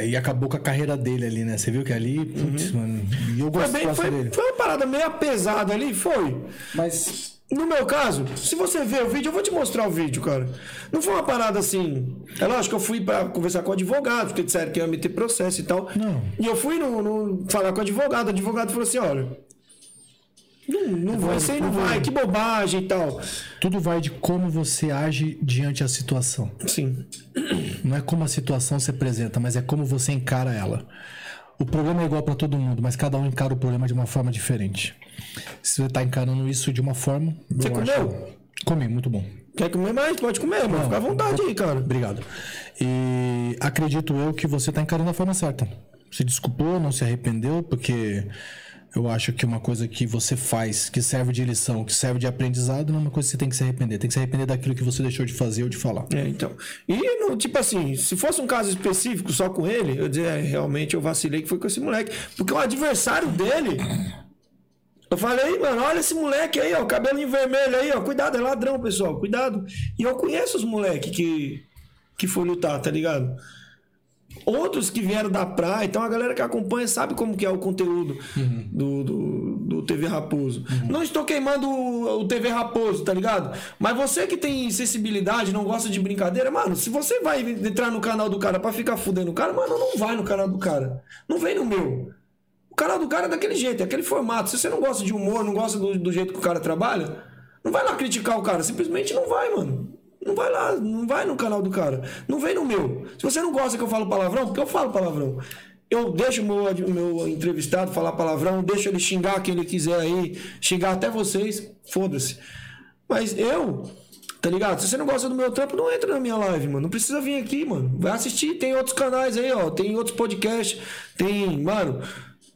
e acabou com a carreira dele ali, né? Você viu que ali, putz, mano. E eu Foi, gosto, bem, foi, dele. foi uma parada meio pesada ali, foi. Mas No meu caso, se você ver o vídeo, eu vou te mostrar o vídeo, cara. Não foi uma parada assim. É lógico que eu fui pra conversar com o advogado, porque disseram que ia meter processo e tal. Não. E eu fui no, no- falar com o advogado, o advogado falou assim: olha. Não, não vai, aí não vai, que bobagem e tal. tudo vai de como você age diante da situação. Sim. Não é como a situação se apresenta, mas é como você encara ela. O problema é igual para todo mundo, mas cada um encara o problema de uma forma diferente. Se você tá encarando isso de uma forma. Você eu comeu? Comi, muito bom. Quer comer mais? Pode comer, mano. Fica à vontade aí, cara. Obrigado. E acredito eu que você tá encarando da forma certa. Se desculpou, não se arrependeu, porque eu acho que uma coisa que você faz, que serve de lição, que serve de aprendizado, não é uma coisa que você tem que se arrepender. Tem que se arrepender daquilo que você deixou de fazer ou de falar. É, então. E, no, tipo assim, se fosse um caso específico só com ele, eu dizer, é, realmente eu vacilei que foi com esse moleque. Porque o adversário dele. Eu falei, mano, olha esse moleque aí, ó, cabelinho vermelho aí, ó. Cuidado, é ladrão, pessoal, cuidado. E eu conheço os moleques que, que foi lutar, tá ligado? Outros que vieram da praia, então a galera que acompanha sabe como que é o conteúdo do, do, do TV Raposo. Não estou queimando o, o TV Raposo, tá ligado? Mas você que tem sensibilidade, não gosta de brincadeira, mano, se você vai entrar no canal do cara pra ficar fudendo o cara, mano, não vai no canal do cara. Não vem no meu. O canal do cara é daquele jeito, é aquele formato. Se você não gosta de humor, não gosta do, do jeito que o cara trabalha, não vai lá criticar o cara. Simplesmente não vai, mano. Não vai lá, não vai no canal do cara. Não vem no meu. Se você não gosta que eu falo palavrão, porque eu falo palavrão. Eu deixo o meu, meu entrevistado falar palavrão, deixo ele xingar quem ele quiser aí, xingar até vocês, foda-se. Mas eu, tá ligado? Se você não gosta do meu trampo, não entra na minha live, mano. Não precisa vir aqui, mano. Vai assistir, tem outros canais aí, ó. Tem outros podcasts. Tem, mano.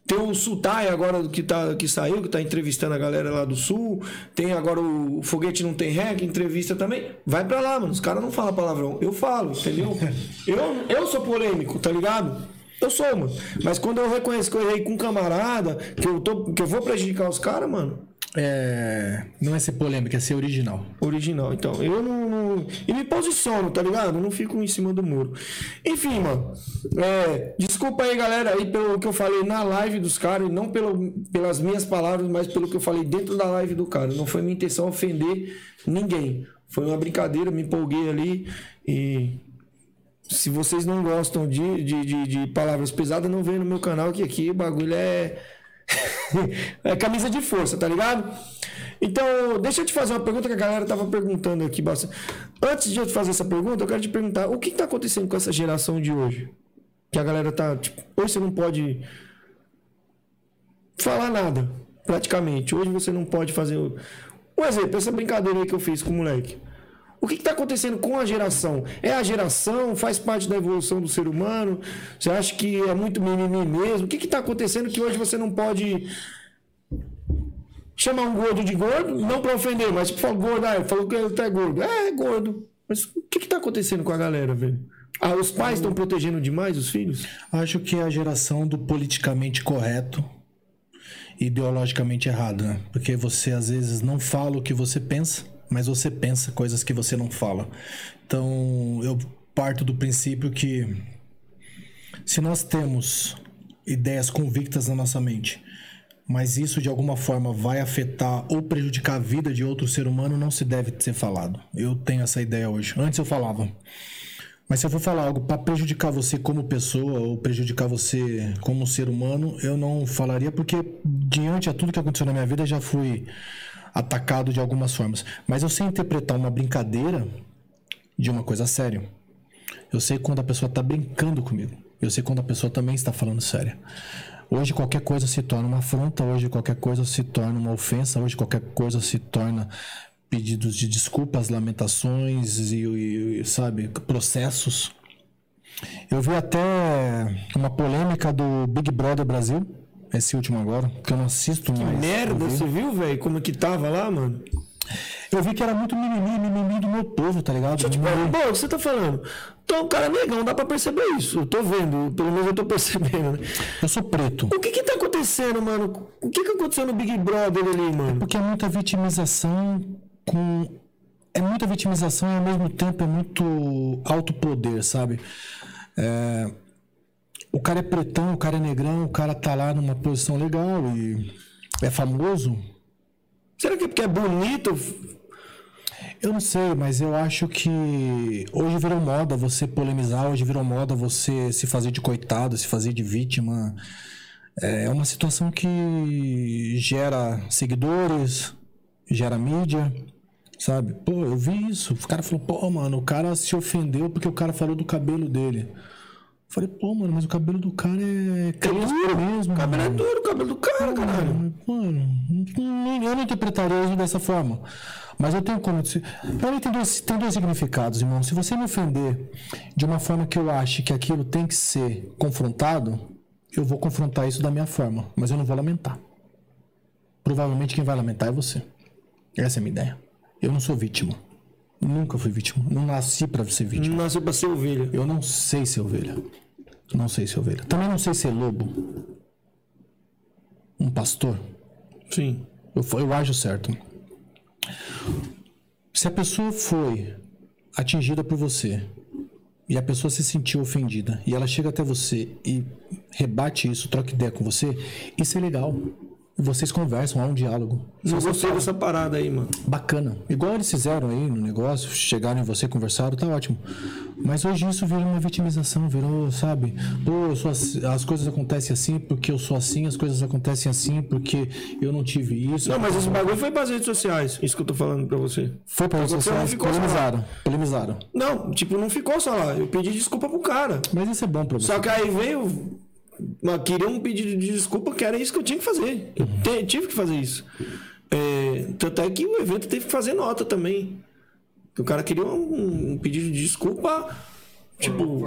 Tem o Sultai agora que, tá, que saiu, que tá entrevistando a galera lá do Sul. Tem agora o Foguete Não Tem que entrevista também. Vai pra lá, mano. Os caras não falam palavrão. Eu falo, entendeu? eu, eu sou polêmico, tá ligado? Eu sou, mano. Mas quando eu reconheço que eu errei com um camarada, que eu, tô, que eu vou prejudicar os caras, mano, É, não é ser polêmica, é ser original. original. Então, eu não, não- E me posiciono, tá ligado? Não fico em cima do muro. Enfim, mano. é, desculpa aí, galera, aí pelo que eu falei na live dos caras, não pelo, pelas minhas palavras, mas pelo que eu falei dentro da live do cara. Não foi minha intenção ofender ninguém. Foi uma brincadeira, me empolguei ali e. Se vocês não gostam de, de, de, de palavras pesadas, não vem no meu canal, que aqui o bagulho é. É camisa de força, tá ligado? Então, deixa eu te fazer uma pergunta que a galera tava perguntando aqui bastante. Antes de eu te fazer essa pergunta, eu quero te perguntar: o que, tá acontecendo com essa geração de hoje? Que a galera tá. Tipo, hoje você não pode falar nada, praticamente. Hoje você não pode fazer. Um exemplo, essa brincadeira aí que eu fiz com o moleque. O que está acontecendo com a geração? É a geração? Faz parte da evolução do ser humano? Você acha que é muito mimimi mesmo? O que está acontecendo que hoje você não pode chamar um gordo de gordo? Não para ofender, mas tipo, fala gordo, ah, falou que ele é gordo. É, é gordo. Mas o que está acontecendo com a galera, velho? Ah, os pais estão protegendo demais os filhos? Acho que é a geração do politicamente correto ideologicamente errado, né? Porque você às vezes não fala o que você pensa, mas você pensa coisas que você não fala. Então, eu parto do princípio que se nós temos ideias convictas na nossa mente, mas isso de alguma forma vai afetar ou prejudicar a vida de outro ser humano, não se deve ser falado. Eu tenho essa ideia hoje. Antes eu falava. Mas se eu for falar algo para prejudicar você como pessoa ou prejudicar você como ser humano, eu não falaria porque diante a tudo que aconteceu na minha vida já fui atacado de algumas formas. Mas eu sei interpretar uma brincadeira de uma coisa séria. Eu sei quando a pessoa tá brincando comigo. Eu sei quando a pessoa também está falando séria. Hoje qualquer coisa se torna uma afronta, hoje qualquer coisa se torna uma ofensa, hoje qualquer coisa se torna pedidos de desculpas, lamentações e, e- e, sabe, processos. Eu vi até uma polêmica do Big Brother Brasil, esse último agora, que eu não assisto mais. Merda, eu vi. você viu, velho, como é que tava lá, mano? Eu vi que era muito mimimi, mimimi do meu povo, tá ligado? Tipo, pô, o que você tá falando? Então, cara é negão, dá pra perceber isso. Eu tô vendo, pelo menos eu tô percebendo, né? Eu sou preto. O que que tá acontecendo, mano? O que que aconteceu no Big Brother ali, mano? Porque é muita vitimização com. É muita vitimização e ao mesmo tempo é muito alto poder, sabe? É, O cara é pretão, o cara é negrão, o cara tá lá numa posição legal e é famoso. Será que é porque é bonito? Eu não sei, mas eu acho que hoje virou moda você polemizar, hoje virou moda você se fazer de coitado, se fazer de vítima. É uma situação que gera seguidores, gera mídia, sabe? Pô, eu vi isso. O cara falou, pô, mano, o cara se ofendeu porque o cara falou do cabelo dele. Falei, pô, mano, mas o cabelo do cara é crespo mesmo. O cabelo é mano. duro, o cabelo do cara, caralho. Mano, não- eu não interpretaria isso dessa forma. Mas eu tenho como. Pra mim tem dois, tem dois significados, irmão. Se você me ofender de uma forma que eu ache que aquilo tem que ser confrontado, eu vou confrontar isso da minha forma. Mas eu não vou lamentar. Provavelmente quem vai lamentar é você. Essa é a minha ideia. Eu não sou vítima. Nunca fui vítima. Não nasci pra ser vítima. Não nasceu pra ser ovelha. Eu não sei ser ovelha. Não sei ser ovelha. Também não sei ser lobo. Um pastor. Sim. Eu, eu ajo certo. Se a pessoa foi atingida por você e a pessoa se sentiu ofendida e ela chega até você e rebate isso, troca ideia com você, isso é legal. Vocês conversam, há um diálogo. Não gostei dessa parada aí, mano. Bacana. Igual eles fizeram aí no negócio, chegaram em você, conversaram, tá ótimo. Mas hoje isso virou uma vitimização, virou, sabe? Pô, eu assim- as coisas acontecem assim porque eu sou assim, as coisas acontecem assim porque eu não tive isso. Não, mas esse bagulho foi pras redes sociais. Isso que eu tô falando pra você. Foi para Você não sociais, polemizaram, polemizaram. Não, tipo, não ficou só lá. Eu pedi desculpa pro cara. Mas isso é bom pra você. Só que aí veio. Queria um pedido de desculpa, que era isso que eu tinha que fazer. Eu te- tive que fazer isso. É, tanto é que o evento teve que fazer nota também. O cara queria um, um pedido de desculpa, tipo,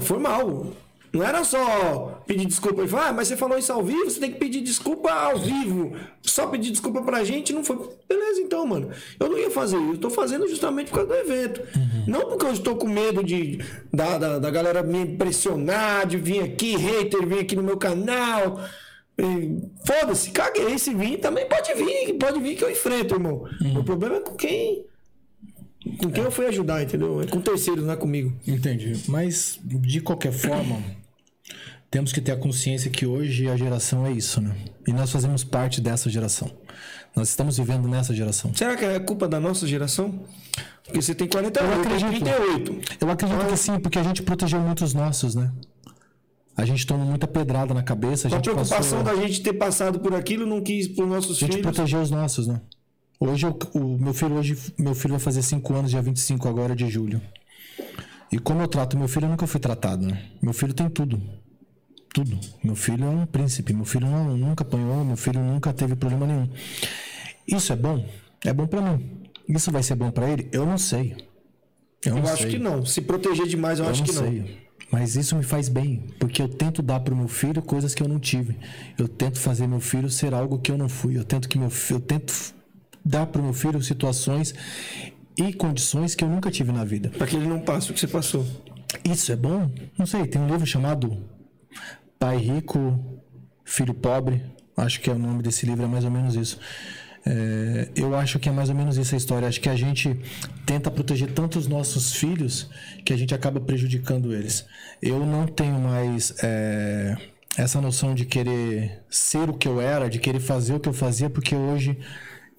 formal. Não era só pedir desculpa e falar, ah, mas você falou isso ao vivo, você tem que pedir desculpa ao vivo. Só pedir desculpa pra gente não foi. Beleza, então, mano. Eu não ia fazer isso. Eu tô fazendo justamente por causa do evento. Não porque eu estou com medo de da, da, da galera me impressionar, de vir aqui, hater, vir aqui no meu canal. Foda-se, caguei. Se vir, também pode vir. Pode vir que eu enfrento, irmão. O problema é com quem. Com quem eu fui ajudar, entendeu? É com terceiros, não é comigo. Entendi. Mas, de qualquer forma, temos que ter a consciência que hoje a geração é isso, né? E nós fazemos parte dessa geração. Nós estamos vivendo nessa geração. Será que é culpa da nossa geração? Porque você tem 48, Eu eu acredito. 38. Eu acredito que sim, porque a gente protegeu muitos nossos, né? A gente tomou muita pedrada na cabeça, a A preocupação passou... da gente ter passado por aquilo não quis para os nossos A gente filhos. protegeu os nossos, né? Hoje eu- o meu filho hoje meu filho vai fazer 5 anos, dia 25 agora de julho. E como eu trato meu filho, eu nunca fui tratado, né? Meu filho tem tudo. Tudo. Meu filho é um príncipe, meu filho não, nunca apanhou, meu filho nunca teve problema nenhum. Isso é bom? É bom pra mim. Isso vai ser bom pra ele? Eu não sei. Eu, Eu não acho sei. que não. Se proteger demais, eu, Eu acho não que não. sei. Mas isso me faz bem, porque eu tento dar pro meu filho coisas que eu não tive. Eu tento fazer meu filho ser algo que eu não fui. Eu tento que meu eu tento dar pro meu filho situações e condições que eu nunca tive na vida. Para que ele não passe o que você passou. Isso é bom? Não sei, tem um livro chamado Pai Rico, Filho Pobre. Acho que é o nome desse livro, é mais ou menos isso. É, eu acho que é mais ou menos isso a história. Acho que a gente tenta proteger tanto os nossos filhos que a gente acaba prejudicando eles. Eu não tenho mais é, essa noção de querer ser o que eu era, de querer fazer o que eu fazia, porque hoje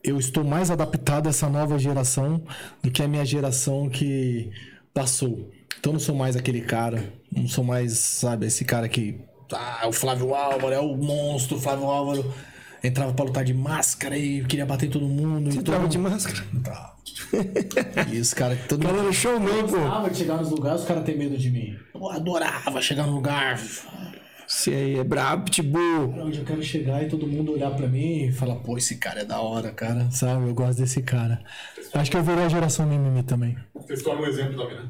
eu estou mais adaptado a essa nova geração do que a minha geração que passou. Então eu não sou mais aquele cara, não sou mais, sabe, esse cara que. Ah, o Flávio Álvaro é o monstro, o Flávio Álvaro entrava pra lutar de máscara e queria bater em todo mundo. Você então, trava de máscara. Tá. E os caras que todo era showman, pô. gostava de chegar nos lugares, os caras têm medo de mim. Eu adorava chegar no lugar. Você aí é brabo, pitbull. Onde eu quero chegar e todo mundo olhar pra mim e falar, pô, esse cara é da hora, cara. Sabe? Eu gosto desse cara. Acho que eu virei a geração mimimi também. Você se torna um exemplo também, né?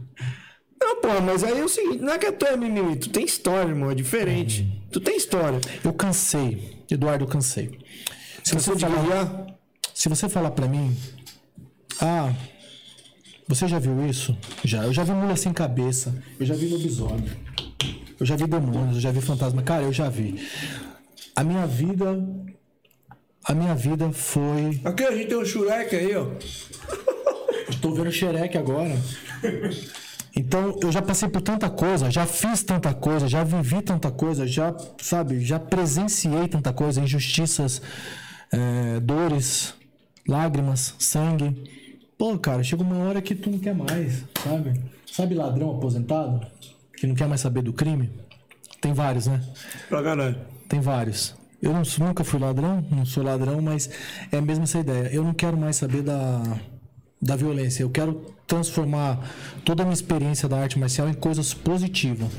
Pô, mas aí é o seguinte, não é que é tu é mimimi, tu tem história, irmão, é diferente. Tu tem história. Eu cansei. Eduardo, eu cansei. Se você, Cansou falar, se você falar pra mim, ah, você já viu isso? Já. Eu já vi mulher sem cabeça. Eu já vi lobisomem. Eu já vi demônios, eu já vi fantasma. Cara, eu já vi. A minha vida. A minha vida foi. Aqui a gente tem um Shurek aí, ó. Tô vendo Xereque agora. Então, eu já passei por tanta coisa, já fiz tanta coisa, já vivi tanta coisa, já, sabe, já presenciei tanta coisa, injustiças, é, dores, lágrimas, sangue. Pô, cara, chega uma hora que tu não quer mais, sabe? Sabe ladrão aposentado? Que não quer mais saber do crime? Tem vários, né? Pra caralho. Tem vários. Eu não nunca fui ladrão, não sou ladrão, mas é a mesma essa ideia. Eu não quero mais saber da, da violência. Eu quero transformar toda a minha experiência da arte marcial em coisas positivas.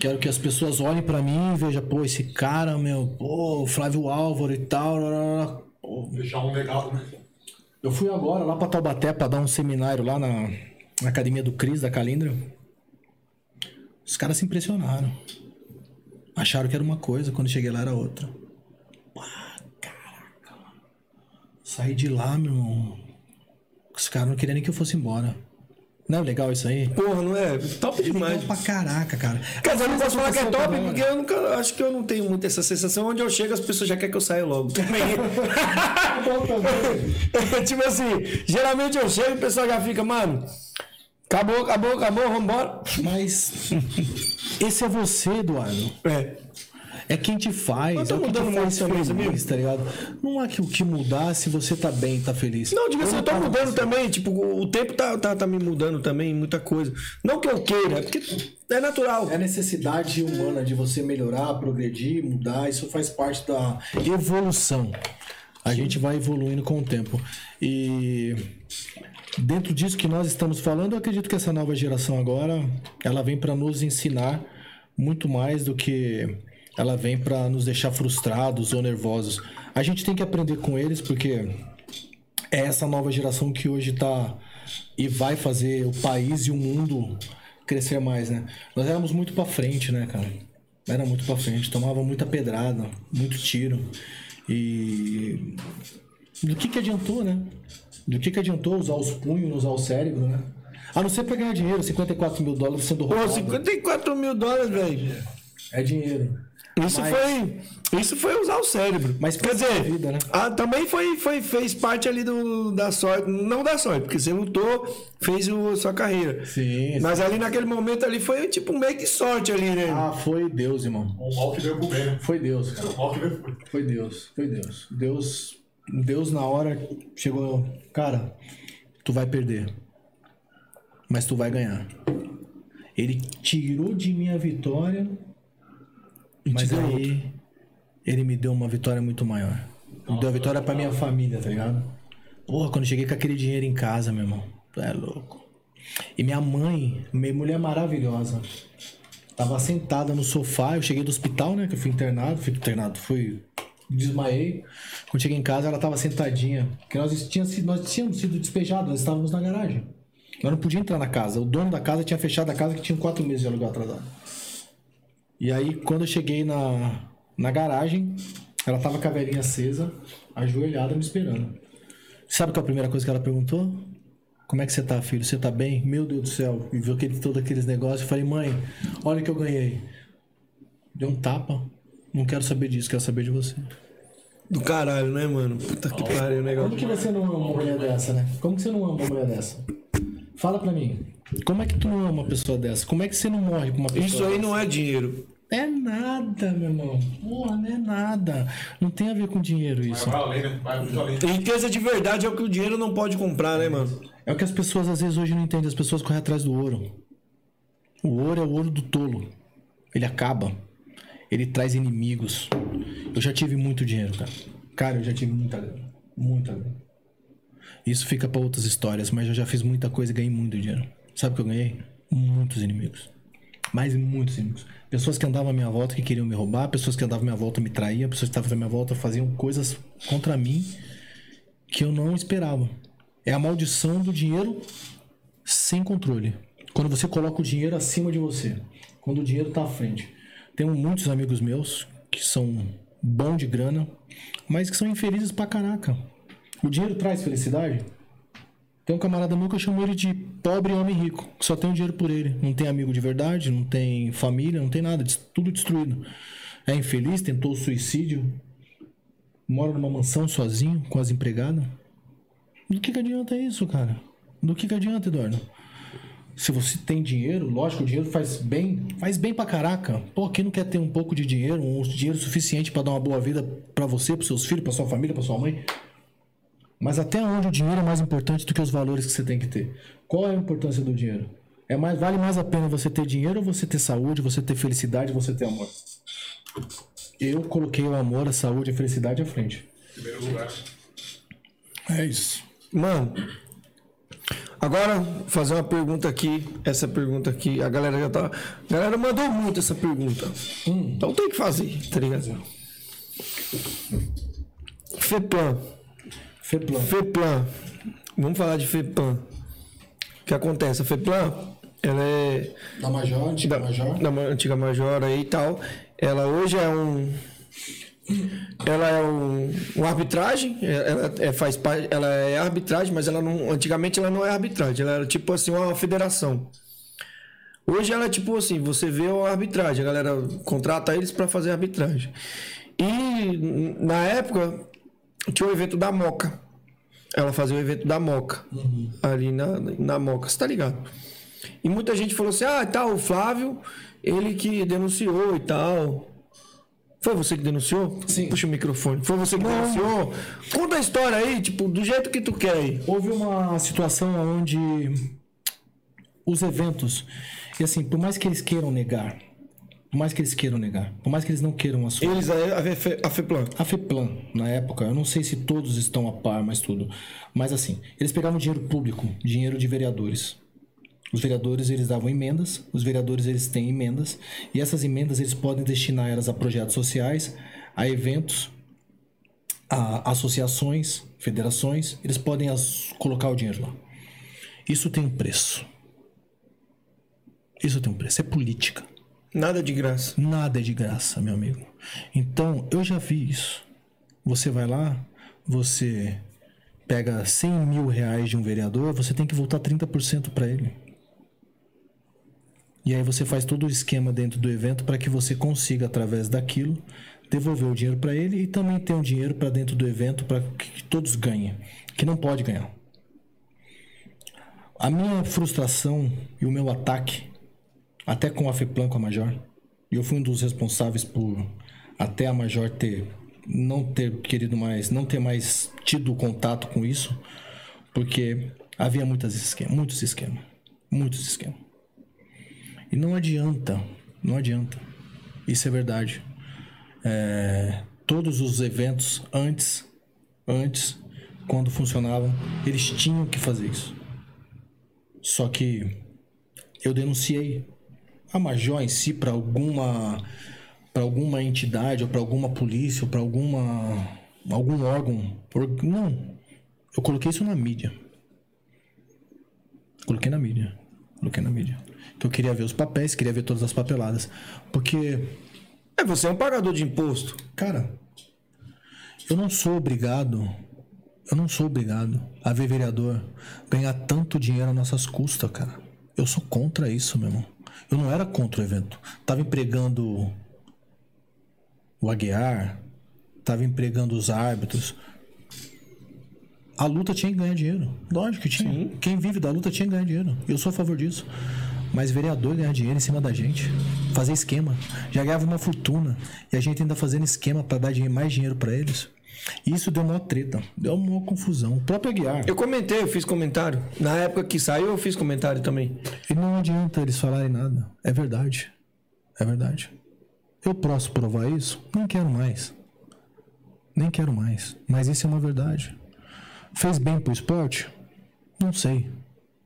Quero que as pessoas olhem pra mim e vejam, pô, esse cara, meu, pô, o Flávio Álvaro e tal. lá, Deixar um legado, né? eu fui agora lá pra Taubaté pra dar um seminário lá na, na academia do Cris, da Calindra. Os caras se impressionaram. Acharam que era uma coisa, quando cheguei lá era outra. Pá, caraca. Saí de lá, meu irmão. Os caras não queriam nem que eu fosse embora. Não é legal isso aí? Porra, não é? Top demais. Legal pra caraca, cara. Quer dizer, eu não posso falar que é top, porque eu nunca. Acho que eu não tenho muito essa sensação. Onde eu chego, as pessoas já querem que eu saia logo. tipo assim, geralmente eu chego e o pessoal já fica, mano. Acabou, acabou, acabou, vambora. Mas esse é você, Eduardo. É. É quem te faz, Mas é tá te mudando faz muito ser feliz, feliz, tá ligado? Não há que o que mudar se você tá bem, tá feliz. Não, diga assim, eu tô mudando também. Tipo, o tempo tá, tá, tá me mudando também, muita coisa. Não que eu queira, é porque é natural. É a necessidade humana de você melhorar, progredir, mudar, isso faz parte da evolução. A gente vai evoluindo com o tempo. E dentro disso que nós estamos falando, eu acredito que essa nova geração agora, ela vem para nos ensinar muito mais do que ela vem para nos deixar frustrados ou nervosos. A gente tem que aprender com eles porque é essa nova geração que hoje tá e vai fazer o país e o mundo crescer mais, né? Nós éramos muito pra frente, né, cara? Era muito pra frente, tomava muita pedrada, muito tiro. E do que que adiantou, né? Do que que adiantou usar os punhos, usar o cérebro, né? A não ser pra ganhar dinheiro, 54 mil dólares sendo Pô, roubado. 54 mil dólares, velho. É dinheiro. Isso Mas- foi. Isso foi usar o cérebro. Mas quer dizer, vida, né? ah, também foi, foi, fez parte ali do, da sorte. Não da sorte, porque você lutou, fez o, sua carreira. Sim, Mas ali naquele momento ali foi tipo meio que sorte ali, né? Ah, foi Deus, irmão. O mal que veio pro bem? Foi Deus, cara. O mal que veio pro. Foi Deus, foi Deus. Deus, Deus na hora chegou, cara, tu vai perder, mas tu vai ganhar. Ele tirou de mim a vitória, mas deu aí ele me deu uma vitória muito maior. Me deu a vitória pra minha família, tá ligado? Porra, quando eu cheguei com aquele dinheiro em casa, meu irmão, é louco. E minha mãe, minha mulher maravilhosa, Tava sentada no sofá, eu cheguei do hospital, né? Que eu fui internado, fui internado, fui. Desmaiei. Quando cheguei em casa, ela tava sentadinha. Porque nós tínhamos, sido- nós tínhamos sido despejados, nós estávamos na garagem. Nós não podíamos entrar na casa. O dono da casa tinha fechado a casa que tinha quatro meses de aluguel atrasado. E aí, quando eu cheguei na, na garagem, ela tava com a velhinha acesa, ajoelhada, me esperando. Sabe qual é a primeira coisa que ela perguntou? Como é que você tá, filho? Você tá bem? Meu Deus do céu. E viu aquele, todos aqueles negócios. Eu falei, mãe, olha o que eu ganhei. Deu um tapa. Não quero saber disso, quero saber de você. Do caralho, né, mano? Puta que pariu, o negócio. Como que você não ama uma mulher dessa, né? Como que você não ama uma mulher dessa? Fala pra mim. Como é que tu não ama uma pessoa dessa? Como é que você não morre com uma pessoa Isso aí dessa? não é dinheiro. É nada, meu irmão. Porra, não é nada. Não tem a ver com dinheiro isso. Vai né? Vai. Riqueza de verdade é o que o dinheiro não pode comprar, né, mano? É o que as pessoas às vezes hoje não entendem. As pessoas correm atrás do ouro. O ouro é o ouro do tolo. Ele acaba. Ele traz inimigos. Eu já tive muito dinheiro, cara. Cara, eu já tive muita grana. Muita grana. Isso fica pra outras histórias, mas eu já fiz muita coisa e ganhei muito dinheiro. Sabe o que eu ganhei? Muitos inimigos. Mas muitos inimigos. Pessoas que andavam à minha volta que queriam me roubar, pessoas que andavam à minha volta me traíam, pessoas que estavam à minha volta faziam coisas contra mim que eu não esperava. É a maldição do dinheiro sem controle. Quando você coloca o dinheiro acima de você. Quando o dinheiro tá à frente. Tenho muitos amigos meus que são bons de grana, mas que são infelizes pra caraca. O dinheiro traz felicidade? Tem um camarada meu que eu chamo ele de pobre homem rico, que só tem o dinheiro por ele. Não tem amigo de verdade, não tem família, não tem nada, tudo destruído. É infeliz, tentou suicídio, mora numa mansão sozinho, com as empregadas. Do que, que adianta isso, cara? Do que, que adianta, Eduardo? Se você tem dinheiro, lógico, o dinheiro faz bem, faz bem pra caraca. Pô, quem não quer ter um pouco de dinheiro, um dinheiro suficiente pra dar uma boa vida pra você, pros seus filhos, pra sua família, pra sua mãe? Mas até onde o dinheiro é mais importante do que os valores que você tem que ter? Qual é a importância do dinheiro? É mais, vale mais a pena você ter dinheiro ou você ter saúde, você ter felicidade, você ter amor? Eu coloquei o amor, a saúde e a felicidade à frente. Primeiro lugar. É isso. Mano, agora vou fazer uma pergunta aqui. Essa pergunta aqui, a galera já tá. A galera mandou muito essa pergunta. Então tem que fazer, tá ligado? FEPLAN. Feplan. FEPLAN. Vamos falar de FEPLAN. O que acontece? A FEPLAN, ela é Da Major, antiga da, Major. da antiga Major aí e tal. Ela hoje é um. Ela é um, uma arbitragem, é- ela é, faz parte, ela é arbitragem, mas ela não, antigamente ela não é arbitragem, ela era tipo assim uma federação. Hoje ela é tipo assim, você vê a arbitragem, a galera contrata eles para fazer arbitragem. E na época tinha o evento da Moca. Ela fazia o evento da Moca. Ali na, na Moca, você tá ligado? E muita gente falou assim: ah, tá, o Flávio, ele que denunciou e tal. Foi você que denunciou? Sim. Puxa o microfone. Foi você que denunciou? Conta a história aí, tipo, do jeito que tu quer aí. Houve uma situação onde os eventos, e assim, por mais que eles queiram negar, por mais que eles queiram negar, por mais que eles não queiram assumir. Eles, a, a, a FEPLAN. A FEPLAN, na época, eu não sei se todos estão a par, mas tudo. Mas assim, eles pegavam dinheiro público, dinheiro de vereadores. Os vereadores, eles davam emendas, os vereadores, eles têm emendas, e essas emendas, eles podem destinar elas a projetos sociais, a eventos, a associações, federações, eles podem as- colocar o dinheiro lá. Isso tem um preço. Isso tem um preço, é política. Nada de graça. Nada é de graça, meu amigo. Então, eu já vi isso. Você vai lá, você pega 100 mil reais de um vereador, você tem que voltar 30% para ele. E aí você faz todo o esquema dentro do evento para que você consiga, através daquilo, devolver o dinheiro para ele e também ter um dinheiro para dentro do evento para que todos ganhem. Que não pode ganhar. A minha frustração e o meu ataque até com a FEPLAN, com a Major. E eu fui um dos responsáveis por até a Major ter não ter querido mais, não ter mais tido contato com isso, porque havia muitas muitos esquemas, muitos esquemas. E não adianta, não adianta. Isso é verdade. É, todos os eventos antes, antes, quando funcionavam, eles tinham que fazer isso. Só que eu denunciei a Major em si para alguma para alguma entidade ou para alguma polícia ou para alguma algum órgão não. Eu coloquei isso na mídia. Coloquei na mídia. Coloquei na mídia. Que eu queria ver os papéis queria ver todas as papeladas. Porque É, você é um pagador de imposto. cara eu não sou obrigado eu não sou obrigado a ver vereador ganhar tanto dinheiro às nossas custas cara. Eu sou contra isso meu irmão eu não era contra o evento tava empregando o Aguiar, tava empregando os árbitros. A luta tinha que ganhar dinheiro. Lógico que tinha. Quem vive da luta tinha que ganhar dinheiro. Eu sou a favor disso. Mas vereador ganhar dinheiro em cima da gente, fazer esquema, já ganhava uma fortuna e a gente ainda fazendo esquema para dar mais dinheiro para eles. Isso deu uma treta, deu uma confusão. O próprio Aguiar. Eu comentei, eu fiz comentário. Na época que saiu, eu fiz comentário também. E não adianta eles falarem nada. É verdade. É verdade. Eu posso provar isso? Nem quero mais. Nem quero mais. Mas isso é uma verdade. Fez bem pro esporte? Não sei.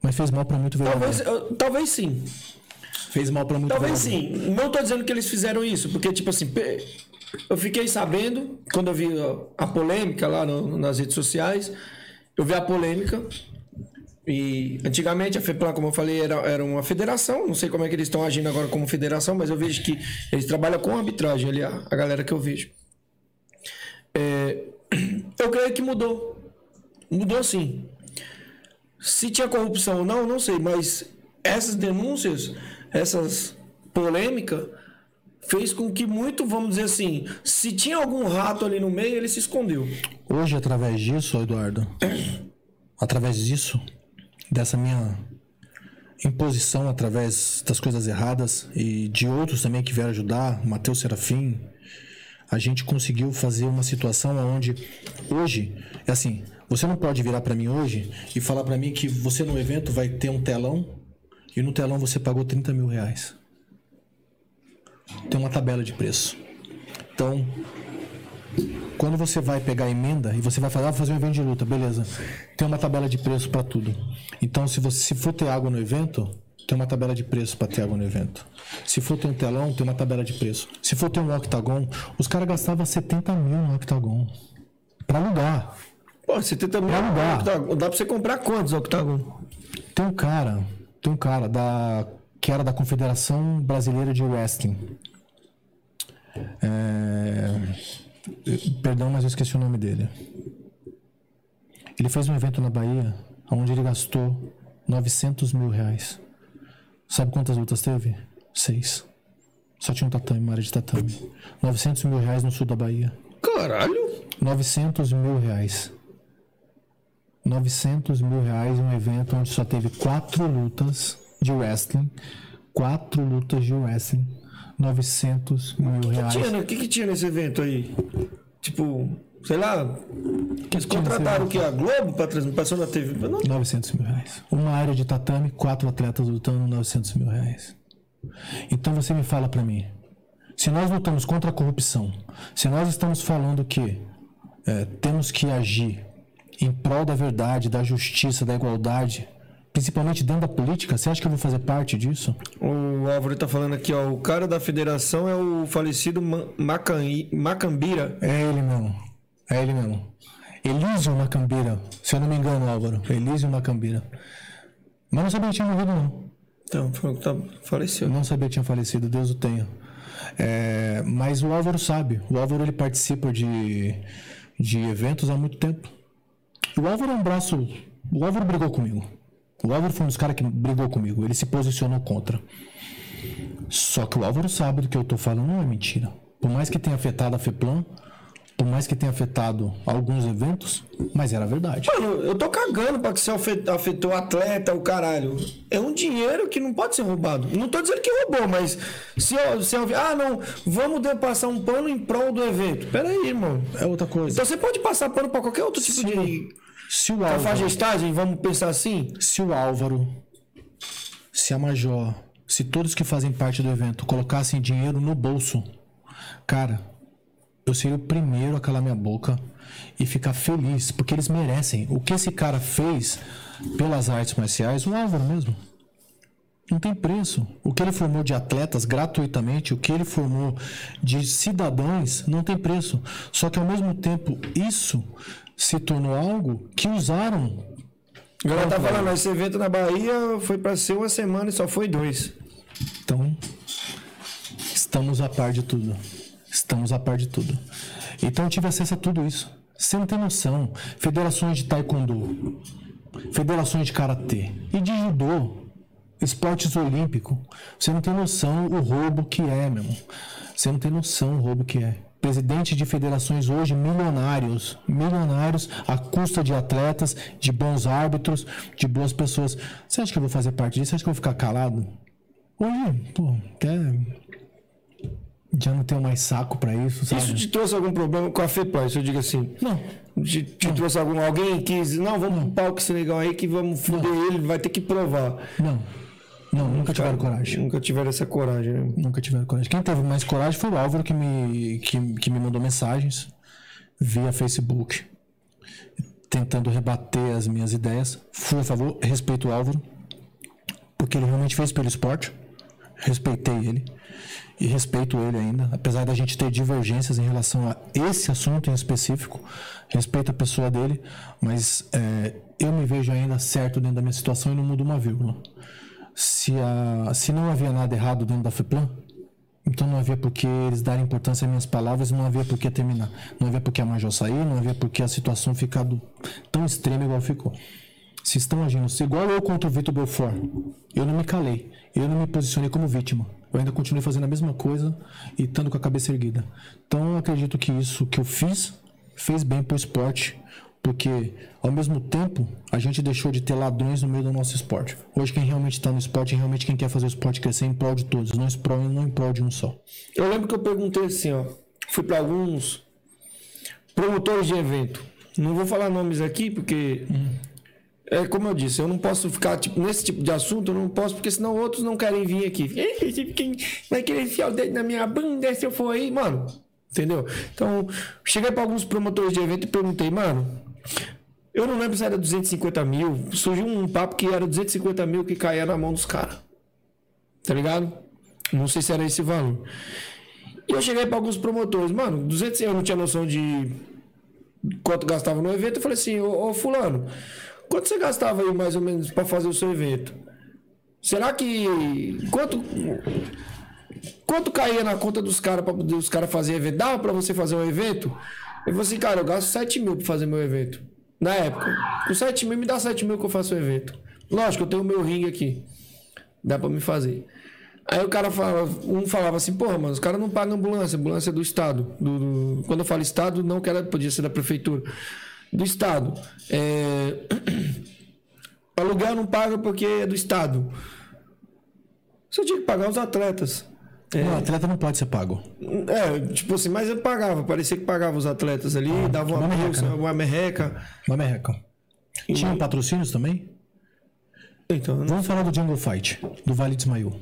Mas fez mal pra muito vereador. Talvez, talvez sim. Fez mal pra muito Talvez vereador. sim. Não tô dizendo que eles fizeram isso, porque, tipo assim, eu fiquei sabendo, quando eu vi a polêmica lá no- nas redes sociais, eu vi a polêmica. E antigamente a FEPLAN, como eu falei, era, era uma federação. Não sei como é que eles estão agindo agora como federação, mas eu vejo que eles trabalham com arbitragem ali, a, a galera que eu vejo. É, eu creio que mudou. Mudou sim. Se tinha corrupção ou não, não sei, mas essas denúncias, essas polêmicas, fez com que muito, vamos dizer assim, se tinha algum rato ali no meio, ele se escondeu. Hoje, através disso, Eduardo, através disso, dessa minha imposição através das coisas erradas e de outros também que vieram ajudar, Matheus Serafim, a gente conseguiu fazer uma situação onde hoje, é assim, você não pode virar pra mim hoje e falar pra mim que você no evento vai ter um telão e no telão você pagou 30 mil reais. Tem uma tabela de preço. Então, quando você vai pegar a emenda e você vai falar, ah, vou fazer um evento de luta, beleza. Tem uma tabela de preço para tudo. Então, se você se for ter água no evento, tem uma tabela de preço para ter água no evento. Se for ter um telão, tem uma tabela de preço. Se for ter um octagon, os caras gastavam 70 mil no octagon. Pra alugar. Pô, 70 mil. Pra alugar. Dá pra você comprar quantos octagon? Tem um cara, tem um cara da que era da Confederação Brasileira de Wrestling. É, Perdão, mas eu esqueci o nome dele. Ele fez um evento na Bahia, onde ele gastou 900 mil reais. Sabe quantas lutas teve? Seis. Só tinha um tatame, uma área de tatame. 900 mil reais no sul da Bahia. Caralho! 900 mil reais. 900 mil reais em um evento onde só teve quatro lutas de wrestling. Quatro lutas de wrestling. 900 mil reais. Tinha, né? O que, que tinha nesse evento aí? Tipo, sei lá. Eles tinha contrataram o que? A Globo pra transmitir? Passou na TV? Não, 900 mil reais. Uma área de tatame, quatro atletas lutando, 900 mil reais. Então você me fala pra mim, se nós lutamos contra a corrupção, se nós estamos falando que é, temos que agir em prol da verdade, da justiça, da igualdade, principalmente dentro da política, você acha que eu vou fazer parte disso? O Álvaro tá falando aqui, ó. O cara da federação é o falecido Ma- Macan- Macambira. É ele mesmo. É ele mesmo. Elísio Macambira. Se eu não me engano, Álvaro. Elísio Macambira. Mas não sabia que tinha morrido, não. Então, tá, faleceu. Eu não sabia que tinha falecido, Deus o tenha. É, mas o Álvaro sabe. O Álvaro ele participa de, de eventos há muito tempo. O Álvaro é um braço. O Álvaro brigou comigo. O Álvaro foi um dos caras que brigou comigo. Ele se posicionou contra. Só que o Álvaro sabe do que eu tô falando, não é mentira. Por mais que tenha afetado a FEPLAN, por mais que tenha afetado alguns eventos, mas era verdade. Mano, eu tô cagando pra que você afe- afetou o atleta, o caralho. É um dinheiro que não pode ser roubado. Não tô dizendo que roubou, mas se eu, se eu ah, não, vamos passar um pano em prol do evento. Pera aí, irmão. É outra coisa. Então você pode passar pano pra qualquer outro tipo de Se o Álvaro, cafajestagem, vamos pensar assim? se o Álvaro, se a Major, se todos que fazem parte do evento colocassem dinheiro no bolso, cara, eu seria o primeiro a calar minha boca e ficar feliz, porque eles merecem. O que esse cara fez pelas artes marciais, o Álvaro mesmo, não tem preço. O que ele formou de atletas gratuitamente, o que ele formou de cidadãos, não tem preço. Só que ao mesmo tempo, isso se tornou algo que usaram A galera tá falando, esse evento na Bahia foi pra ser uma semana e só foi dois. Então, estamos a par de tudo. Estamos a par de tudo. Então, eu tive acesso a tudo isso. Você não tem noção. Federações de taekwondo, federações de karatê e de judô, esportes olímpicos. Você não tem noção o roubo que é, meu irmão. Você não tem noção o roubo que é. Presidente de federações hoje milionários, milionários à custa de atletas, de bons árbitros, de boas pessoas. Você acha que eu vou fazer parte disso? Você acha que eu vou ficar calado? Hoje, pô, até já não tenho mais saco pra isso, sabe? Isso te trouxe algum problema com a FEPLAN, se eu digo assim? Não. Te, te trouxe algum. Alguém quis. Não, vamos pro palco esse negão aí que vamos foder ele, vai ter que provar. Não. Não, nunca tiveram coragem. Nunca tiveram essa coragem, né? Nunca tiveram coragem. Quem teve mais coragem foi o Álvaro que me, que, que me mandou mensagens via Facebook. tentando rebater as minhas ideias. Fui a favor, respeito o Álvaro, porque ele realmente fez pelo esporte. Respeitei ele e respeito ele ainda, apesar da gente ter divergências em relação a esse assunto em específico. Respeito a pessoa dele, mas é, eu me vejo ainda certo dentro da minha situação e não mudo uma vírgula. Se, a, se não havia nada errado dentro da FEPLAN, então não havia por que eles darem importância às minhas palavras, não havia por que terminar. Não havia por que a Major sair, não havia por que a situação ficar tão extrema igual ficou. Se estão agindo igual eu contra o Vitor Belfort, eu não me calei, eu não me posicionei como vítima. Eu ainda continuei fazendo a mesma coisa e estando com a cabeça erguida. Então eu acredito que isso que eu fiz fez bem pro esporte, porque ao mesmo tempo a gente deixou de ter ladrões no meio do nosso esporte. Hoje quem realmente está no esporte realmente quem quer fazer o esporte crescer em prol de todos, não em prol, não em prol de um só. Eu lembro que eu perguntei assim, ó. Fui pra alguns promotores de evento. Não vou falar nomes aqui, porque. É como eu disse, eu não posso ficar tipo, nesse tipo de assunto, eu não posso, porque senão outros não querem vir aqui. Quem vai querer enfiar o dedo na minha bunda se eu for aí, mano? Entendeu? Então, cheguei pra alguns promotores de evento e perguntei, mano, eu não lembro se era 250 mil. Surgiu um papo que era 250 mil que caía na mão dos caras. Tá ligado? Não sei se era esse valor. E eu cheguei para alguns promotores, mano, 200 eu não tinha noção de quanto gastava no evento. Eu falei assim, ô, ô fulano, quanto você gastava aí mais ou menos para fazer o seu evento? Será que quanto quanto caía na conta dos caras para os caras fazer evento? Dava para você fazer um evento? Eu falei assim, cara, eu gasto 7 mil para fazer meu evento. Na época, com 7 mil me dá 7 mil que eu faço o evento. Lógico, eu tenho o meu ringue aqui. Dá pra me fazer. Aí o cara falava, um falava assim, porra, mano, os caras não pagam ambulância, ambulância é do Estado. Do, do- quando eu falo Estado, não que ela podia ser da prefeitura. Do Estado. É... Aluguel não paga porque é do Estado. Você tinha que pagar os atletas. O atleta não pode ser pago. É, tipo assim, mas eu pagava, parecia que pagava os atletas ali, dava uma, uma merreca, bolsa, né? uma merreca. Uma merreca. Tinha patrocínios também? Então, não- Vamos falar do Jungle Fight, do Vale de Ismael.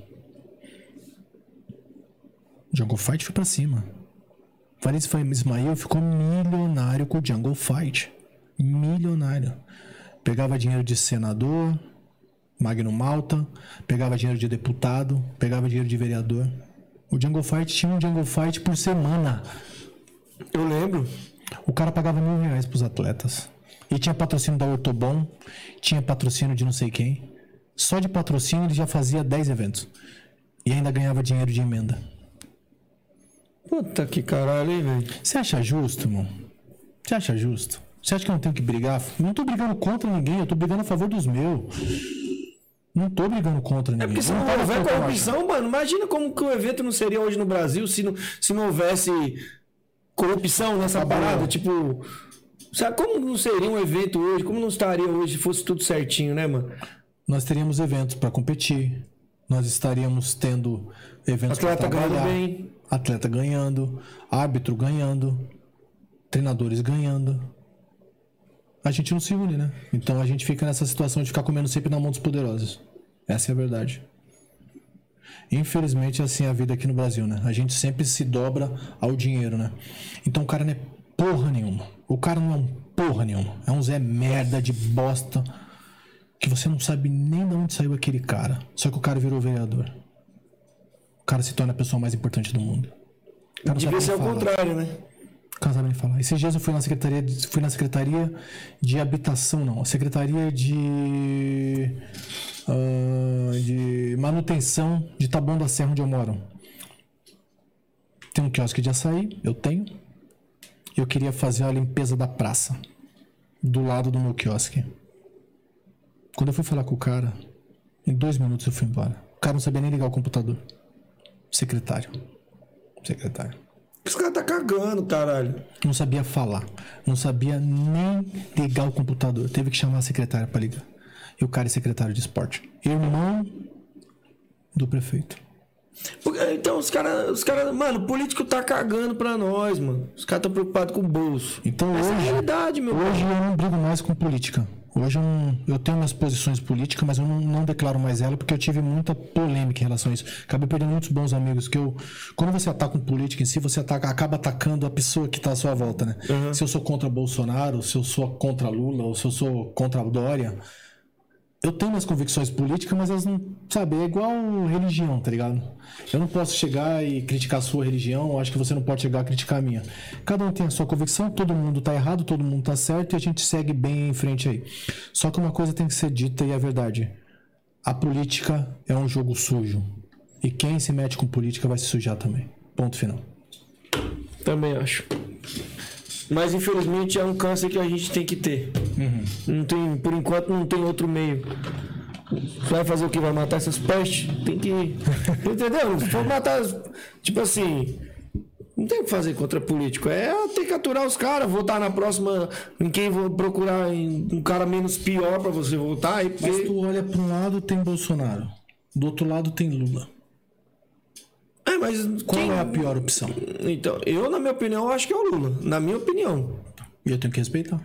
Jungle Fight foi pra cima. Vale de Ismael ficou milionário com o Jungle Fight. Milionário. Pegava dinheiro de senador, Magno Malta, pegava dinheiro de deputado, pegava dinheiro de vereador. O Jungle Fight tinha um Jungle Fight por semana. eu lembro. O cara pagava mil reais pros atletas. E tinha patrocínio da Ortobon, tinha patrocínio de não sei quem. Só de patrocínio ele já fazia 10 eventos. E ainda ganhava dinheiro de emenda. Puta que caralho, hein, velho. Você acha justo, irmão? Você acha justo? Você acha que eu não tenho que brigar? Eu não tô brigando contra ninguém, eu tô brigando a favor dos meus. Não tô brigando contra ninguém. Porque se não houver corrupção, mano, imagina como que o evento não seria hoje no Brasil se não, se não houvesse corrupção nessa parada. Tipo, sabe como não seria um evento hoje? Como não estaria hoje se fosse tudo certinho, né, mano? Nós teríamos eventos para competir. Nós estaríamos tendo eventos para Atleta ganhando trabalhar. bem. Atleta ganhando, árbitro ganhando, treinadores ganhando. A gente não se une, né? Então a gente fica nessa situação de ficar comendo sempre na mão dos poderosos. Essa é a verdade. Infelizmente, assim é a vida aqui no Brasil, né? A gente sempre se dobra ao dinheiro, né? Então o cara não é porra nenhuma. O cara não é um porra nenhuma. É um Zé merda de bosta que você não sabe nem de onde saiu aquele cara. Só que o cara virou vereador. O cara se torna a pessoa mais importante do mundo. Devia ser ao contrário, né? Sabe nem falar. Esses dias eu fui na secretaria de, fui na secretaria de habitação, não. A secretaria de ah, de manutenção de Taboão da Serra onde eu moro. Tem um quiosque de açaí, eu tenho. Eu queria fazer a limpeza da praça do lado do meu quiosque. Quando eu fui falar com o cara, em dois minutos eu fui embora. O cara não sabia nem ligar o computador. Secretário. Secretário. Os caras tá cagando, caralho. Não sabia falar. Não sabia nem ligar o computador. Teve que chamar a secretária pra ligar. E o cara é secretário de esporte. Irmão do prefeito. Então, os caras, os cara, mano, o político tá cagando pra nós, mano. Os caras tão preocupados com o bolso. Então Essa é a hoje, realidade, meu hoje pai. eu não brigo mais com política. Hoje eu, não- eu tenho minhas posições políticas, mas eu não, não declaro mais ela porque eu tive muita polêmica em relação a isso. Acabei perdendo muitos bons amigos que eu. Quando você ataca um político em si, você ataca, acaba atacando a pessoa que tá à sua volta, né? Se eu sou contra Bolsonaro, se eu sou contra Lula, ou se eu sou contra Dória, eu tenho minhas convicções políticas, mas elas não. Sabe, é igual religião, tá ligado? Eu não posso chegar e criticar a sua religião, acho que você não pode chegar a criticar a minha. Cada um tem a sua convicção, todo mundo tá errado, todo mundo tá certo e a gente segue bem em frente aí. Só que uma coisa tem que ser dita e é verdade: a política é um jogo sujo. E quem se mete com política vai se sujar também. Ponto final. Também acho. Mas infelizmente é um câncer que a gente tem que ter. Não tem, por enquanto não tem outro meio. Vai fazer o que? Vai matar essas pestes? Tem que. Entendeu? Se for matar. Tipo assim. Não tem o que fazer contra político. É ter que aturar os caras, votar na próxima. Em quem vou procurar um cara menos pior pra você votar. Mas porque... tu olha para um lado tem Bolsonaro, do outro lado tem Lula. É, mas Qual quem- é a pior opção? Então, eu, na minha opinião, acho que é o Lula. Na minha opinião. E eu tenho que respeitar.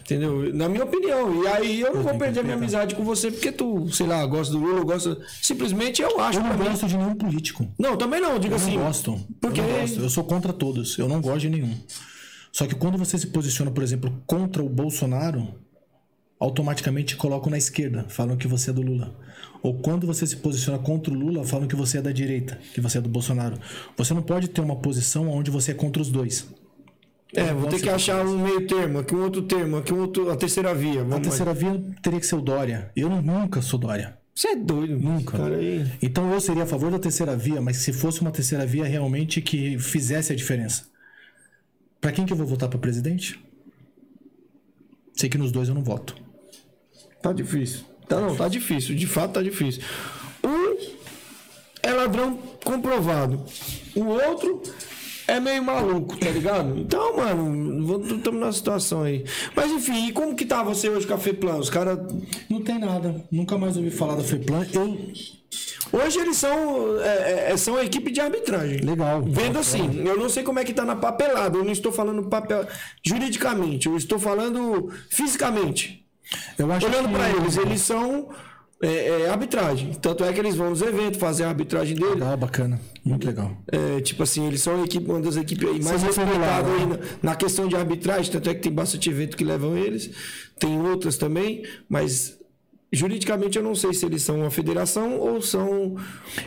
Entendeu? Na minha opinião. E aí eu não vou perder que minha amizade com você porque tu, sei lá, gosta do Lula, gosta. Simplesmente eu acho. Eu não pra mim. gosto de nenhum político. Não, também não, diga Eu assim. não gosto. Porque. Eu não gosto. Eu sou contra todos. Eu não gosto de nenhum. Só que quando você se posiciona, por exemplo, contra o Bolsonaro, automaticamente te colocam na esquerda, falam que você é do Lula. Ou quando você se posiciona contra o Lula, falam que você é da direita, que você é do Bolsonaro. Você não pode ter uma posição onde você é contra os dois. É, vou ter que achar um meio termo, aqui um outro termo, aqui um outro, a terceira via. A Vamos terceira via teria que ser o Dória. Eu nunca sou Dória. Você é doido. Nunca. Então eu seria a favor da terceira via, mas se fosse uma terceira via realmente que fizesse a diferença. Pra quem que eu vou votar pra presidente? Sei que nos dois eu não voto. Tá difícil. Tá não, tá difícil. De fato tá difícil. Um é ladrão comprovado. O outro é meio maluco, tá ligado? Então, mano, estamos numa situação aí. Mas enfim, e como que tá você hoje com a FEPLAN? Os caras. Não tem nada. Nunca mais ouvi falar da FEPLAN. Eu. Hoje eles são, é, é, são a equipe de arbitragem. Legal. Vendo assim, eu não sei como é que tá na papelada, eu não estou falando papel juridicamente, eu estou falando fisicamente. Eu acho Olhando que... pra eles, eles são é, é, arbitragem. Tanto é que eles vão nos eventos fazer a arbitragem dele. Legal, bacana. Muito legal. É, tipo assim, eles são equipe, uma das equipes aí mais respeitadas né? na, na questão de arbitragem. Tanto é que tem bastante evento que levam eles. Tem outras também, mas juridicamente eu não sei se eles são uma federação ou são.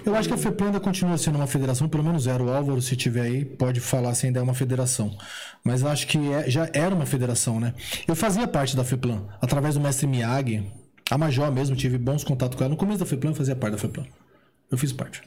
Eu acho que a FEPLAN ainda continua sendo uma federação, pelo menos era. O Álvaro, se tiver aí, pode falar se ainda é uma federação. Mas acho que é- já era uma federação, né? Eu fazia parte da FEPLAN, através do mestre Miyagi. A Major mesmo, tive bons contatos com ela. No começo da FEPLAN, eu fazia parte da FEPLAN. Eu fiz parte.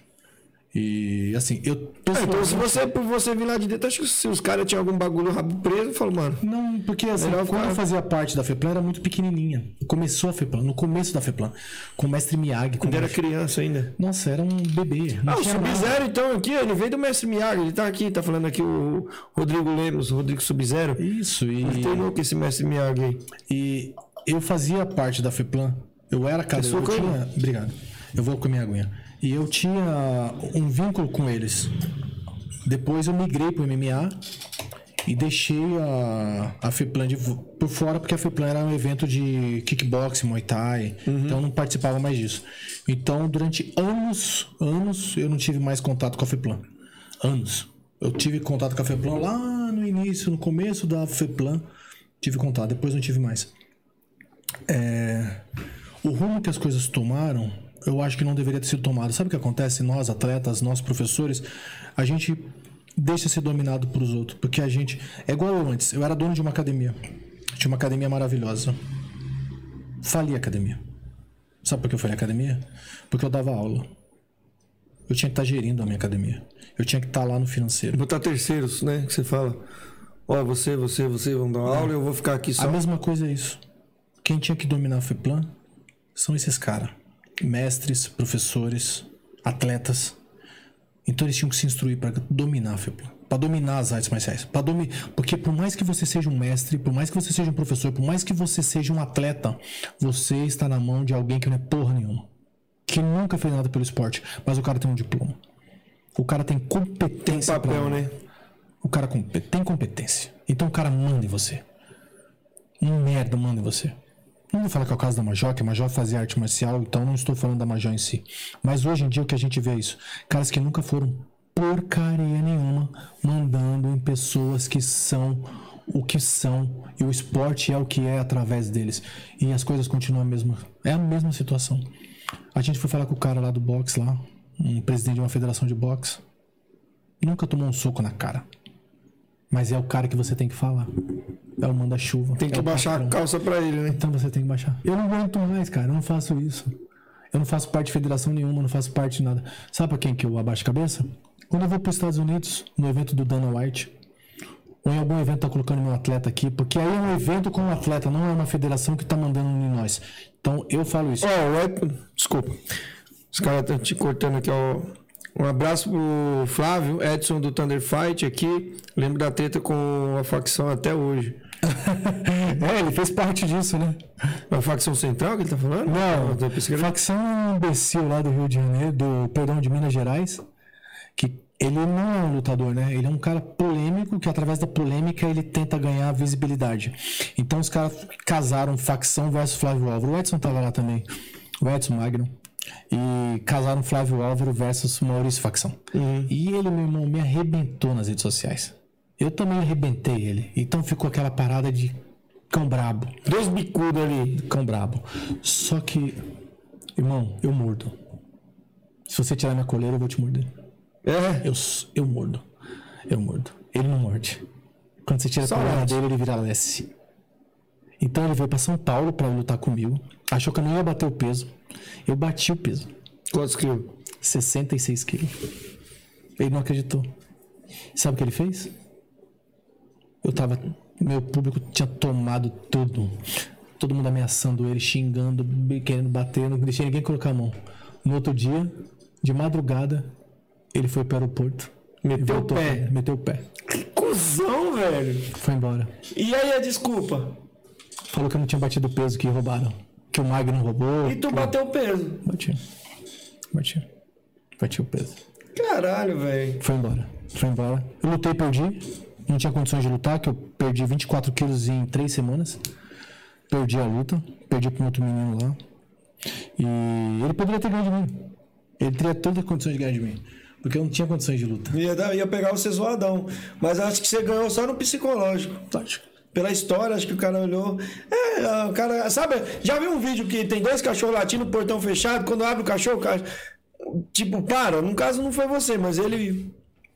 E, assim, eu... Ah, então, se você, por você vir lá de dentro, acho que se os caras tinham algum bagulho rabo preso, eu falo, mano. Não, porque assim, quando ficar- eu fazia parte da FEPLAN, era muito pequenininha. Começou a FEPLAN, no começo da FEPLAN, com o mestre Miyagi. Quando era criança ainda. Nossa, era um bebê. Ah, o. Sub-Zero, então, aqui, ele veio do Mestre Miyagi, ele tá aqui, tá falando aqui o Rodrigo Lemos, o Rodrigo Sub-Zero. Isso, e... Ele treinou com esse Mestre Miyagi aí. E eu fazia parte da FEPLAN. Eu era sua Eu coisa? tinha... Obrigado. Eu vou com a minha aguinha. E eu tinha um vínculo com eles. Depois eu migrei pro MMA e deixei a, a FEPLAN de, por fora, porque a FEPLAN era um evento de kickboxing, muay thai. Então eu não participava mais disso. Então, durante anos, anos, eu não tive mais contato com a FEPLAN. Anos. Eu tive contato com a FEPLAN lá no início, no começo da FEPLAN. Tive contato, depois não tive mais. É, o rumo que as coisas tomaram, eu acho que não deveria ter sido tomado. Sabe o que acontece? Nós, atletas, nós, professores, a gente deixa ser dominado por os outros. Porque a gente. É igual eu antes. Eu era dono de uma academia. Tinha uma academia maravilhosa. Fali a academia. Sabe por que eu falei academia? Porque eu dava aula. Eu tinha que estar gerindo a minha academia. Eu tinha que estar lá no financeiro. Botar terceiros, né? Que você fala. Ó, você, você, você vão dar aula, eu vou ficar aqui só. A mesma coisa é isso. Quem tinha que dominar a FEPLAN são esses caras. Mestres, professores, atletas. Então eles tinham que se instruir para dominar a FEPLAN. Para dominar as artes marciais. Pra domi... Porque por mais que você seja um mestre, por mais que você seja um professor, por mais que você seja um atleta, você está na mão de alguém que não é porra nenhuma. Que nunca fez nada pelo esporte, mas o cara tem um diploma. O cara tem competência. Papel, pra- né? O cara tem competência. Então o cara manda em você. Um merda manda em você. Não vou falar que é o caso da Major, que a Major fazia arte marcial, então não estou falando da Major em si. Mas hoje em dia o que a gente vê é isso. Caras que nunca foram porcaria nenhuma mandando em pessoas que são o que são e o esporte é o que é através deles. E as coisas continuam a mesma. É a mesma situação. A gente foi falar com o cara lá do boxe lá, um presidente de uma federação de boxe. Nunca tomou um soco na cara. Mas é o cara que você tem que falar. É o manda-chuva. Tem que é baixar a patrão. calça pra ele, né? Então você tem que baixar. Eu não aguento mais, cara. Eu não faço isso. Eu não faço parte de federação nenhuma, não faço parte de nada. Sabe pra quem que eu abaixo a cabeça? Quando eu vou para os Estados Unidos, no evento do Dana White, ou em algum evento tá colocando meu atleta aqui, porque aí é um evento com um atleta, não é uma federação que tá mandando em nós. Então eu falo isso. Ó, o Ed... Desculpa. Os caras estão te cortando aqui, ó. Um abraço pro Flávio, Edson do Thunder Fight aqui. Lembro da treta com a facção até hoje. É, ele fez parte disso, né? A facção central que ele tá falando? Não, era- facção é imbecil lá do Rio de Janeiro, do, perdão, de Minas Gerais, que ele não é um lutador, né? Ele é um cara polêmico que através da polêmica ele tenta ganhar visibilidade. Então os caras casaram facção versus Flávio Álvaro. O Edson tava lá também, o Edson Magno. E casaram Flávio Álvaro versus Maurício Facção. E ele, meu irmão, me arrebentou nas redes sociais. Eu também arrebentei ele. Então ficou aquela parada de cão brabo. Dois bicudos ali. Cão brabo. Só que, irmão, eu mordo. Se você tirar minha coleira, eu vou te morder. É. Eu, eu mordo. Eu mordo. Ele não morde. Quando você tira a Só coleira late. dele, ele vira lesse. Então ele veio pra São Paulo pra lutar comigo. Achou que eu não ia bater o peso. Eu bati o peso. Quantos quilos? 66 quilos. Ele não acreditou. Sabe o que ele fez? Eu tava. Meu público tinha tomado tudo. Todo mundo ameaçando ele, xingando, querendo bater, não deixei ninguém colocar a mão. No outro dia, de madrugada, ele foi pro aeroporto. Meteu o pé. pra- Meteu o pé. Que cuzão, velho. Foi embora. E aí a desculpa? Falou que eu não tinha batido o peso que roubaram. Que o Magno roubou. E tu que- bateu o peso. Bati. Bati. Bati o peso. Caralho, velho. Foi embora. Foi embora. Eu lutei e perdi. Não tinha condições de lutar, que eu perdi 24 quilos em 3 semanas. Perdi a luta. Perdi para um outro menino lá. E ele poderia ter ganho de mim. Ele teria todas as condições de ganhar de mim. Porque eu não tinha condições de luta. Ia, dar- ia pegar você zoadão. Mas acho que você ganhou só no psicológico. Lógico. Pela história, acho que o cara olhou. É, o cara. Sabe, já viu um vídeo que tem dois cachorros latindo, portão fechado? Quando abre o cachorro, o cara. Tipo, para. No caso não foi você, mas ele.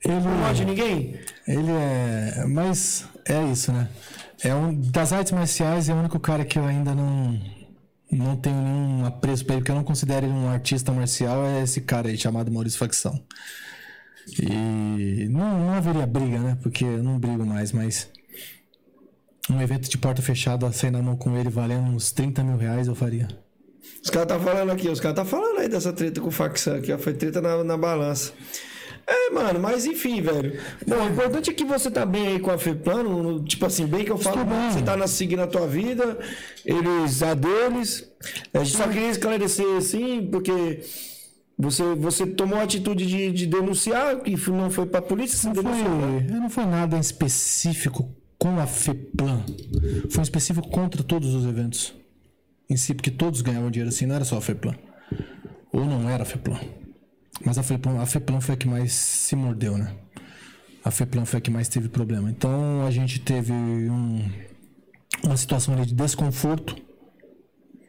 Ele, Não morde ninguém? ele é. Mas é isso, né? É um, das artes marciais é o único cara que eu ainda não. Não tenho nenhum apreço pra ele, porque eu não considero ele um artista marcial, é esse cara aí chamado Maurício Facção. E não, não haveria briga, né? Porque eu não brigo mais, mas. Um evento de porta fechada, sair na mão com ele valendo uns 30 mil reais, eu faria. Os caras tá falando aqui, os caras tá falando aí dessa treta com o facção aqui, ó. Foi treta na, na balança. É, mano, mas enfim, velho. Bom, o importante é que você tá bem aí com a FEPLANO, no- tipo assim, bem que eu falo, bem. você tá na, seguindo a tua vida, eles a deles. A gente só queria esclarecer assim, porque você, você tomou a atitude de, de denunciar, que não foi pra polícia, você Não denunciou. né? foi, não foi nada em específico com a FEPLAN. Foi específico contra todos os eventos em si, porque todos ganhavam dinheiro assim, não era só a FEPLAN. Ou não era a FEPLAN. Mas a FEPLAN, a FEPLAN foi a que mais se mordeu, né? A FEPLAN foi a que mais teve problema. Então a gente teve um- uma situação ali de desconforto.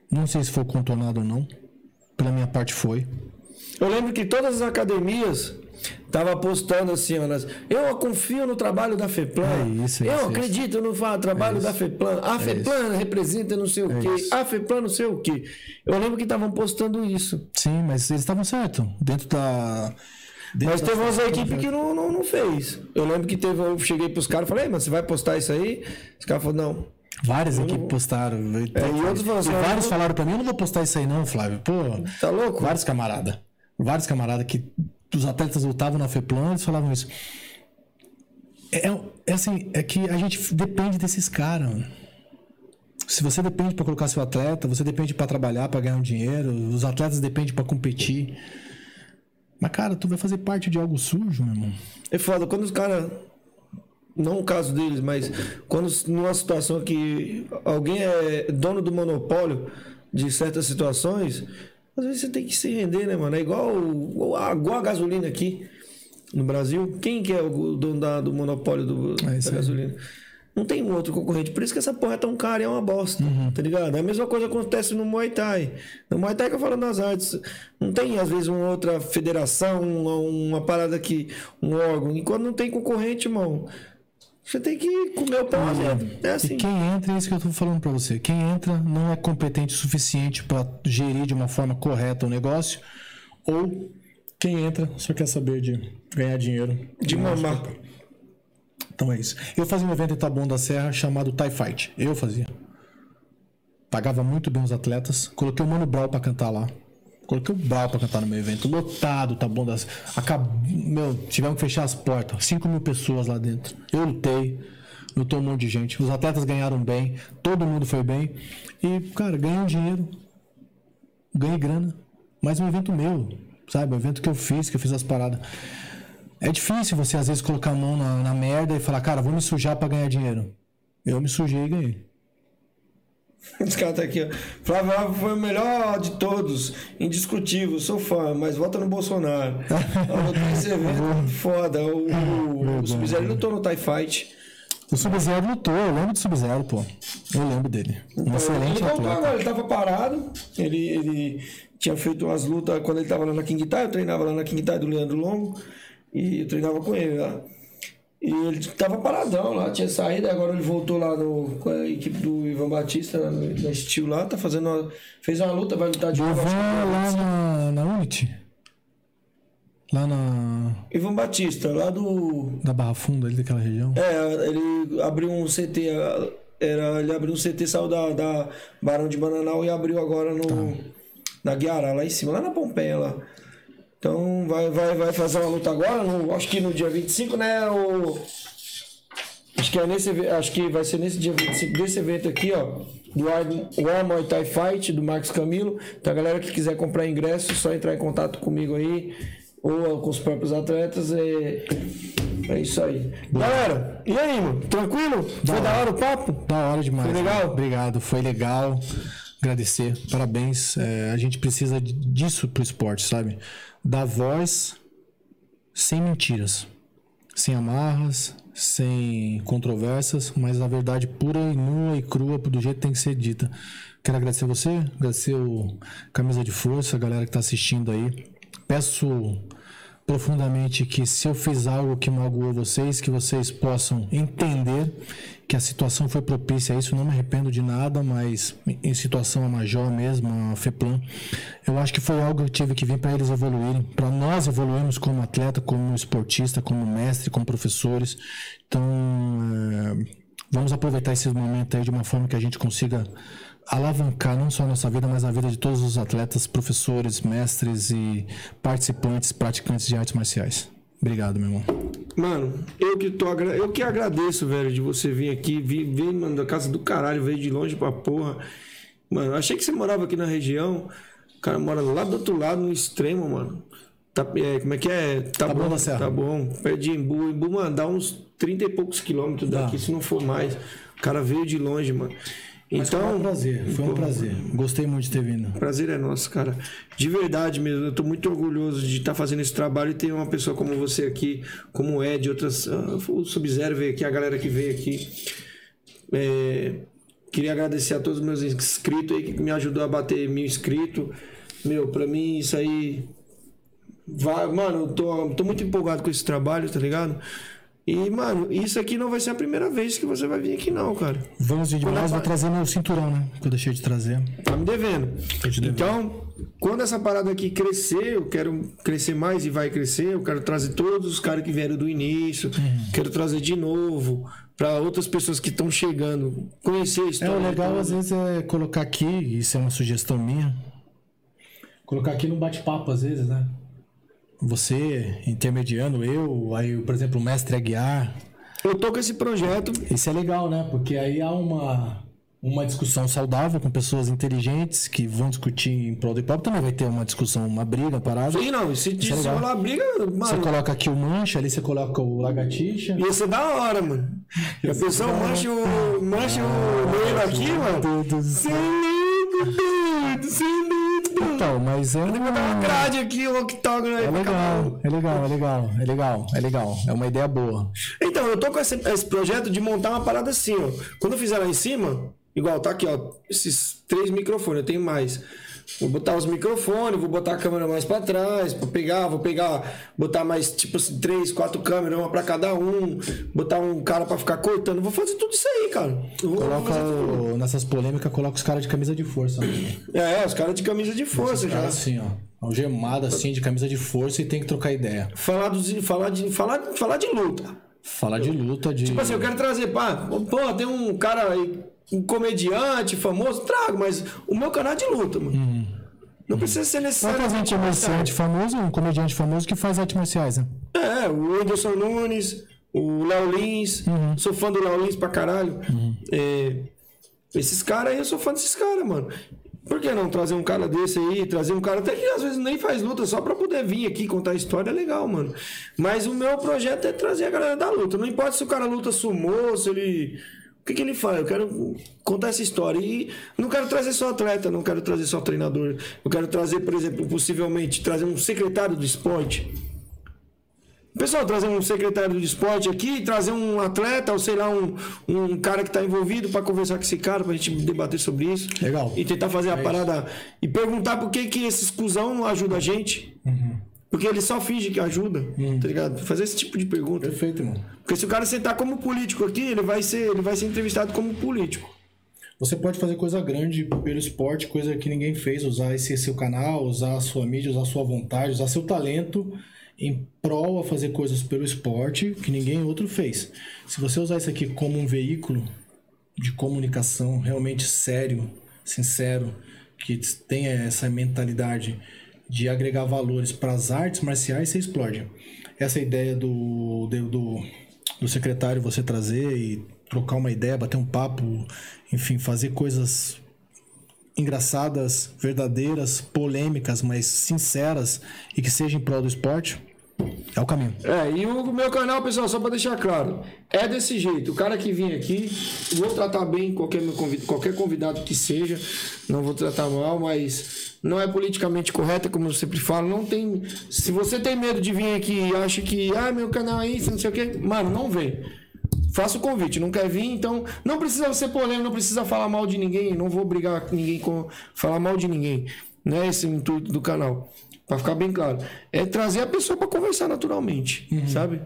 Não sei se foi contornado ou não. Pela minha parte foi. Eu lembro que todas as academias tava postando assim, ó, eu confio no trabalho da FEPLAN. É isso, é eu isso, é acredito no trabalho da FEPLAN. A FEPLAN representa não sei o quê. isso. A FEPLAN não sei o quê. Eu lembro que estavam postando isso. Sim, mas eles estavam certos. Dentro da. dentro Mas teve umas equipes que não, não, não fez. Eu lembro que teve, eu cheguei pros caras e falei, "Ei, mas você vai postar isso aí? Os caras falaram, não. Várias equipes postaram. E, É, e outros falaram assim, e "Ah, vários não- falaram pra mim, eu não vou postar isso aí não, Flávio. Pô, Tá louco? vários camarada. Vários camarada que os atletas lutavam na FEPLAN, eles falavam isso. É, é assim, é que a gente depende desses caras, mano. Se você depende pra colocar seu atleta, você depende pra trabalhar, pra ganhar um dinheiro, os atletas dependem pra competir. Mas, cara, tu vai fazer parte de algo sujo, meu irmão. É foda, quando os caras. Não o caso deles, mas quando numa situação que alguém é dono do monopólio de certas situações, às vezes você tem que se render, né, mano? É igual, igual a gasolina aqui no Brasil. Quem que é o dono da- do monopólio do, É da gasolina? Não tem um outro concorrente. Por isso que essa porra é tão cara e é uma bosta. Uhum. Tá ligado? A mesma coisa acontece no Muay Thai. No Muay Thai que eu falo nas artes. Não tem, às vezes, uma outra federação, uma, uma parada que. um órgão. E quando não tem concorrente, irmão, você tem que comer o pão lá dentro. É E assim. quem entra, é isso que eu tô falando pra você. Quem entra não é competente o suficiente pra gerir de uma forma correta o negócio. Ou quem entra só quer saber de ganhar dinheiro. De mamar. Então é isso. Eu fazia um evento em Taboão da Serra chamado Thai Fight. Eu fazia. Pagava muito bem os atletas. Coloquei o Mano Brau pra cantar lá. Coloquei o Brau pra cantar no meu evento. Lotado, Taboão da Serra. Acab... Meu, tivemos que fechar as portas. 5 mil pessoas lá dentro. Eu lutei. Lutou um monte de gente. Os atletas ganharam bem. Todo mundo foi bem. E, cara, ganhei um dinheiro. Ganhei grana. Mas um evento meu. Sabe? Um evento que eu fiz, que eu fiz as paradas. É difícil você, às vezes, colocar a mão na, na merda e falar, cara, vou me sujar pra ganhar dinheiro. Eu me sujei e ganhei. Os caras tá aqui, ó. Flávio Alves foi o melhor de todos. Indiscutível, sou fã, mas vota no Bolsonaro. Esse evento muito foda. O, o, o Sub-Zero lutou no TIE Fight. O Sub-Zero lutou, eu lembro do Sub-Zero, pô. Eu lembro dele. Um excelente ele voltou atleta. agora, ele tava parado. Ele, ele tinha feito umas lutas quando ele tava lá na King Tai. Eu treinava lá na King Tai do Leandro Longo. E eu treinava com ele lá. E ele tava paradão lá, tinha saído, agora ele voltou lá no, com a equipe do Ivan Batista, no, na Steel lá, tá fazendo uma, fez uma luta, vai lutar de novo. lá 25. na, na Unity. Lá na. Ivan Batista, lá do. Da Barra Funda, ali daquela região. É, ele abriu um CT. Era, ele abriu um CT, saiu da, da Barão de Bananal e abriu agora no. Na Guiará, lá em cima, lá na Pompeia lá. Então vai, vai, vai fazer uma luta agora, no- acho que no dia 25, né? O, acho que é nesse acho que vai ser nesse dia 25 desse evento aqui, ó. Do War, Muay Thai Fight, do Marcos Camilo. Então a galera que quiser comprar ingresso, é só entrar em contato comigo aí. Ou com os próprios atletas. É, é isso aí. Galera, e aí, mano? Tranquilo? Foi da hora o papo? Da hora demais. Foi legal? mano. Obrigado, foi legal. Agradecer, parabéns. É, a gente precisa disso pro esporte, sabe? Dar voz sem mentiras, sem amarras, sem controvérsias, mas na verdade pura e nua e crua do jeito que tem que ser dita. Quero agradecer você, agradecer o Camisa de Força, a galera que tá assistindo aí. Peço profundamente que se eu fiz algo que magoou vocês, que vocês possam entender que a situação foi propícia a isso, não me arrependo de nada, mas em situação a Major mesmo, a FEPLAN, eu acho que foi algo que eu tive que vir para eles evoluírem, para nós evoluirmos como atleta, como esportista, como mestre, como professores. Então, é, vamos aproveitar esse momento aí de uma forma que a gente consiga alavancar não só a nossa vida, mas a vida de todos os atletas, professores, mestres e participantes, praticantes de artes marciais. Obrigado, meu irmão. Mano, eu que tô agra- eu que agradeço, velho, de você vir aqui, vir, vir mano, da casa do caralho, veio de longe pra porra. Mano, achei que você morava aqui na região. O cara mora lá do outro lado, no extremo, mano. Tá, é, como é que é? Tá, Taboão bom, Serra. Tá bom. Perto de Embu. Embu, mano, dá uns 30 e poucos quilômetros daqui, se não for mais. O cara veio de longe, mano. Então, foi um prazer, foi um pô, prazer. Gostei muito de ter vindo. Prazer é nosso, cara. De verdade mesmo. Eu tô muito orgulhoso de estar fazendo esse trabalho e ter uma pessoa como você aqui, como o Ed, outras. ah, o Sub-Zero veio aqui, a galera que veio aqui. É, queria agradecer a todos os meus inscritos aí que me ajudou a bater mil inscritos. Meu, pra mim isso aí. Vai, mano, eu tô, tô muito empolgado com esse trabalho, tá ligado? E, mano, isso aqui não vai ser a primeira vez que você vai vir aqui, não, cara. Vamos de demais, vou trazer meu cinturão, né? Que eu deixei de trazer. Tá me devendo. Devendo. Então, quando essa parada aqui crescer, eu quero crescer mais e vai crescer, eu quero trazer todos os caras que vieram do início, Uhum. quero trazer de novo para outras pessoas que estão chegando, conhecer a É, história. o legal toda. às vezes é colocar aqui, isso é uma sugestão minha. Colocar aqui no bate-papo, às vezes, né? Você, intermediando, eu, aí, por exemplo, o mestre Aguiar. Eu tô com esse projeto, Isso é legal, né? Porque aí há uma. uma discussão saudável com pessoas inteligentes que vão discutir em prol do hop. Também vai ter uma discussão, uma briga, uma parada. Sim, não, se Isso é legal. rolar briga, Você mano, coloca aqui o mancha, ali você coloca o lagartixa. ia ser da hora, mano. A pessoa mancha o, mancha o meio aqui, mano. Sem lindo, doido, sem lindo. Então, mas é Tem que botar uma uma... grade aqui, um octógono aí É legal, é legal, é legal, é legal, é legal. É uma ideia boa. Então, eu tô com esse, esse projeto de montar uma parada assim, ó. Quando eu fizer lá em cima, igual tá aqui, ó, esses três microfones, eu tenho mais. Vou botar os microfones, vou botar a câmera mais pra trás, pra pegar, vou pegar, botar mais, tipo assim, três, quatro câmeras, uma pra cada um, botar um cara pra ficar cortando. Vou fazer tudo isso aí, cara. Vou Coloca nessas polêmicas, coloca os caras de camisa de força. né? É, os caras de camisa de força já. assim, ó. Algemado assim, de camisa de força e tem que trocar ideia. Falar, dos, falar, de, falar, falar de luta. Falar de luta, de. Tipo assim, eu quero trazer, pá, pô, tem um cara aí, um comediante famoso, trago, mas o meu canal é de luta, mano. Não precisa ser necessário. trazer um comerciante famoso, um comediante famoso que faz artes marciais, né? É, o Anderson Nunes, o Léo Lins, sou fã do Léo Lins pra caralho. É, esses caras aí, eu sou fã desses caras, mano. Por que não trazer um cara desse aí, trazer um cara até que às vezes nem faz luta, só pra poder vir aqui contar a história, é legal, mano. Mas o meu projeto é trazer a galera da luta. Não importa se o cara luta sumô, se ele. O que, que ele faz? Eu quero contar essa história. E não quero trazer só atleta, não quero trazer só treinador. Eu quero trazer, por exemplo, possivelmente, trazer um secretário do esporte. Pessoal, trazer um secretário de esporte aqui, trazer um atleta, ou sei lá, um, um cara que está envolvido para conversar com esse cara, pra gente debater sobre isso. Legal. E tentar fazer a parada. E perguntar por que, que esses cuzão não ajudam a gente. Porque ele só finge que ajuda, tá ligado? Fazer esse tipo de pergunta. Perfeito, irmão. Porque se o cara sentar como político aqui, ele vai ser, ele vai ser entrevistado como político. Você pode fazer coisa grande pelo esporte, coisa que ninguém fez, usar esse seu canal, usar a sua mídia, usar a sua vontade, usar seu talento em prol a fazer coisas pelo esporte que ninguém outro fez. Se você usar isso aqui como um veículo de comunicação realmente sério, sincero, que tenha essa mentalidade de agregar valores para as artes marciais, você explode. Essa ideia do, do, do, secretário você trazer e trocar uma ideia, bater um papo, enfim, fazer coisas engraçadas, verdadeiras, polêmicas, mas sinceras e que sejam em prol do esporte, é o caminho. É, e o meu canal, pessoal, só pra deixar claro, é desse jeito. O cara que vem aqui, vou tratar bem qualquer, meu convid- qualquer convidado que seja, não vou tratar mal, mas não é politicamente correto, como eu sempre falo. Não tem. Se você tem medo de vir aqui e acha que, ah, meu canal é isso, não sei o quê, mano, não vem. Faça o convite, não quer vir, então não precisa ser polêmico, não precisa falar mal de ninguém, não vou brigar com ninguém com falar mal de ninguém. Não é esse o intuito do canal. Pra ficar bem claro. É trazer a pessoa pra conversar naturalmente, sabe?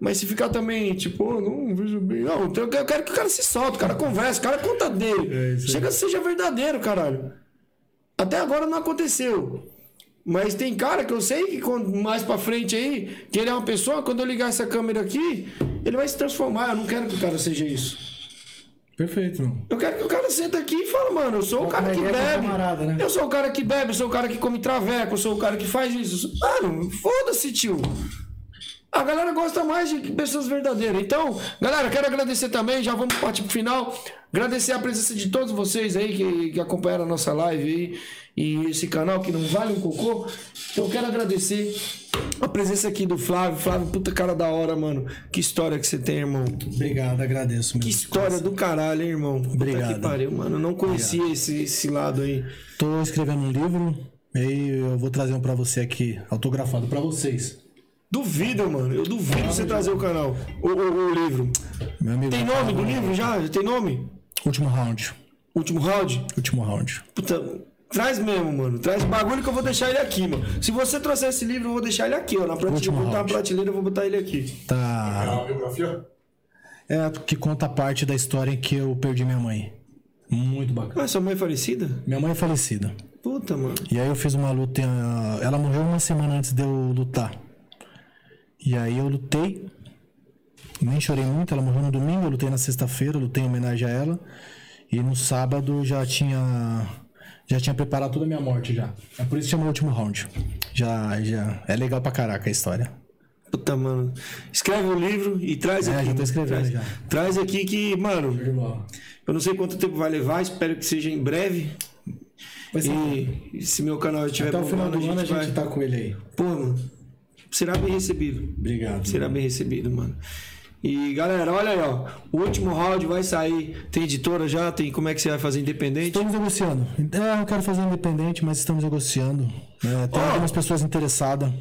Mas se ficar também, tipo, "Oh, não vejo bem. Não, eu quero que o cara se solte, o cara converse, o cara conta dele. Chega, seja verdadeiro, caralho. Até agora não aconteceu. Mas tem cara que eu sei que mais pra frente aí, que ele é uma pessoa, quando eu ligar essa câmera aqui, ele vai se transformar. Eu não quero que o cara seja isso. Perfeito, irmão. Eu quero que o cara senta aqui e fale, mano, eu sou o cara uma que com bebe. camarada, né? Eu sou o cara que bebe, eu sou o cara que come traveco, eu sou o cara que faz isso. Mano, foda-se, tio. A galera gosta mais de pessoas verdadeiras. Então, galera, quero agradecer também. Já vamos partir pro final. Agradecer a presença de todos vocês aí que, que acompanharam a nossa live aí. E esse canal que não vale um cocô. Então, eu quero agradecer a presença aqui do Flávio. Flávio, puta cara da hora, mano. Que história que você tem, irmão. Obrigado, agradeço. Que história do caralho, hein, irmão. Puta Obrigado. que pariu, mano. Eu não conhecia esse, esse lado aí. Tô escrevendo um livro, e aí eu vou trazer um pra você aqui, autografado pra vocês. Duvido, mano. Eu duvido você trazer o canal. O, o- o livro. Meu amigo. Tem nome do livro já? Já tem nome? Último round. Último round? Último round. Puta, traz mesmo, mano. Traz bagulho que eu vou deixar ele aqui, mano. Se você trouxer esse livro, eu vou deixar ele aqui, ó. Na prateleira. Vou botar round. prateleira e vou botar ele aqui. Tá. uma biografia? É, que conta a parte da história em que eu perdi minha mãe. Muito bacana. Ah, sua mãe é falecida? Minha mãe é falecida. Puta, mano. E aí eu fiz uma luta. Ela morreu uma semana antes de eu lutar. E aí eu lutei. Nem chorei muito, ela morreu no domingo, eu lutei na sexta-feira, lutei em homenagem a ela. E no sábado já tinha. Já tinha preparado toda a minha morte já. É por isso que chama o último round. Já, já. É legal pra caraca a história. Puta, mano. Escreve o livro e traz É, aqui. já tô escrevendo traz, já. Traz aqui que, mano, eu não sei quanto tempo vai levar, espero que seja em breve. Ser. E, se meu canal estiver Até o final do ano a gente vai... tá com ele aí. Pô, mano, será bem recebido. Obrigado. Será bem recebido, mano. E galera, olha aí, ó. O último round vai sair. Tem editora já? Tem como é que você vai fazer independente? Estamos negociando. É, eu quero fazer independente, mas estamos negociando. É, tem Ó. algumas pessoas interessadas.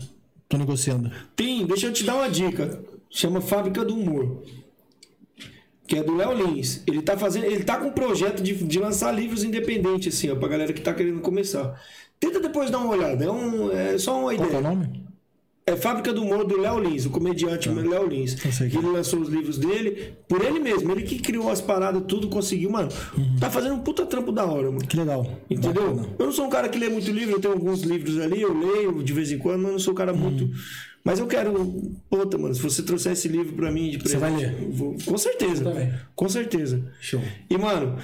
Tô negociando. Tem, deixa eu te dar uma dica. Chama Fábrica do Humor. Que é do Léo Lins. Ele tá fazendo. Ele tá com um projeto de, de lançar livros independentes, assim, ó, pra galera que tá querendo começar. Tenta depois dar uma olhada. É, um, é só uma Qual que é o ideia. nome? É Fábrica do Humor do Léo Lins, o comediante Léo Lins. Que é. Ele lançou os livros dele por ele mesmo. Ele que criou as paradas, tudo conseguiu, mano. Tá fazendo um puta trampo da hora, mano. Que legal. Entendeu? Bacana. Eu não sou um cara que lê muito livro, eu tenho alguns livros ali, eu leio de vez em quando, mas eu não sou um cara muito. Mas eu quero. Puta, mano, se você trouxer esse livro pra mim de presente. vai ler? vou- Com certeza. Com certeza. Show. E, mano,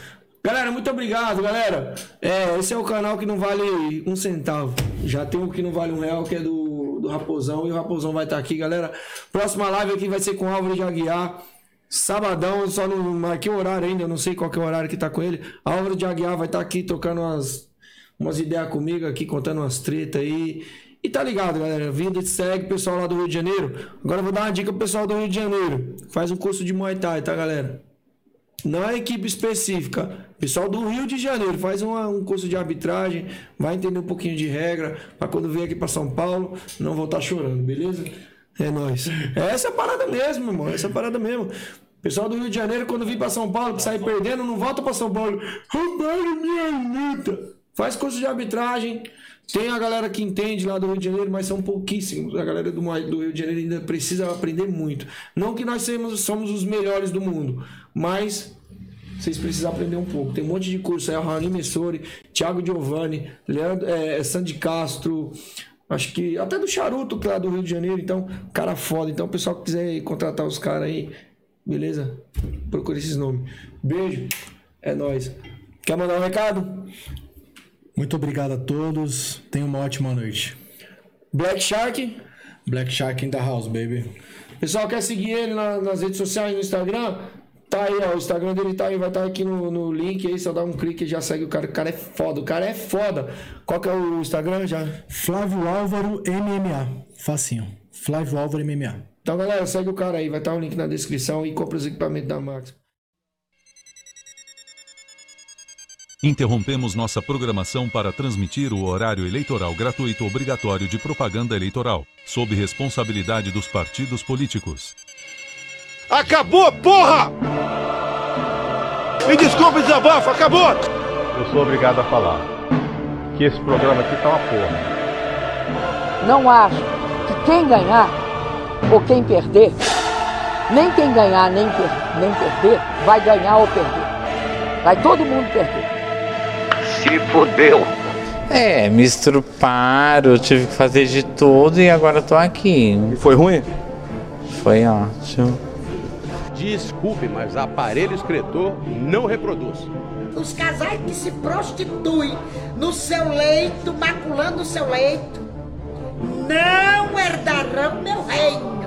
galera, muito obrigado, galera. É, esse é o canal que não vale um centavo. Já tem o que não vale um real, que é do, do Raposão. E o Raposão vai estar aqui, galera. Próxima live aqui vai ser com o Álvaro de Aguiar. Sabadão, só não marquei o horário ainda, eu não sei qual é o horário que tá com ele. Álvaro de Aguiar vai estar aqui trocando umas, umas ideias comigo aqui, contando umas tretas aí. E tá ligado, galera. Vida segue, pessoal lá do Rio de Janeiro. Agora eu vou dar uma dica pro pessoal do Rio de Janeiro. Faz um curso de Muay Thai, tá, galera? Não é equipe específica. Pessoal do Rio de Janeiro faz uma- um curso de arbitragem, vai entender um pouquinho de regra, pra quando vier aqui pra São Paulo, não voltar chorando, beleza? É nóis. É essa parada mesmo, irmão. Essa parada mesmo. Pessoal do Rio de Janeiro, quando vir pra São Paulo, que sair perdendo, não volta pra São Paulo. Roubaram minha luta. Faz curso de arbitragem. Tem a galera que entende lá do Rio de Janeiro, mas são pouquíssimos. A galera do, do Rio de Janeiro ainda precisa aprender muito. Não que nós somos, somos os melhores do mundo, mas vocês precisam aprender um pouco. Tem um monte de curso. É o Rani Messori, Thiago Giovanni, Leandro, é, Sandy Castro, acho que até do Charuto, que é lá do Rio de Janeiro. Então, cara foda. Então, o pessoal que quiser contratar os caras aí, beleza? Procure esses nomes. Beijo. É nóis. Quer mandar um recado? Muito obrigado a todos. Tenha uma ótima noite. Black Shark. Black Shark in the house, baby. Pessoal, quer seguir ele na- nas redes sociais, no Instagram? Tá aí, ó. O Instagram dele tá aí, vai estar aqui no, no link aí. Só dá um clique e já segue o cara. O cara é foda, o cara é foda. Qual que é o Instagram já? Flávio Álvaro MMA. Facinho. Flávio Álvaro MMA. Então, galera, segue o cara aí. Vai estar o link na descrição e compra os equipamentos da Max. Interrompemos nossa programação para transmitir o horário eleitoral gratuito obrigatório de propaganda eleitoral, sob responsabilidade dos partidos políticos. Acabou, porra! Me desculpe, desabafo, acabou! Eu sou obrigado a falar que esse programa aqui tá uma porra. Não acho que quem ganhar ou quem perder, nem quem ganhar nem, per- nem perder, vai ganhar ou perder. Vai todo mundo perder. Se fodeu! É, me estruparam, tive que fazer de tudo e agora tô aqui. E foi ruim? Foi ótimo. Desculpe, mas aparelho excretor não reproduz. Os casais que se prostituem no seu leito, maculando o seu leito, não herdarão meu reino.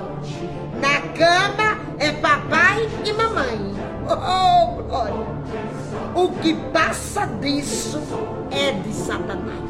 Na cama é papai e mamãe. Oh, glória! O que passa disso é de Satanás.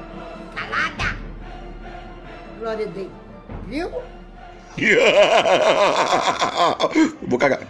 Calada. Glória a Deus. Viu? Vou cagar.